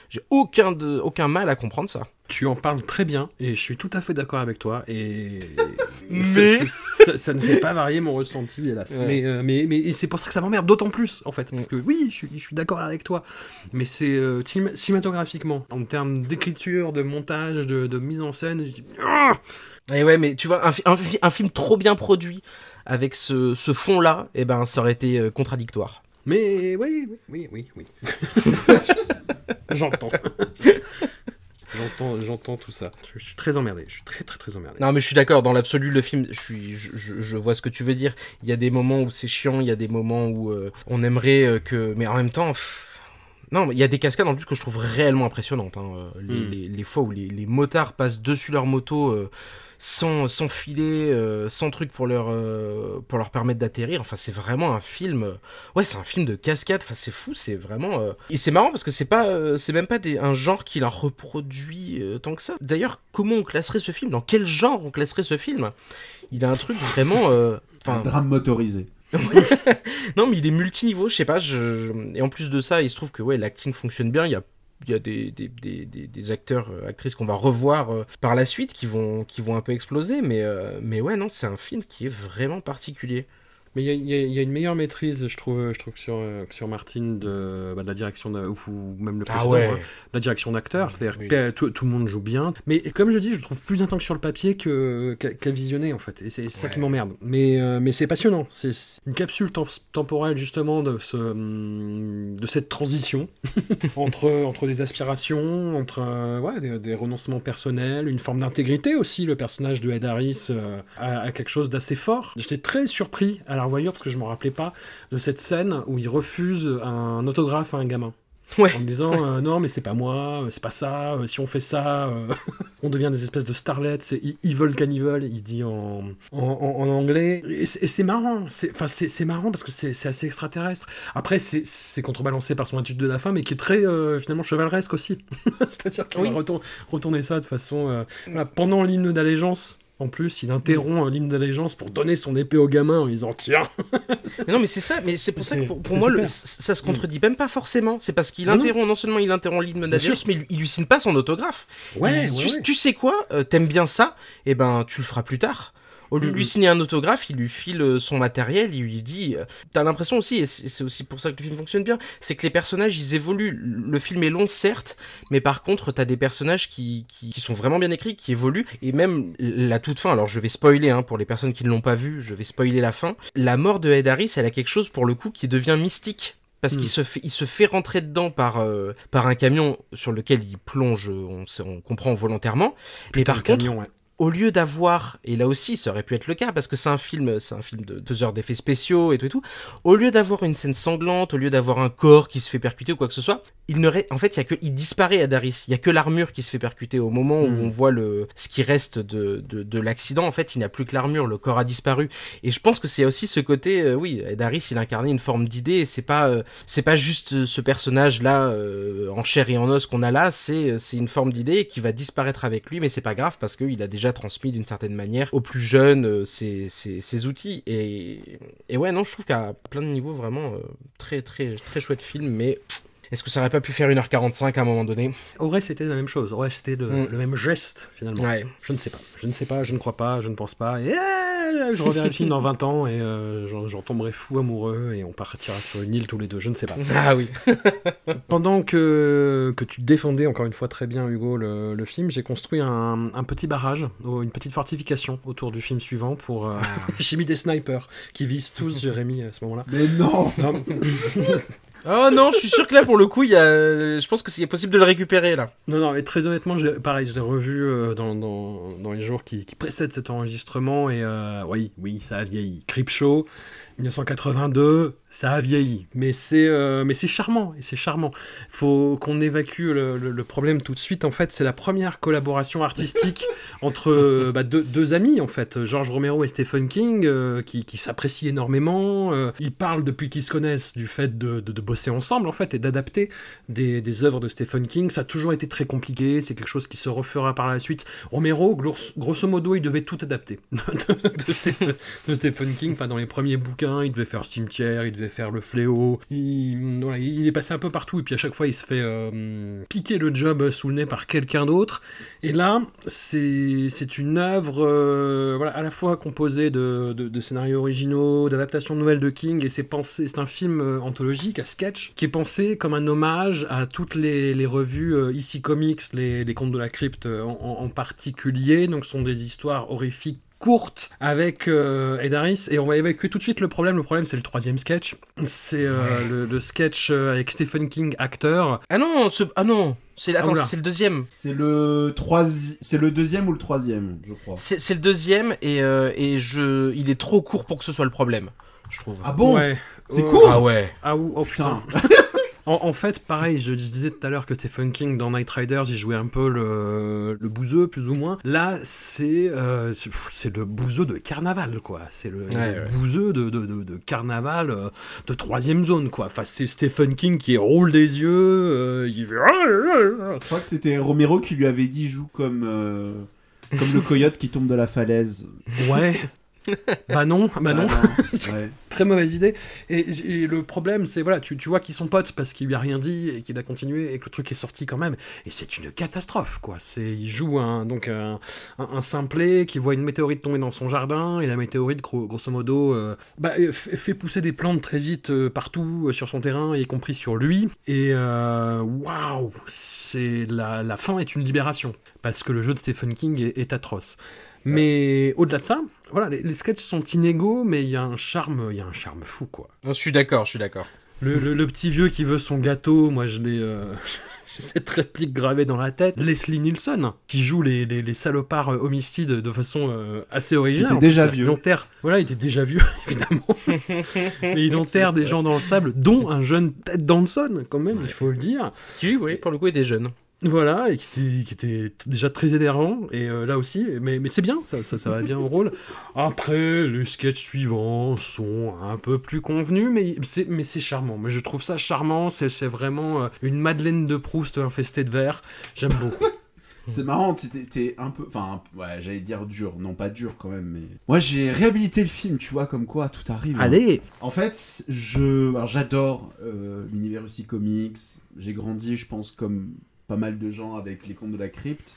j'ai aucun, de, aucun mal à comprendre ça. Tu en parles très bien et je suis tout à fait d'accord avec toi et (laughs) mais... ça, ne fait pas varier mon ressenti hélas. Mais, euh, mais, mais c'est pour ça que ça m'emmerde d'autant plus en fait. Parce que oui, je, je suis d'accord avec toi, mais c'est euh, cinématographiquement, en termes d'écriture, de montage, de, mise en scène, je dis... Ah et ouais, mais tu vois, un, un, film trop bien produit avec ce, ce fond-là, et eh ben, ça aurait été euh, contradictoire. Mais oui, oui, oui, oui. (laughs) J'entends. (laughs) J'entends, j'entends tout ça. Je, suis très emmerdé. Je suis très, très, très emmerdé. Non, mais je suis d'accord. Dans l'absolu, le film, je, suis, je, vois ce que tu veux dire. Il y a des moments où c'est chiant. Il y a des moments où euh, on aimerait euh, que. Mais en même temps. Non, il y a des cascades en plus que je trouve réellement impressionnantes. Hein. Euh, hmm. Les, fois où les, motards passent dessus leur moto sans, sans filet, euh, sans truc pour leur, euh, pour leur permettre d'atterrir. Enfin, c'est vraiment un film. Euh, ouais, c'est un film de cascade. Enfin, c'est fou. C'est vraiment. Et c'est marrant parce que c'est pas, c'est même pas des, un genre qui la reproduit tant que ça. D'ailleurs, comment on classerait ce film? Dans quel genre on classerait ce film? Il a un truc vraiment. un drame motorisé. (laughs) non mais il est multiniveau, je sais pas, je... et en plus de ça, il se trouve que ouais, l'acting fonctionne bien, il y a il y a des, des, des, des acteurs, euh, actrices qu'on va revoir euh, par la suite qui vont, qui vont un peu exploser, mais, euh, mais ouais, non, c'est un film qui est vraiment particulier. Mais il y, y, a une meilleure maîtrise, je trouve, je trouve sur, sur Martine de, bah, de la direction, de, ou même le ah ouais. Hein, la direction d'acteur. C'est-à-dire que tout, tout, le monde joue bien. Mais comme je dis, je le trouve plus intense sur le papier qu'à qu visionner, en fait. Et c'est ça qui m'emmerde. Mais, mais c'est passionnant. C'est une capsule temporelle, justement, de, ce, hum, de cette transition (laughs) entre, entre des aspirations, entre ouais, des, renoncements personnels, une forme d'intégrité aussi. Le personnage de Ed Harris euh, a, a, quelque chose d'assez fort. J'étais très surpris à la revoyure parce que je me rappelais pas de cette scène où il refuse un autographe à un gamin. Ouais. en disant euh, non mais c'est pas moi, euh, c'est pas ça, euh, si on fait ça, euh, (laughs) on devient des espèces de starlets, c'est evil cannibal, il dit en, en, anglais. Et c'est marrant, c'est enfin, c'est- marrant parce que c'est assez extraterrestre. Après c'est contrebalancé par son attitude de la fin, mais qui est très euh, finalement chevaleresque aussi. (laughs) C'est-à-dire qu'il Oui. va retourner ça de façon... voilà, pendant l'hymne d'allégeance, en plus, il interrompt euh, l'hymne d'allégeance pour donner son épée au gamin en disant Tiens (laughs) Mais non, mais c'est ça, mais c'est pour ça que pour, pour moi, le- ça se contredit même pas forcément. C'est parce qu'il interrompt, non seulement il interrompt l'hymne sûr. mais il, lui signe pas son autographe. Ouais, Il- ouais, tu, ouais. tu sais quoi, euh, t'aimes bien ça, et ben tu le feras plus tard. Au lieu de lui signer un autographe, il lui file euh, son matériel, il lui dit. euh, T'as l'impression aussi, et c'est aussi pour ça que le film fonctionne bien, c'est que les personnages ils évoluent. Le film est long certes, mais par contre t'as des personnages qui, qui, qui sont vraiment bien écrits, qui évoluent, et même la toute fin. Alors je vais spoiler hein, pour les personnes qui ne l'ont pas vu, je vais spoiler la fin. La mort de Ed Harris, elle a quelque chose pour le coup qui devient mystique parce qu'il se fait, il se fait rentrer dedans par, euh, par un camion sur lequel il plonge, on, on comprend volontairement. Mais par contre, camion, ouais. Au lieu d'avoir, et là aussi ça aurait pu être le cas parce que c'est un film, c'est un film de deux heures d'effets spéciaux et tout et tout, au lieu d'avoir une scène sanglante, au lieu d'avoir un corps qui se fait percuter ou quoi que ce soit, il ne ré- en fait il y a que, il disparaît à Daris, il y a que l'armure qui se fait percuter au moment où Mm. on voit le, ce qui reste de, de, de l'accident, en fait il n'y a plus que l'armure, le corps a disparu, et je pense que c'est aussi ce côté, euh, oui, Daris il incarnait une forme d'idée, c'est pas, euh, c'est pas juste euh, ce personnage là en chair et en os qu'on a là, c'est, c'est une forme d'idée qui va disparaître avec lui, mais c'est pas grave parce qu'il a déjà transmis d'une certaine manière aux plus jeunes euh, ses outils. Et, et ouais, non, je trouve qu'à plein de niveaux, vraiment, euh, très, très, très chouette film, mais est-ce que ça aurait pas pu faire 1h45 à un moment donné? Au vrai, c'était la même chose. Au vrai, c'était le, Mm. le même geste, finalement. Ouais. Je ne sais pas. Je ne sais pas, je ne crois pas, je ne pense pas. Et euh, je reverrai le film dans 20 ans et euh, j'en tomberai fou amoureux et on partira sur une île tous les deux. Je ne sais pas. (laughs) Ah oui. (laughs) Pendant que, que tu défendais encore une fois très bien, Hugo, le, le film, j'ai construit un, un petit barrage, une petite fortification autour du film suivant pour. Euh, (laughs) j'ai mis des snipers qui visent tous Jérémy à ce moment-là. Mais non Non, Oh non, je suis sûr que là, pour le coup, y a... je pense que c'est possible de le récupérer, là. Non, non, et très honnêtement, pareil, je l'ai revu euh, dans, les jours qui, qui précèdent cet enregistrement, et euh, oui, oui, ça a vieilli. Creepshow, 1982, ça a vieilli, mais c'est euh, mais c'est charmant, et c'est charmant. Faut qu'on évacue le, le- le problème tout de suite, en fait, c'est la première collaboration artistique (laughs) entre euh, bah, deux, deux amis, en fait, George Romero et Stephen King, euh, qui, qui s'apprécient énormément, euh, ils parlent depuis qu'ils se connaissent du fait de, de- de bosser ensemble, en fait, et d'adapter des, des œuvres de Stephen King. Ça a toujours été très compliqué, c'est quelque chose qui se refera par la suite. Romero, grosso modo, il devait tout adapter (laughs) de, de Stephen, de Stephen King. Enfin, dans les premiers bouquins, il devait faire Cimetière, il devait faire Le Fléau. Il, est passé un peu partout, et puis à chaque fois, il se fait euh, piquer le job sous le nez par quelqu'un d'autre. Et là, c'est une œuvre euh, à la fois composée de, scénarios originaux, d'adaptations nouvelles de King, et c'est pensé, c'est un film euh, anthologique à sketch qui est pensé comme un hommage à toutes les, revues ici comics, les, contes de la crypte en- en particulier. Donc, ce sont des histoires horrifiques courtes avec euh, Ed Harris et on va évacuer tout de suite le problème. Le problème c'est le troisième sketch. C'est euh, le, le sketch euh, avec Stephen King acteur. Ah non, ce... ah non, c'est attends, oula. c'est le deuxième. C'est le troisi- c'est le deuxième ou le troisième, je crois. C'est le deuxième et, euh, et je, il est trop court pour que ce soit le problème, je trouve. Ah bon Ouais. C'est Euh, court Ah ouais. Ah ou- oh putain. Putain. (laughs) En, en fait, pareil, je disais tout à l'heure que Stephen King dans Night Riders, il jouait un peu le, le bouseux, plus ou moins. Là, c'est euh, c'est- le bouseux de carnaval, quoi. C'est le, le ouais. bouseux de, de, de- de carnaval euh, de troisième zone, quoi. Enfin, c'est Stephen King qui roule des yeux, euh, il fait... Je crois que c'était Romero qui lui avait dit joue comme euh, comme le coyote qui tombe de la falaise. Ouais. Bah non, bah non. Ah (laughs) ouais. Très mauvaise idée. Et, le problème, c'est voilà, tu, tu vois qu'ils sont potes parce qu'il lui a rien dit et qu'il a continué et que le truc est sorti quand même. Et c'est une catastrophe, quoi. C'est, il joue un, donc un, un, un simplet qui voit une météorite tomber dans son jardin et la météorite, gros- grosso modo, euh, bah, fait pousser des plantes très vite euh, partout euh, sur son terrain, y compris sur lui. Et waouh, c'est la, la fin est une libération parce que le jeu de Stephen King est, est atroce. Mais au-delà de ça, voilà, les, les sketchs sont inégaux, mais il y a un charme, il y a un charme fou, quoi. Je suis d'accord, je suis d'accord. Le, le- le petit vieux qui veut son gâteau, moi je l'ai. euh, (laughs) J'ai cette réplique gravée dans la tête. Leslie Nielsen, qui joue les, les, les salopards euh, homicides de façon euh, assez originale. était En plus, déjà il vieux. enterre- Voilà, il était déjà vieux, (laughs) évidemment. (laughs) Mais il enterre des gens dans le sable, dont un jeune Ted Danson, quand même, il faut le dire. Qui, oui, pour le coup, était jeune. Voilà, et qui était, qui était déjà très énervant, et euh, là aussi, mais, mais c'est bien, ça, ça, ça va bien au rôle. Après, les sketchs suivants sont un peu plus convenus, mais c'est, mais c'est charmant. Mais je trouve ça charmant, c'est, c'est vraiment euh, une Madeleine de Proust infestée de verre. J'aime beaucoup. (laughs) C'est marrant, tu t'es- un peu. Enfin, ouais, j'allais dire dur. Non, pas dur quand même, mais. Moi, j'ai réhabilité le film, tu vois, comme quoi tout arrive. hein. Allez En fait, je, j'adore euh, l'univers aussi comics. J'ai grandi, je pense, comme pas mal de gens avec les contes de la crypte.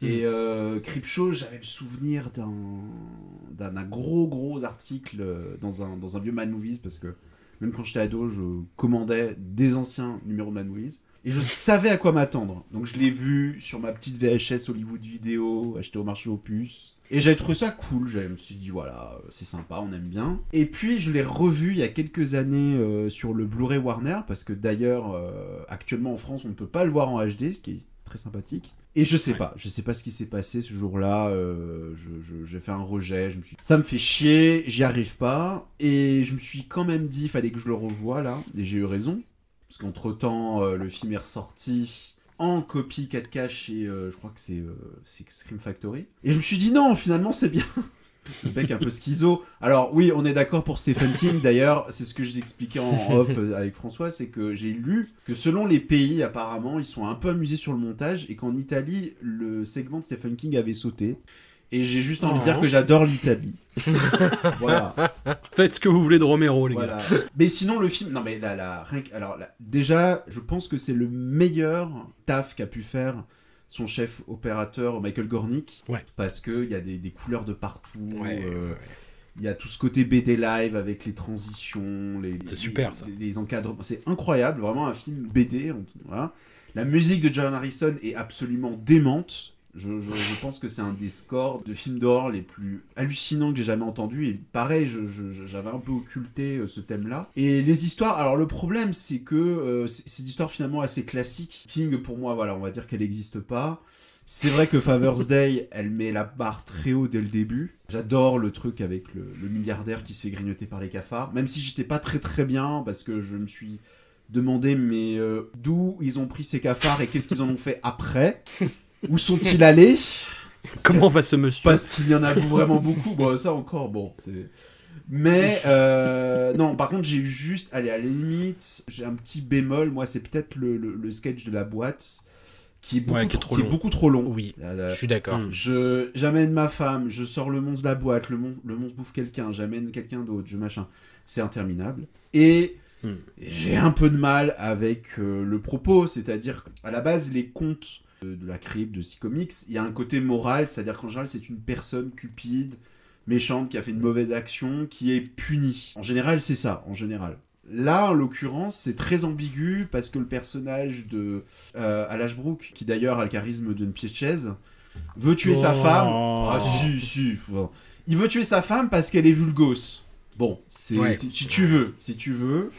Et euh, Cryptshow, j'avais le souvenir d'un, gros gros article euh, dans un, dans un vieux Mad Movies parce que même quand j'étais ado, je commandais des anciens numéros de Mad Movies. Et je savais à quoi m'attendre. Donc je l'ai vu sur ma petite VHS Hollywood vidéo, acheté au marché aux puces. Et j'avais trouvé ça cool. Je me suis dit, voilà, euh, c'est sympa, on aime bien. Et puis je l'ai revu il y a quelques années euh, sur le Blu-ray Warner, parce que d'ailleurs, euh, actuellement en France, on ne peut pas le voir en HD, ce qui est très sympathique. Et je sais Ouais. pas, je sais pas ce qui s'est passé ce jour-là. euh, j'ai fait un rejet, je me suis, ça me fait chier, j'y arrive pas. Et je me suis quand même dit, fallait que je le revoie là. Et j'ai eu raison, parce qu'entre temps, le film est ressorti en copie 4K chez, euh, je crois que c'est euh, c'est Scream Factory. Et je me suis dit non, finalement c'est bien. (laughs) Le mec un peu schizo. Alors oui, on est d'accord pour Stephen King. D'ailleurs, c'est ce que j'ai expliqué en (laughs) off euh, avec François, c'est que j'ai lu que selon les pays, apparemment, ils sont un peu amusés sur le montage et qu'en Italie, le segment de Stephen King avait sauté. Et j'ai juste envie de dire Oh. que j'adore l'Italie. (laughs) voilà. Faites ce que vous voulez de Romero, les gars. Mais sinon, le film. Non, mais là, là, rien que- Alors, là, déjà, je pense que c'est le meilleur taf qu'a pu faire son chef opérateur Michael Gornick. Ouais. Parce qu'il y a des, des couleurs de partout. Ouais, euh, ouais. Il y a tout ce côté BD live avec les transitions, les, C'est les- super, ça. les, les encadrements. C'est incroyable, vraiment un film BD. on- Voilà. La musique de John Harrison est absolument démente. Je, pense que c'est un des scores de films d'horreur les plus hallucinants que j'ai jamais entendu. Et pareil, j'avais un peu occulté euh, ce thème-là. Et les histoires, alors le problème, c'est que euh, c'est des histoires finalement assez classiques. King, pour moi, voilà, on va dire qu'elle n'existe pas. C'est vrai que Father's Day, elle met la barre très haut dès le début. J'adore le truc avec le, le milliardaire qui se fait grignoter par les cafards. Même si j'étais pas très très bien, parce que je me suis demandé, mais euh, d'où ils ont pris ces cafards et qu'est-ce qu'ils en ont fait après? Où sont-ils allés? Comment va ce monsieur? Parce qu'il y en a vraiment beaucoup. Bon, ça encore, bon, c'est. Mais euh, non, par contre, j'ai eu juste, allez, à la limite, j'ai un petit bémol. Moi, c'est peut-être le, le- le sketch de la boîte qui est beaucoup, Ouais, qui est trop, trop qui est long. beaucoup trop long. Oui, Euh, je suis d'accord. Hmm. je j'amène ma femme, je sors le monstre de la boîte, le, mon- le monstre bouffe quelqu'un, j'amène quelqu'un d'autre, je machin. C'est interminable. Et Hmm. j'ai un peu de mal avec euh, le propos, c'est-à-dire à la base les contes de, de la crypte, de Comics, il y a un côté moral, c'est-à-dire qu'en général c'est une personne cupide, méchante, qui a fait une mauvaise action, qui est punie. En général c'est ça, en général. Là, en l'occurrence, c'est très ambigu parce que le personnage de euh, Al Ashbrook, qui d'ailleurs a le charisme d'une pied de chaise, veut tuer sa Oh. femme. Ah si, si. bon. Il veut tuer sa femme parce qu'elle est vulgose. Bon, c'est Ouais. si, si tu veux, si tu veux.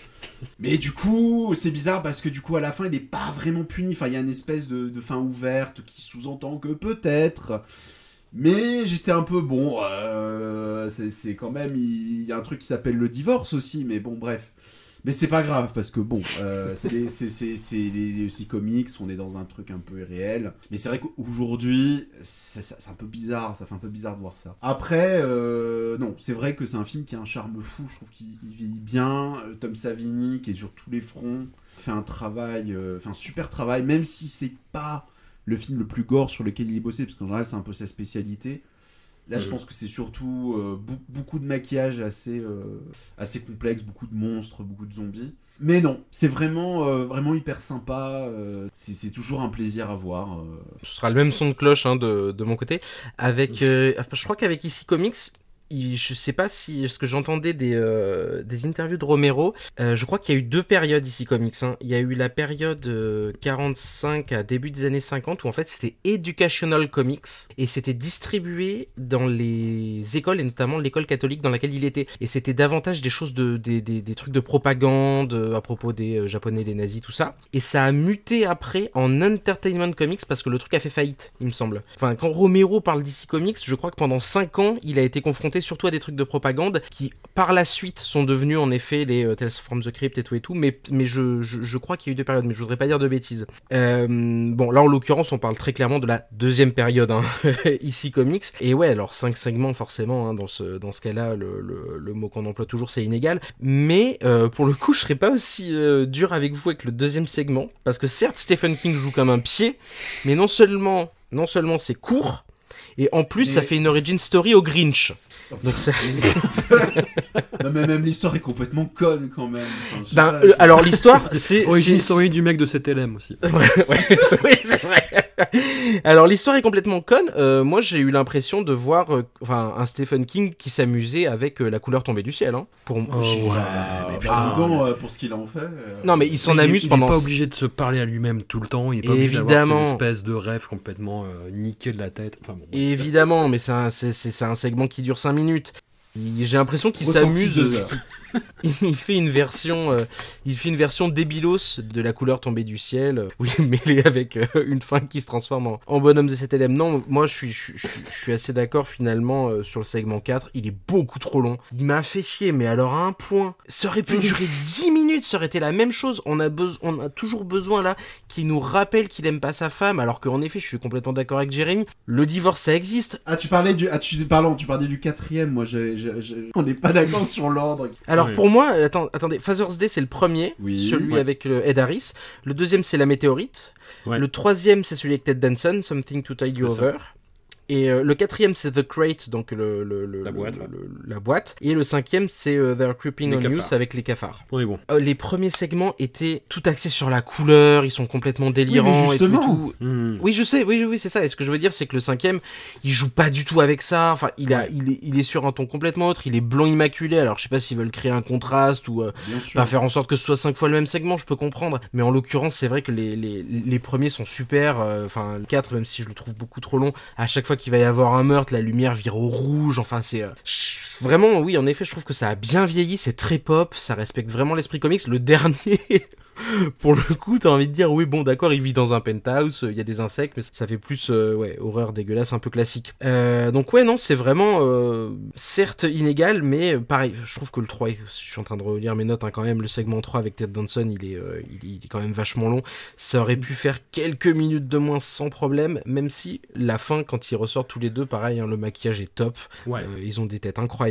Mais du coup, c'est bizarre parce que du coup, à la fin, il n'est pas vraiment puni. Enfin, il y a une espèce de, de fin ouverte qui sous-entend que peut-être. Mais j'étais un peu bon. euh, c'est- c'est quand même. Il y a un truc qui s'appelle le divorce aussi. Mais bon, bref. Mais c'est pas grave parce que bon, euh, c'est les, les, aussi comics, on est dans un truc un peu irréel. Mais c'est vrai qu'aujourd'hui, c'est, un peu bizarre, ça fait un peu bizarre de voir ça. Après, euh, non, c'est vrai que c'est un film qui a un charme fou, je trouve qu'il il vieillit bien. Euh, Tom Savini, qui est sur tous les fronts, fait un travail, fait un super travail, même si c'est pas le film le plus gore sur lequel il est bossé, parce qu'en général c'est un peu sa spécialité. Là, je Mhm. pense que c'est surtout euh, beaucoup de maquillage assez, euh, assez complexe, beaucoup de monstres, beaucoup de zombies. Mais non, c'est vraiment, euh, vraiment hyper sympa. c'est toujours un plaisir à voir. Ce sera le même son de cloche hein, de, de mon côté. Avec, euh, je crois qu'avec ici Comics, je sais pas si, parce que j'entendais des, euh, des interviews de Romero, euh, je crois qu'il y a eu deux périodes ici comics. Hein. Il y a eu la période euh, 45 à début des années 50 où en fait c'était Educational Comics et c'était distribué dans les écoles et notamment l'école catholique dans laquelle il était. Et c'était davantage des choses de, des, des, des trucs de propagande euh, à propos des japonais, des nazis, tout ça. Et ça a muté après en Entertainment Comics parce que le truc a fait faillite, il me semble. Enfin, quand Romero parle d'ici comics, je crois que pendant 5 ans, il a été confronté surtout à des trucs de propagande qui, par la suite, sont devenus en effet les euh, Tales from the Crypt et tout et tout. Mais, mais je, je, je crois qu'il y a eu deux périodes, mais je voudrais pas dire de bêtises. Euh, bon, là en l'occurrence, on parle très clairement de la deuxième période, hein, (laughs) ici comics. Et ouais, alors 5 segments forcément, hein, dans ce, dans ce cas-là, le, le, le mot qu'on emploie toujours, c'est inégal. Mais euh, pour le coup, je serais pas aussi euh, dur avec vous avec le deuxième segment, parce que certes, Stephen King joue comme un pied, mais non seulement, non seulement c'est court, et en plus, Mais- ça fait une origin story au Grinch. Donc ça... (laughs) non, mais même l'histoire est complètement conne quand même. Enfin, Ben, pas, euh, c'est- alors l'histoire, (laughs) c'est Origin c'est- story du mec de CTLM aussi. Ouais, ouais, c'est (laughs) oui, c'est vrai. (laughs) Alors l'histoire est complètement conne. Euh, moi j'ai eu l'impression de voir euh, enfin un Stephen King qui s'amusait avec euh, la couleur tombée du ciel. Hein, pour Oh, ouais. Ah, mais bah, putain, dis donc, euh, pour ce qu'il en fait. euh, Non mais il s'en Il est- amuse il est pendant. pas obligé de se parler à lui-même tout le temps. Il est pas obligé d'avoir Évidemment. ces espèces de rêves complètement euh, niqués de la tête. Enfin, bon. Évidemment, mais c'est un, c'est, c'est- c'est un segment qui dure 5 minutes. Il- J'ai l'impression qu'il s'amuse. (laughs) il fait une version, euh, il fait une version débilos de la couleur tombée du ciel, euh, oui, (laughs) mêlée avec euh, une fin qui se transforme en, en bonhomme de cet élève. Non, moi je suis, je, je- je suis assez d'accord finalement sur le segment 4. Il est beaucoup trop long. Il m'a fait chier, mais alors à un point. Ça aurait pu durer 10 minutes, ça aurait été la même chose. On a, on a toujours besoin là qu'il nous rappelle qu'il aime pas sa femme, alors qu'en effet, je suis complètement d'accord avec Jérémy. Le divorce, ça existe. Ah, tu parlais du. Ah, tu, pardon, tu parlais du quatrième. Moi, j'ai- on n'est pas d'accord sur l'ordre. Alors Oui. pour moi, attends, attendez, Father's Day c'est le premier, Oui. celui Ouais. avec le Ed Harris. Le deuxième c'est la météorite. Ouais. Le troisième c'est celui avec Ted Danson, Something to Tide You ça. Et euh, le quatrième c'est The Crate, donc le, le- le- La boîte, le- ouais. le- la boîte. Et le cinquième c'est euh, They're Creeping Les on c'est avec les cafards. On est bon. Euh, les premiers segments étaient tout axés sur la couleur, ils sont complètement délirants et tout, justement. tout. Hmm. Oui, je sais, oui, oui, oui, c'est ça. Et ce que je veux dire, c'est que le cinquième, il joue pas du tout avec ça. Enfin, il, a, Ouais. il, est, il est sur un ton complètement autre. Il est blanc immaculé. Alors, je sais pas s'ils veulent créer un contraste ou euh, pas faire en sorte que ce soit cinq fois le même segment, je peux comprendre. Mais en l'occurrence, c'est vrai que les, les, les premiers sont super. euh, Enfin, le 4, même si je le trouve beaucoup trop long, à chaque fois qu'il va y avoir un meurtre, la lumière vire au rouge. Enfin, c'est. euh, Vraiment, oui, en effet, je trouve que ça a bien vieilli, c'est très pop, ça respecte vraiment l'esprit comics. Le dernier, (laughs) pour le coup, t'as envie de dire, oui, bon, d'accord, il vit dans un penthouse, il y a des insectes, mais ça fait plus, euh, ouais, horreur dégueulasse, un peu classique. Euh, donc, ouais, non, c'est vraiment, euh, certes inégal, mais pareil, je trouve que le 3, est- je suis en train de relire mes notes, hein, quand même, le segment 3 avec Ted Danson, il est, il, est- il est quand même vachement long. Ça aurait pu faire quelques minutes de moins sans problème, même si la fin, quand ils ressortent tous les deux, pareil, hein, le maquillage est top, Ouais. Ils ont des têtes incroyables.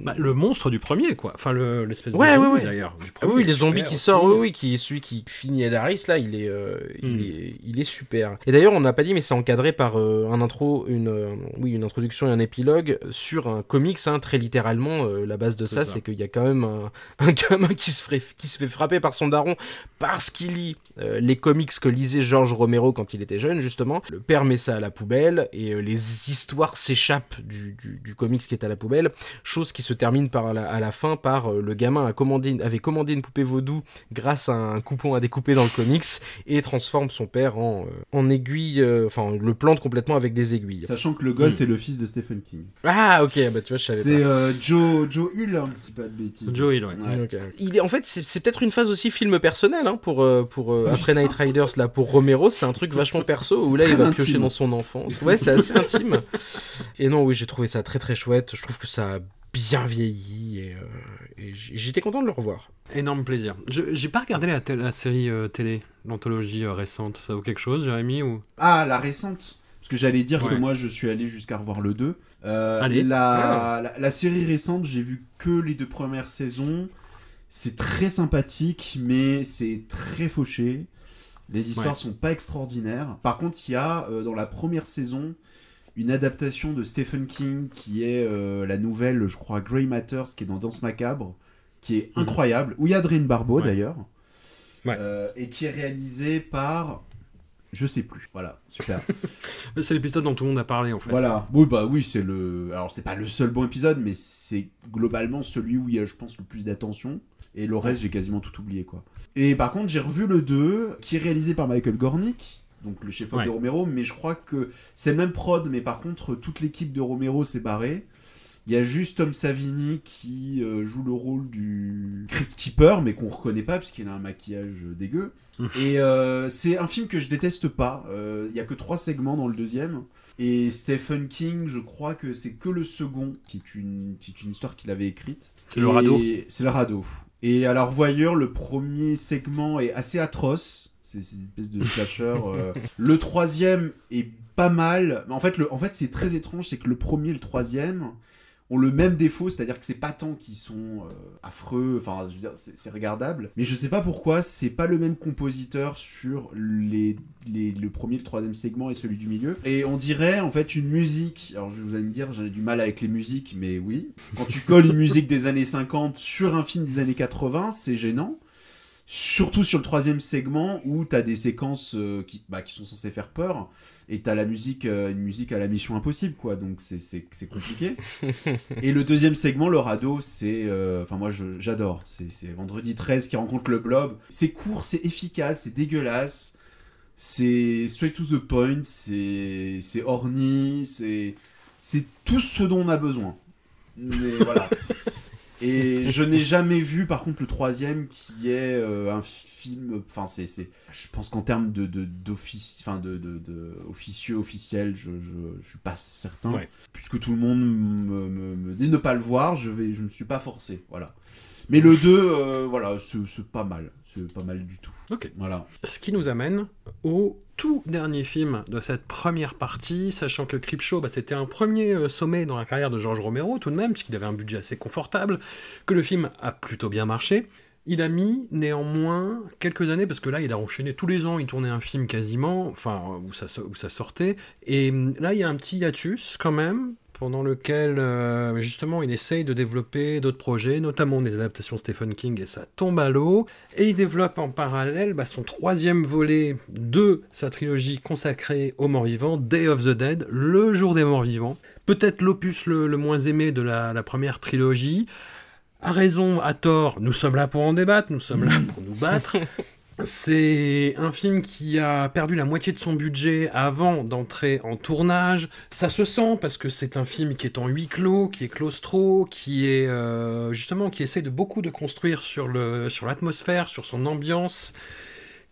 Bah, le monstre du premier, quoi. Enfin, le- l'espèce Ouais, de ouais, zombie, ouais. d'ailleurs. Ah oui, les zombies qui sortent, oui, oui, qui celui qui finit Ed Harris là, il est, euh, il Hmm. est, il est super. Et d'ailleurs, on n'a pas dit, mais c'est encadré par euh, un intro, une, euh, oui, une introduction et un épilogue sur un comics, hein, très littéralement. la base de ça, ça. c'est qu'il y a quand même un, (laughs) un gamin qui se, ferait- qui se fait frapper par son daron parce qu'il lit les comics que lisait George Romero quand il était jeune, justement. Le père met ça à la poubelle et les histoires s'échappent du, du, du comics qui est à la poubelle. Chose qui se termine par la- à la fin par euh, le gamin a commandé, une- avait commandé une poupée vaudou grâce à un coupon à découper dans le comics et transforme son père en, euh, en aiguille, euh, enfin le plante complètement avec des aiguilles. Sachant que le gosse Mm. c'est le fils de Stephen King. Ah ok, bah tu vois, je savais C'est pas. euh, Joe, Joe Hill, hein, je dis pas de bêtises. Joe Hill, ouais. Il est, en fait, c'est c'est peut-être une phase aussi film personnel hein, pour, pour Oh, après. Night Riders là pour Romero, c'est un truc vachement perso où C'est là il va intime. piocher dans son enfance. Ouais, c'est assez intime. Et non, oui, j'ai trouvé ça très très chouette. Je trouve que ça a bien vieilli et, euh, et j'étais content de le revoir. Énorme plaisir. Je- J'ai pas regardé la, série euh, télé, l'anthologie euh, récente. Ça vaut quelque chose, Jérémy ou... Ah, la récente. Parce que j'allais dire que moi je suis allé jusqu'à revoir le 2. Euh, Allez. La, Ah. la, la série récente, j'ai vu que les deux premières saisons. C'est très sympathique, mais c'est très fauché. Les histoires Ouais. sont pas extraordinaires. Par contre, il y a euh, dans la première saison une adaptation de Stephen King qui est euh, la nouvelle, je crois, Grey Matters, qui est dans Danse Macabre, qui est Mhm. incroyable. Où il y a Adrien Barbeau Ouais. d'ailleurs. Ouais. Euh, et qui est réalisé par Je sais plus. Voilà, super. (laughs) c'est l'épisode dont tout le monde a parlé en fait. Voilà. Oui, bah oui, c'est le. Alors, c'est pas le seul bon épisode, mais c'est globalement celui où il y a, je pense, le plus d'attention. Et le reste, j'ai quasiment tout oublié, quoi. Et par contre, j'ai revu le 2, qui est réalisé par Michael Gornick, donc le chef de Romero, mais je crois que c'est le même prod, mais par contre, toute l'équipe de Romero s'est barrée. Il y a juste Tom Savini qui euh, joue le rôle du Crypt Keeper, mais qu'on reconnaît pas puisqu'il a un maquillage dégueu. et euh, c'est un film que je déteste pas. Euh, il y a que trois segments dans le deuxième. Et Stephen King, je crois que c'est que le second qui est une, qui est une histoire qu'il avait écrite. C'est le radeau. C'est le radeau. Et à la le premier segment est assez atroce. C'est une espèce de slasher. le troisième est pas mal. En fait, le, en fait c'est très étrange, c'est que le premier et le troisième, ont le même défaut, c'est-à-dire que c'est pas tant qu'ils sont euh, affreux, enfin, je veux dire, c'est regardable, mais je sais pas pourquoi, c'est pas le même compositeur sur les, le premier, le troisième segment et celui du milieu. Et on dirait, en fait, une musique, alors je vous allez me dire, j'ai du mal avec les musiques, mais oui, quand tu colles une musique des années 50 sur un film des années 80, c'est gênant. Surtout sur le troisième segment où tu as des séquences euh, qui, bah, qui sont censées faire peur et tu as la musique, euh, une musique à la mission impossible, quoi. Donc c'est compliqué. (laughs) et le deuxième segment, le radeau, c'est. Euh, enfin, moi j'adore. C'est Vendredi 13 qui rencontre le blob. C'est court, c'est efficace, c'est dégueulasse. C'est straight to the point, c'est orni, c'est tout ce dont on a besoin. Mais voilà. (laughs) Et je n'ai jamais vu, par contre, le troisième qui est euh, un film. Enfin, c'est, je pense qu'en termes de, d'office, enfin de, de, officieux, officiel, je, je, suis pas certain. Puisque tout le monde me, me, dit de ne pas le voir, je vais, je ne suis pas forcé. Voilà. Mais le 2, euh, voilà, c'est pas mal. C'est pas mal du tout. Ok. Voilà. Ce qui nous amène au tout dernier film de cette première partie, sachant que Creepshow, bah, c'était un premier euh, sommet dans la carrière de George Romero, tout de même, puisqu'il avait un budget assez confortable, que le film a plutôt bien marché. Il a mis néanmoins quelques années, parce que là, il a enchaîné tous les ans, il tournait un film quasiment, enfin, où ça, où ça sortait. Et hum, là, il y a un petit hiatus quand même, pendant lequel euh, justement il essaye de développer d'autres projets, notamment des adaptations Stephen King, et ça tombe à l'eau. Et il développe en parallèle bah, son troisième volet de sa trilogie consacrée aux morts vivants, Day of the Dead, le jour des morts vivants. Peut-être l'opus le, moins aimé de la, la première trilogie. À raison, à tort, nous sommes là pour en débattre, nous sommes là pour nous battre. (laughs) C'est un film qui a perdu la moitié de son budget avant d'entrer en tournage. Ça se sent parce que c'est un film qui est en huis clos, qui est claustro, qui est euh, justement qui essaie de beaucoup de construire sur le sur l'atmosphère, sur son ambiance,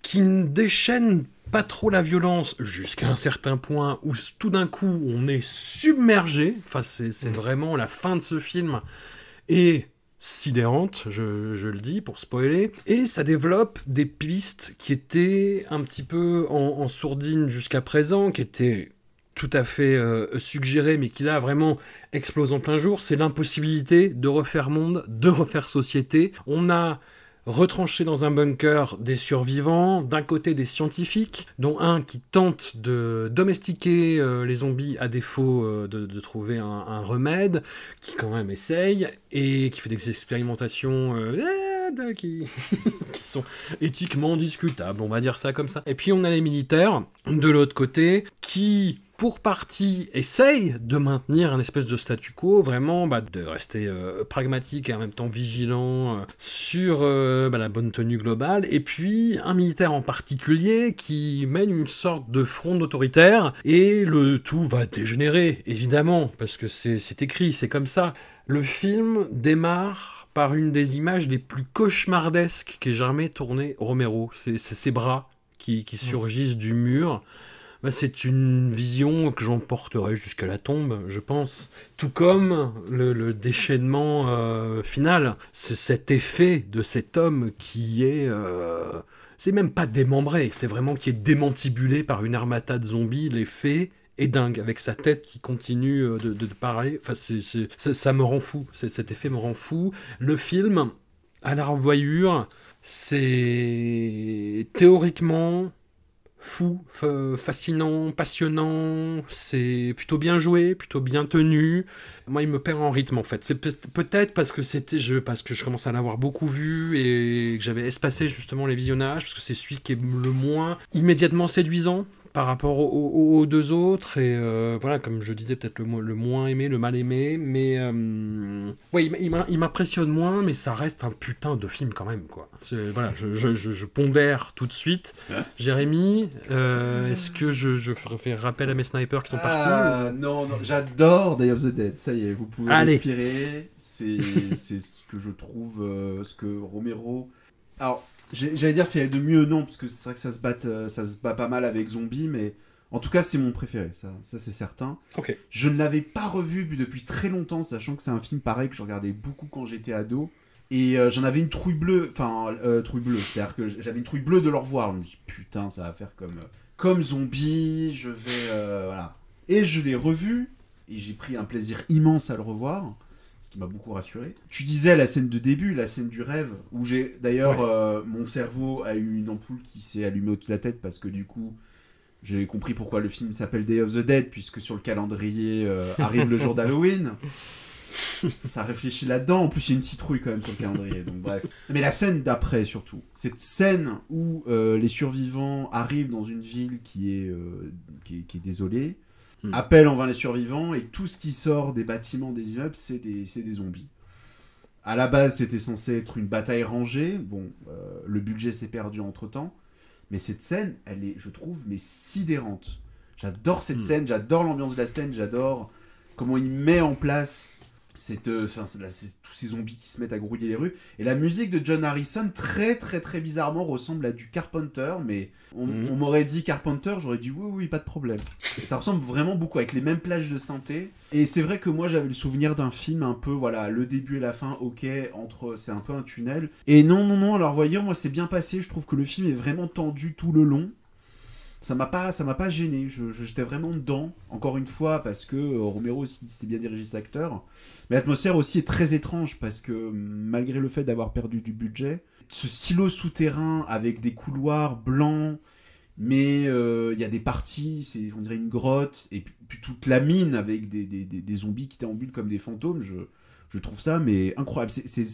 qui ne déchaîne pas trop la violence jusqu'à un certain point où tout d'un coup on est submergé. Enfin c'est mm. vraiment la fin de ce film et sidérante, je, le dis pour spoiler, et ça développe des pistes qui étaient un petit peu en, sourdine jusqu'à présent, qui étaient tout à fait euh, suggérées, mais qui là vraiment explosent en plein jour, c'est l'impossibilité de refaire monde, de refaire société. On a retranché dans un bunker des survivants, d'un côté des scientifiques, dont un qui tente de domestiquer euh, les zombies à défaut euh, de, trouver un, remède, qui quand même essaye, et qui fait des expérimentations euh, eh, qui, (laughs) qui, sont éthiquement discutables, on va dire ça comme ça. Et puis on a les militaires, de l'autre côté, qui pour partie, essaye de maintenir un espèce de statu quo, vraiment bah, de rester euh, pragmatique et en même temps vigilant euh, sur euh, bah, la bonne tenue globale, et puis un militaire en particulier qui mène une sorte de front autoritaire, et le tout va dégénérer, évidemment, parce que c'est écrit, c'est comme ça. Le film démarre par une des images les plus cauchemardesques qu'ait jamais tourné Romero. C'est ses bras qui, qui surgissent du mur. Bah, c'est une vision que j'emporterai jusqu'à la tombe, je pense. Tout comme le, déchaînement euh, final. C'est cet effet de cet homme qui est... Euh, c'est même pas démembré, c'est vraiment qui est démantibulé par une armata de zombies. L'effet est dingue, avec sa tête qui continue euh, de, parler. Enfin, ça, me rend fou. Cet effet me rend fou. Le film, à la revoyure, c'est théoriquement fou, fascinant, passionnant. C'est plutôt bien joué, plutôt bien tenu. Moi, il me perd en rythme en fait. C'est peut-être parce que c'était je parce que je commence à l'avoir beaucoup vu et que j'avais espacé justement les visionnages parce que c'est celui qui est le moins immédiatement séduisant par rapport aux, deux autres. Et euh, voilà, comme je disais, peut-être le, le, moins aimé, le mal aimé. Mais euh, ouais, il m'impressionne moins, mais ça reste un putain de film quand même. Quoi. Voilà, je, je, je, pondère tout de suite. Hein Jérémy, euh, est-ce que je, je fais rappel à mes snipers qui sont ah, Non, non j'adore Day of the Dead. Ça y est, vous pouvez respirer. C'est ce que je trouve, ce que Romero. Alors, J'allais dire fait de mieux, non, parce que c'est vrai que ça se, bat, euh, ça se bat pas mal avec Zombie, mais en tout cas, c'est mon préféré, ça, ça c'est certain. Ok. Je ne l'avais pas revu depuis très longtemps, sachant que c'est un film pareil que je regardais beaucoup quand j'étais ado. Et euh, j'en avais une trouille bleue, enfin, euh, trouille bleue, c'est-à-dire que j'avais une trouille bleue de le revoir. Je me suis dit, putain, ça va faire comme, comme zombie, je vais. voilà. Et je l'ai revu, et j'ai pris un plaisir immense à le revoir ce qui m'a beaucoup rassuré. Tu disais la scène de début, la scène du rêve, où j'ai d'ailleurs euh, mon cerveau a eu une ampoule qui s'est allumée au-dessus de la tête parce que du coup j'ai compris pourquoi le film s'appelle Day of the Dead puisque sur le calendrier euh, arrive le jour d'Halloween. (laughs) Ça réfléchit là-dedans. En plus, il y a une citrouille quand même sur le calendrier. Donc bref. Mais la scène d'après surtout, cette scène où euh, les survivants arrivent dans une ville qui est, qui est désolée Hmm. Appel en vain les survivants, et tout ce qui sort des bâtiments des immeubles, c'est des, des, zombies. À la base, c'était censé être une bataille rangée. Bon, euh, le budget s'est perdu entre temps. Mais cette scène, elle est, je trouve, mais sidérante. J'adore cette hmm. scène, j'adore l'ambiance de la scène, j'adore comment il met en place cette, euh, tous ces zombies qui se mettent à grouiller les rues. Et la musique de John Harrison, très très très bizarrement, ressemble à du Carpenter, mais on, mhm. m'aurait dit Carpenter, j'aurais dit oui, oui, pas de problème. Ça ressemble vraiment beaucoup, avec les mêmes plages de synthé. Et c'est vrai que moi j'avais le souvenir d'un film un peu, voilà, le début et la fin, ok, entre, c'est un peu un tunnel. Et non, non, non, alors voyez, moi c'est bien passé, je trouve que le film est vraiment tendu tout le long ça m'a pas ça m'a pas gêné. Je, j'étais vraiment dedans encore une fois parce que euh, Romero aussi c'est bien dirigé cet acteur mais l'atmosphère aussi est très étrange parce que malgré le fait d'avoir perdu du budget ce silo souterrain avec des couloirs blancs mais euh, il y a des parties c'est on dirait une grotte et puis, toute la mine avec des, des, des, zombies qui déambulent comme des fantômes je, je trouve ça mais incroyable. C'est,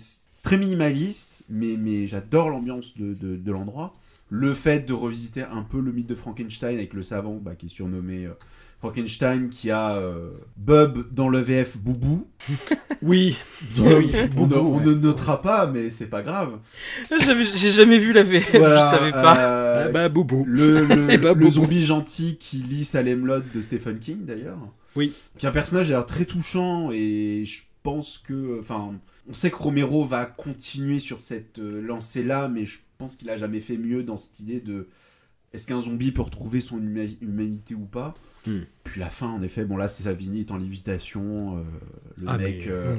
très minimaliste mais, mais j'adore l'ambiance de, de l'endroit le fait de revisiter un peu le mythe de Frankenstein avec le savant bah, qui est surnommé euh, Frankenstein, qui a euh, Bub dans le VF Boubou. (laughs) oui, on, ne notera pas, mais c'est pas grave. J'ai jamais vu la VF, je savais pas. Euh, ah bah, Boubou. Le, le, bah, (laughs) le zombie gentil qui lit Salem Lot de Stephen King d'ailleurs. Oui. Qui est un personnage d'ailleurs très touchant et je pense que. Enfin, on sait que Romero va continuer sur cette lancée-là, mais je pense qu'il a jamais fait mieux dans cette idée de est-ce qu'un zombie peut retrouver son humanité ou pas? Hmm. Puis la fin, en effet, bon là, c'est Savini est en lévitation, euh, le ah, mec. Euh,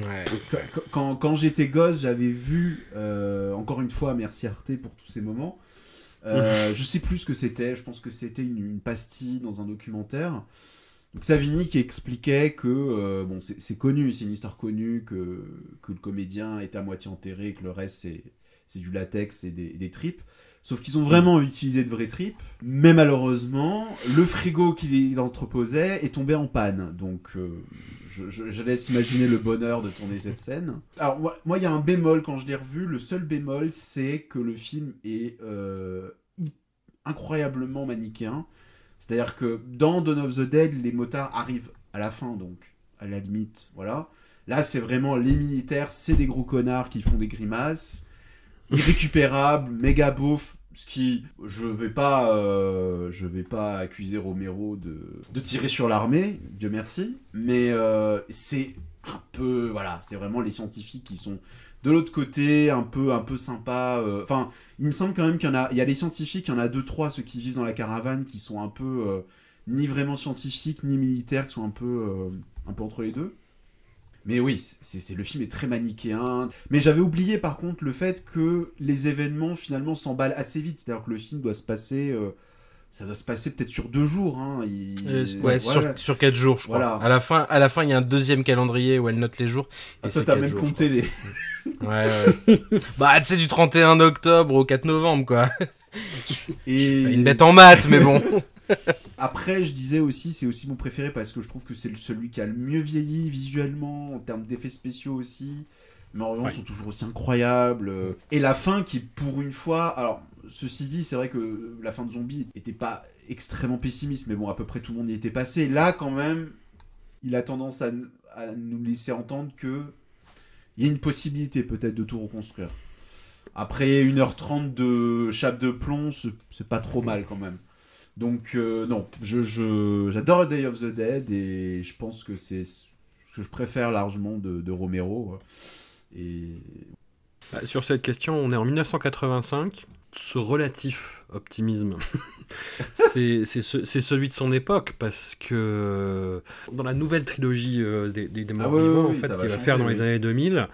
quand, quand j'étais gosse, j'avais vu, euh, encore une fois, merci Arte pour tous ces moments. je sais plus ce que c'était, je pense que c'était une, pastille dans un documentaire. Donc Savini qui expliquait que, bon, c'est connu, c'est une histoire connue, que, que le comédien est à moitié enterré, que le reste c'est c'est du latex et des, tripes. Sauf qu'ils ont vraiment utilisé de vraies tripes. Mais malheureusement, le frigo qu'il entreposait est tombé en panne. Donc, euh, je, laisse imaginer le bonheur de tourner cette scène. Alors, moi, il y a un bémol quand je l'ai revu. Le seul bémol, c'est que le film est euh, incroyablement manichéen. C'est-à-dire que dans Dawn of the Dead, les motards arrivent à la fin, donc à la limite, voilà. Là, c'est vraiment les militaires, c'est des gros connards qui font des grimaces irrécupérable, méga beauf, ce qui je vais pas euh, je vais pas accuser Romero de, de tirer sur l'armée Dieu merci mais euh, c'est un peu voilà c'est vraiment les scientifiques qui sont de l'autre côté un peu un peu sympa euh, enfin il me semble quand même qu'il y a les scientifiques il y en a deux trois ceux qui vivent dans la caravane qui sont un peu ni vraiment scientifiques ni militaires qui sont un peu un peu entre les deux mais oui, c'est le film est très manichéen. Mais j'avais oublié par contre le fait que les événements finalement s'emballent assez vite. C'est-à-dire que le film doit se passer. Euh, ça doit se passer peut-être sur deux jours. Hein. Euh, ouais, Sur, sur, quatre jours, je crois. Voilà. À la fin, à la fin, il y a un deuxième calendrier où elle note les jours. Et ah, toi, t'as même compté les. (laughs) ouais, ouais. bah, tu sais, du 31 octobre au 4 novembre, quoi. Et... Une bête en maths, mais bon. (laughs) (laughs) Après, je disais aussi, c'est aussi mon préféré parce que je trouve que c'est celui qui a le mieux vieilli visuellement, en termes d'effets spéciaux aussi. Mais en sont toujours aussi incroyables. Et la fin qui, pour une fois, alors ceci dit, c'est vrai que la fin de Zombie n'était pas extrêmement pessimiste, mais bon, à peu près tout le monde y était passé. Là, quand même, il a tendance à, à nous laisser entendre que il y a une possibilité peut-être de tout reconstruire. Après 1h30 de chape de plomb, c'est pas trop mal quand même. Donc euh, non, je, j'adore Day of the Dead et je pense que c'est ce que je préfère largement de, Romero. Et... Bah, sur cette question, on est en 1985. Ce relatif optimisme, (laughs) c'est, celui de son époque parce que dans la nouvelle trilogie euh, des, des, morts ah vivants, en fait, qu'il va faire dans les années 2000,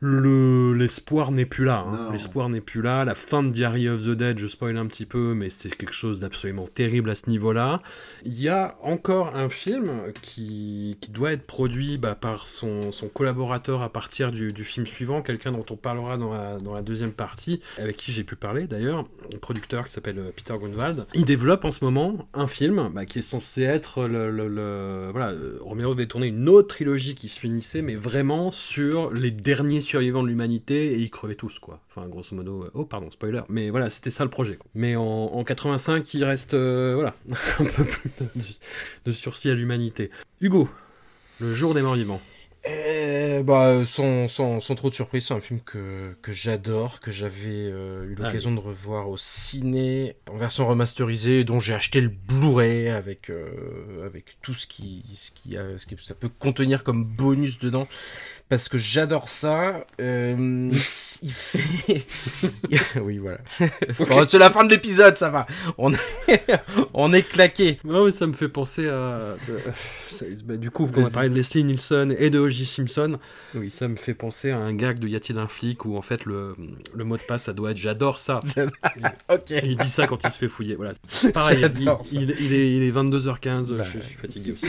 le l'espoir n'est plus là. Hein. L'espoir n'est plus là. La fin de Diary of the Dead, je spoil un petit peu, mais c'est quelque chose d'absolument terrible à ce niveau-là. Il y a encore un film qui, qui doit être produit bah, par son, son, collaborateur à partir du, du film suivant, quelqu'un dont on parlera dans la, dans la deuxième partie, avec qui j'ai pu parler d'ailleurs, un producteur qui s'appelle euh, Peter Grunwald. Il développe en ce moment un film bah, qui est censé être le, le, voilà, euh, Romero devait tourner une autre trilogie qui se finissait, mais vraiment sur les derniers survivants de l'humanité et ils crevaient tous, quoi. Enfin, grosso modo, euh, oh, pardon, spoiler, mais voilà, c'était ça le projet. Mais en, 85, il reste, euh, voilà, (laughs) un peu plus de, sursis à l'humanité. Hugo, le jour des morts vivants. Euh, bah, sans, sans, sans, trop de surprise, c'est un film que, que j'adore, que j'avais eu l'occasion de revoir au ciné en version remasterisée, dont j'ai acheté le Blu-ray avec, avec tout ce qui, ce, qui a, ce que ça peut contenir comme bonus dedans parce que j'adore ça. Euh, il fait. (laughs) oui, voilà. (laughs) C'est la fin de l'épisode, ça va. On est, (laughs) on est claqué. Ouais, ça me fait penser à. Bah, du coup, quand on a parlé de Leslie Nielsen et de O.J. Simpson, oui, ça me fait penser à un gag de Y a-t-il un flic où en fait le, le mot de passe, ça doit être j'adore ça. ok. Et il dit ça quand il se fait fouiller. Voilà. Pareil, il, il, est, il est 22h15, bah, je suis fatigué aussi.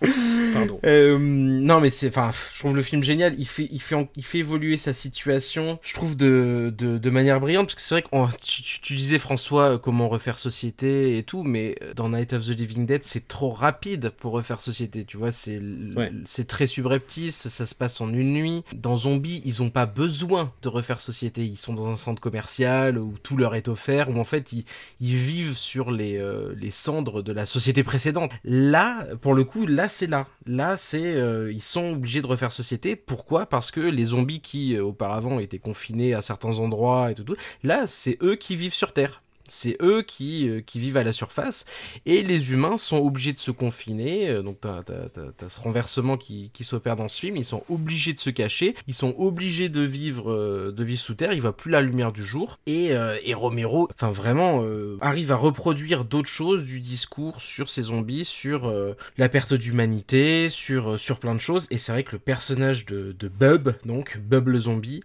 (laughs) Pardon. Euh, non, mais c'est, enfin, je trouve le film génial. Il fait, il fait, il fait évoluer sa situation. Je trouve de, de, de manière brillante parce que c'est vrai que tu, tu, disais François euh, comment refaire société et tout, mais euh, dans Night of the Living Dead, c'est trop rapide pour refaire société. Tu vois, c'est, c'est très subreptice. Ça se passe en une nuit. Dans Zombie, ils ont pas besoin de refaire société. Ils sont dans un centre commercial où tout leur est offert, où en fait ils, ils vivent sur les, les cendres de la société précédente. Là, pour le coup, là c'est là. Là, c'est euh, ils sont obligés de refaire société. Pourquoi? Parce que les zombies qui euh, auparavant étaient confinés à certains endroits et tout, tout là, c'est eux qui vivent sur Terre c'est eux qui, euh, qui vivent à la surface, et les humains sont obligés de se confiner, euh, donc t'as as, ce renversement qui, qui s'opère dans ce film, ils sont obligés de se cacher, ils sont obligés de vivre, euh, de vivre sous terre, il voient plus la lumière du jour, et, et Romero, enfin vraiment, arrive à reproduire d'autres choses du discours sur ces zombies, sur la perte d'humanité, sur, sur plein de choses, et c'est vrai que le personnage de, de Bub, donc Bub le zombie,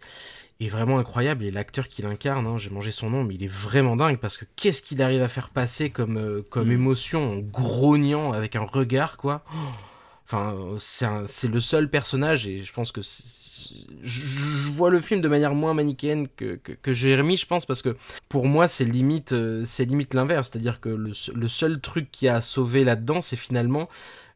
est vraiment incroyable et l'acteur qui l'incarne, hein, j'ai mangé son nom, mais il est vraiment dingue parce que qu'est-ce qu'il arrive à faire passer comme, euh, comme mm. émotion en grognant avec un regard, quoi. (gasps) Enfin, c'est le seul personnage et je pense que je, vois le film de manière moins manichéenne que, que, que Jérémy, je pense, parce que pour moi, c'est limite, euh, c'est limite l'inverse. C'est-à-dire que le, le, seul truc qui a sauvé là-dedans, c'est finalement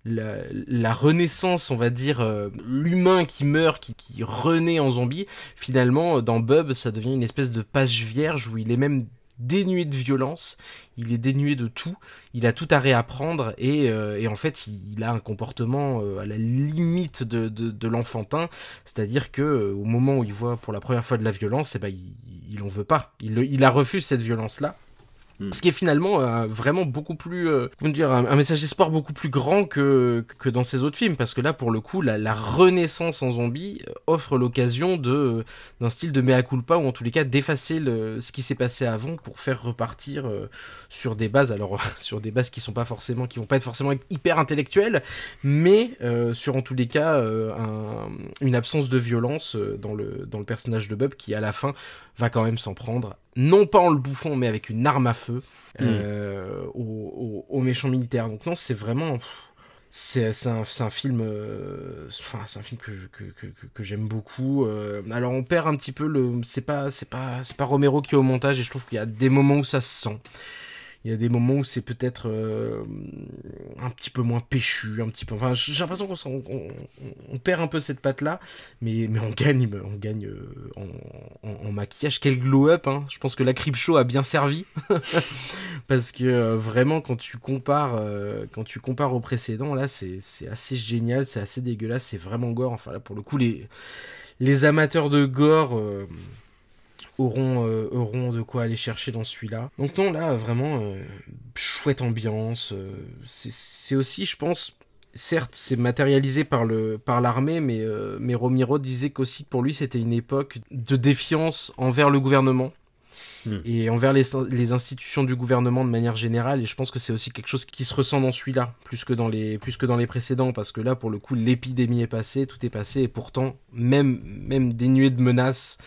la, renaissance, on va dire, euh, l'humain qui meurt, qui, renaît en zombie, finalement, dans Bub, ça devient une espèce de page vierge où il est même dénué de violence, il est dénué de tout, il a tout à réapprendre et, euh, en fait il, a un comportement euh, à la limite de, l'enfantin, c'est-à-dire que au moment où il voit pour la première fois de la violence, eh ben, il, il en veut pas, il, il a refusé cette violence-là. Hmm. Ce qui est finalement euh, vraiment beaucoup plus, euh, comment dire, un, message d'espoir beaucoup plus grand que, que dans ces autres films, parce que là, pour le coup, la, renaissance en zombie euh, offre l'occasion de d'un style de mea culpa, ou en tous les cas d'effacer ce qui s'est passé avant pour faire repartir sur des bases, alors (laughs) sur des bases qui sont pas forcément, qui vont pas être forcément hyper intellectuelles, mais sur en tous les cas un, une absence de violence dans le dans le personnage de Bob qui à la fin va quand même s'en prendre, non pas en le bouffant, mais avec une arme à feu, hmm. euh, aux, méchants militaires. Donc non, c'est vraiment... c'est un, un, film euh, enfin c'est un film que, que, que, que j'aime beaucoup euh, alors on perd un petit peu le c'est pas c'est pas c'est pas Romero qui est au montage et je trouve qu'il y a des moments où ça se sent il y a des moments où c'est peut-être euh, un petit peu moins péchu, un petit peu. Enfin, j'ai l'impression qu'on on, perd un peu cette patte là, mais, on gagne, on gagne euh, en, maquillage. Quel glow up hein. Je pense que la Crip Show a bien servi (laughs) parce que euh, vraiment quand tu compares, quand tu compares au précédent, là c'est assez génial, c'est assez dégueulasse, c'est vraiment gore. Enfin là pour le coup les amateurs de gore auront, euh, auront de quoi aller chercher dans celui-là. Donc non, là, vraiment, euh, chouette ambiance. Euh, c'est aussi, je pense, certes, c'est matérialisé par le par l'armée, mais, mais Romero disait qu'aussi pour lui, c'était une époque de défiance envers le gouvernement. Hmm. Et envers les, les, institutions du gouvernement de manière générale, et je pense que c'est aussi quelque chose qui se ressent dans celui-là, plus que dans les plus que dans les précédents, parce que là, pour le coup, l'épidémie est passée, tout est passé, et pourtant, même même dénué de menaces,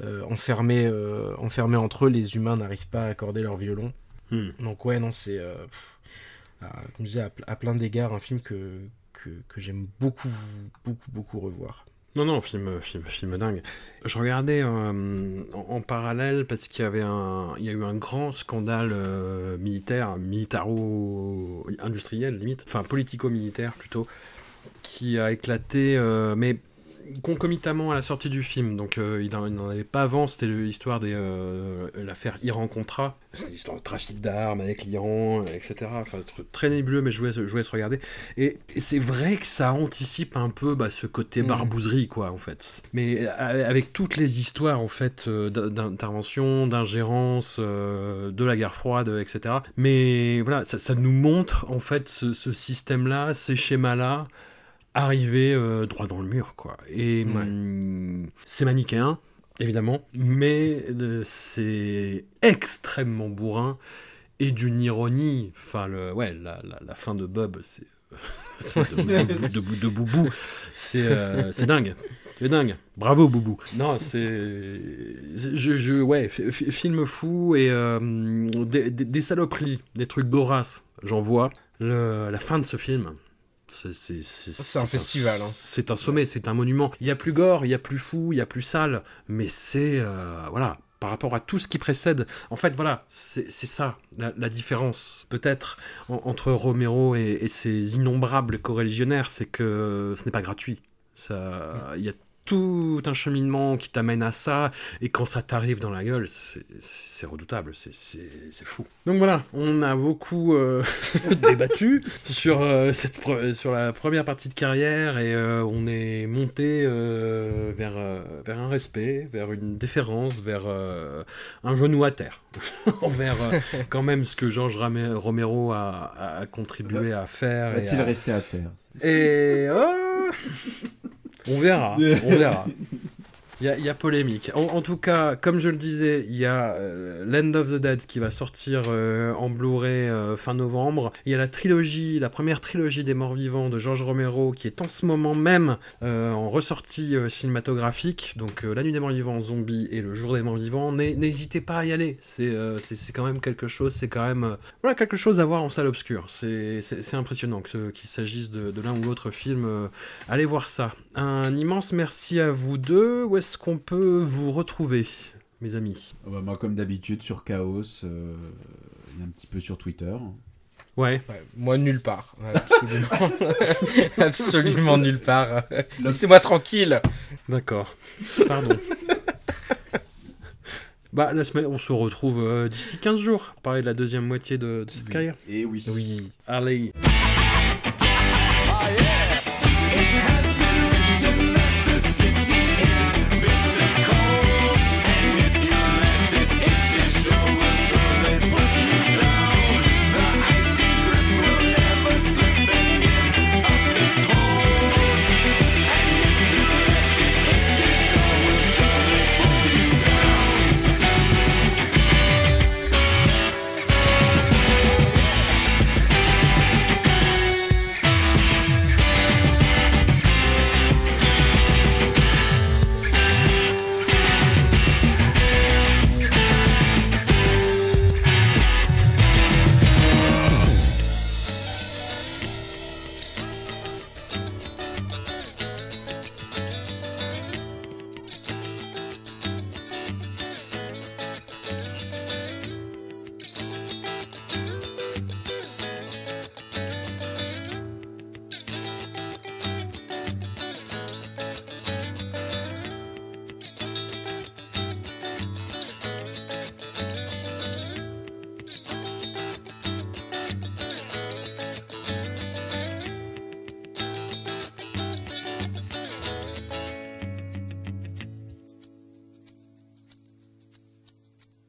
enfermés, euh, enfermés entre eux, les humains n'arrivent pas à accorder leur violon. Hmm. Donc ouais, non, c'est, euh, comme je disais, à, plein d'égards, un film que, que, que j'aime beaucoup, beaucoup, beaucoup revoir. Non, non, film, film, film dingue. Je regardais en, en, parallèle parce qu'il y avait un, il y a eu un grand scandale militaire, militaro-industriel limite, enfin politico-militaire plutôt, qui a éclaté, mais concomitamment à la sortie du film, donc euh, il n'en avait pas avant, c'était l'histoire de euh, l'affaire Iran-Contra, l'histoire de trafic d'armes avec l'Iran, etc. Enfin, très nébuleux, mais je voulais, je se regarder. Et, c'est vrai que ça anticipe un peu bah, ce côté mm. barbouzerie, quoi, en fait. Mais euh, avec toutes les histoires, en fait, d'intervention, d'ingérence, de la guerre froide, etc. Mais voilà, ça, nous montre, en fait, ce système-là, ces schémas-là, arriver euh, droit dans le mur, quoi. Et hum, c'est manichéen, évidemment, mais euh, c'est extrêmement bourrin et d'une ironie. Enfin, le, ouais, la, la, fin de Bob, c'est. (laughs) de, bout de, Boubou, euh, c'est dingue. C'est dingue. Bravo, Boubou. Non, c'est. Je, je, ouais, film fou et des, des, saloperies, des trucs d'Horace, j'en vois. Le, la fin de ce film, c'est un festival. Hein. C'est un sommet, c'est un monument. Il y a plus gore, il y a plus fou, il y a plus sale, mais c'est euh, voilà par rapport à tout ce qui précède. En fait, voilà, c'est ça la, différence peut-être entre Romero et, et, ses innombrables co-religionnaires, c'est que ce n'est pas gratuit. Ça, il y a tout un cheminement qui t'amène à ça, et quand ça t'arrive dans la gueule, c'est redoutable, c'est fou. Donc voilà, on a beaucoup euh, (laughs) débattu sur, euh, cette, sur la première partie de carrière, et euh, on est monté vers, vers un respect, vers une déférence, vers un genou à terre, (laughs) envers quand même ce que Georges Romero a, a, contribué à faire. Va-t-il rester à terre? Et... On verra, on verra. (laughs) Il y, a polémique. En, tout cas, comme je le disais, il y a euh, Land of the Dead qui va sortir euh, en Blu-ray euh, fin novembre. Il y a la trilogie, la première trilogie des morts vivants de George Romero qui est en ce moment même en ressortie cinématographique. Donc La nuit des morts vivants, Zombie et Le jour des morts vivants. N'hésitez pas à y aller. C'est quand même quelque chose, c'est quand même voilà, quelque chose à voir en salle obscure. C'est impressionnant qu'il s'agisse de, l'un ou l'autre film. allez voir ça. Un immense merci à vous deux. Est-ce qu'on peut vous retrouver, mes amis? Ah bah, Moi, comme d'habitude, sur Chaos, euh, un petit peu sur Twitter. Ouais. Moi, nulle part. Absolument, (laughs) Absolument nulle part. Laissez-moi tranquille. D'accord. Pardon. (laughs) bah, la semaine, on se retrouve euh, d'ici 15 jours. Parler de la deuxième moitié de, cette carrière. Et eh oui. Oui. Allez.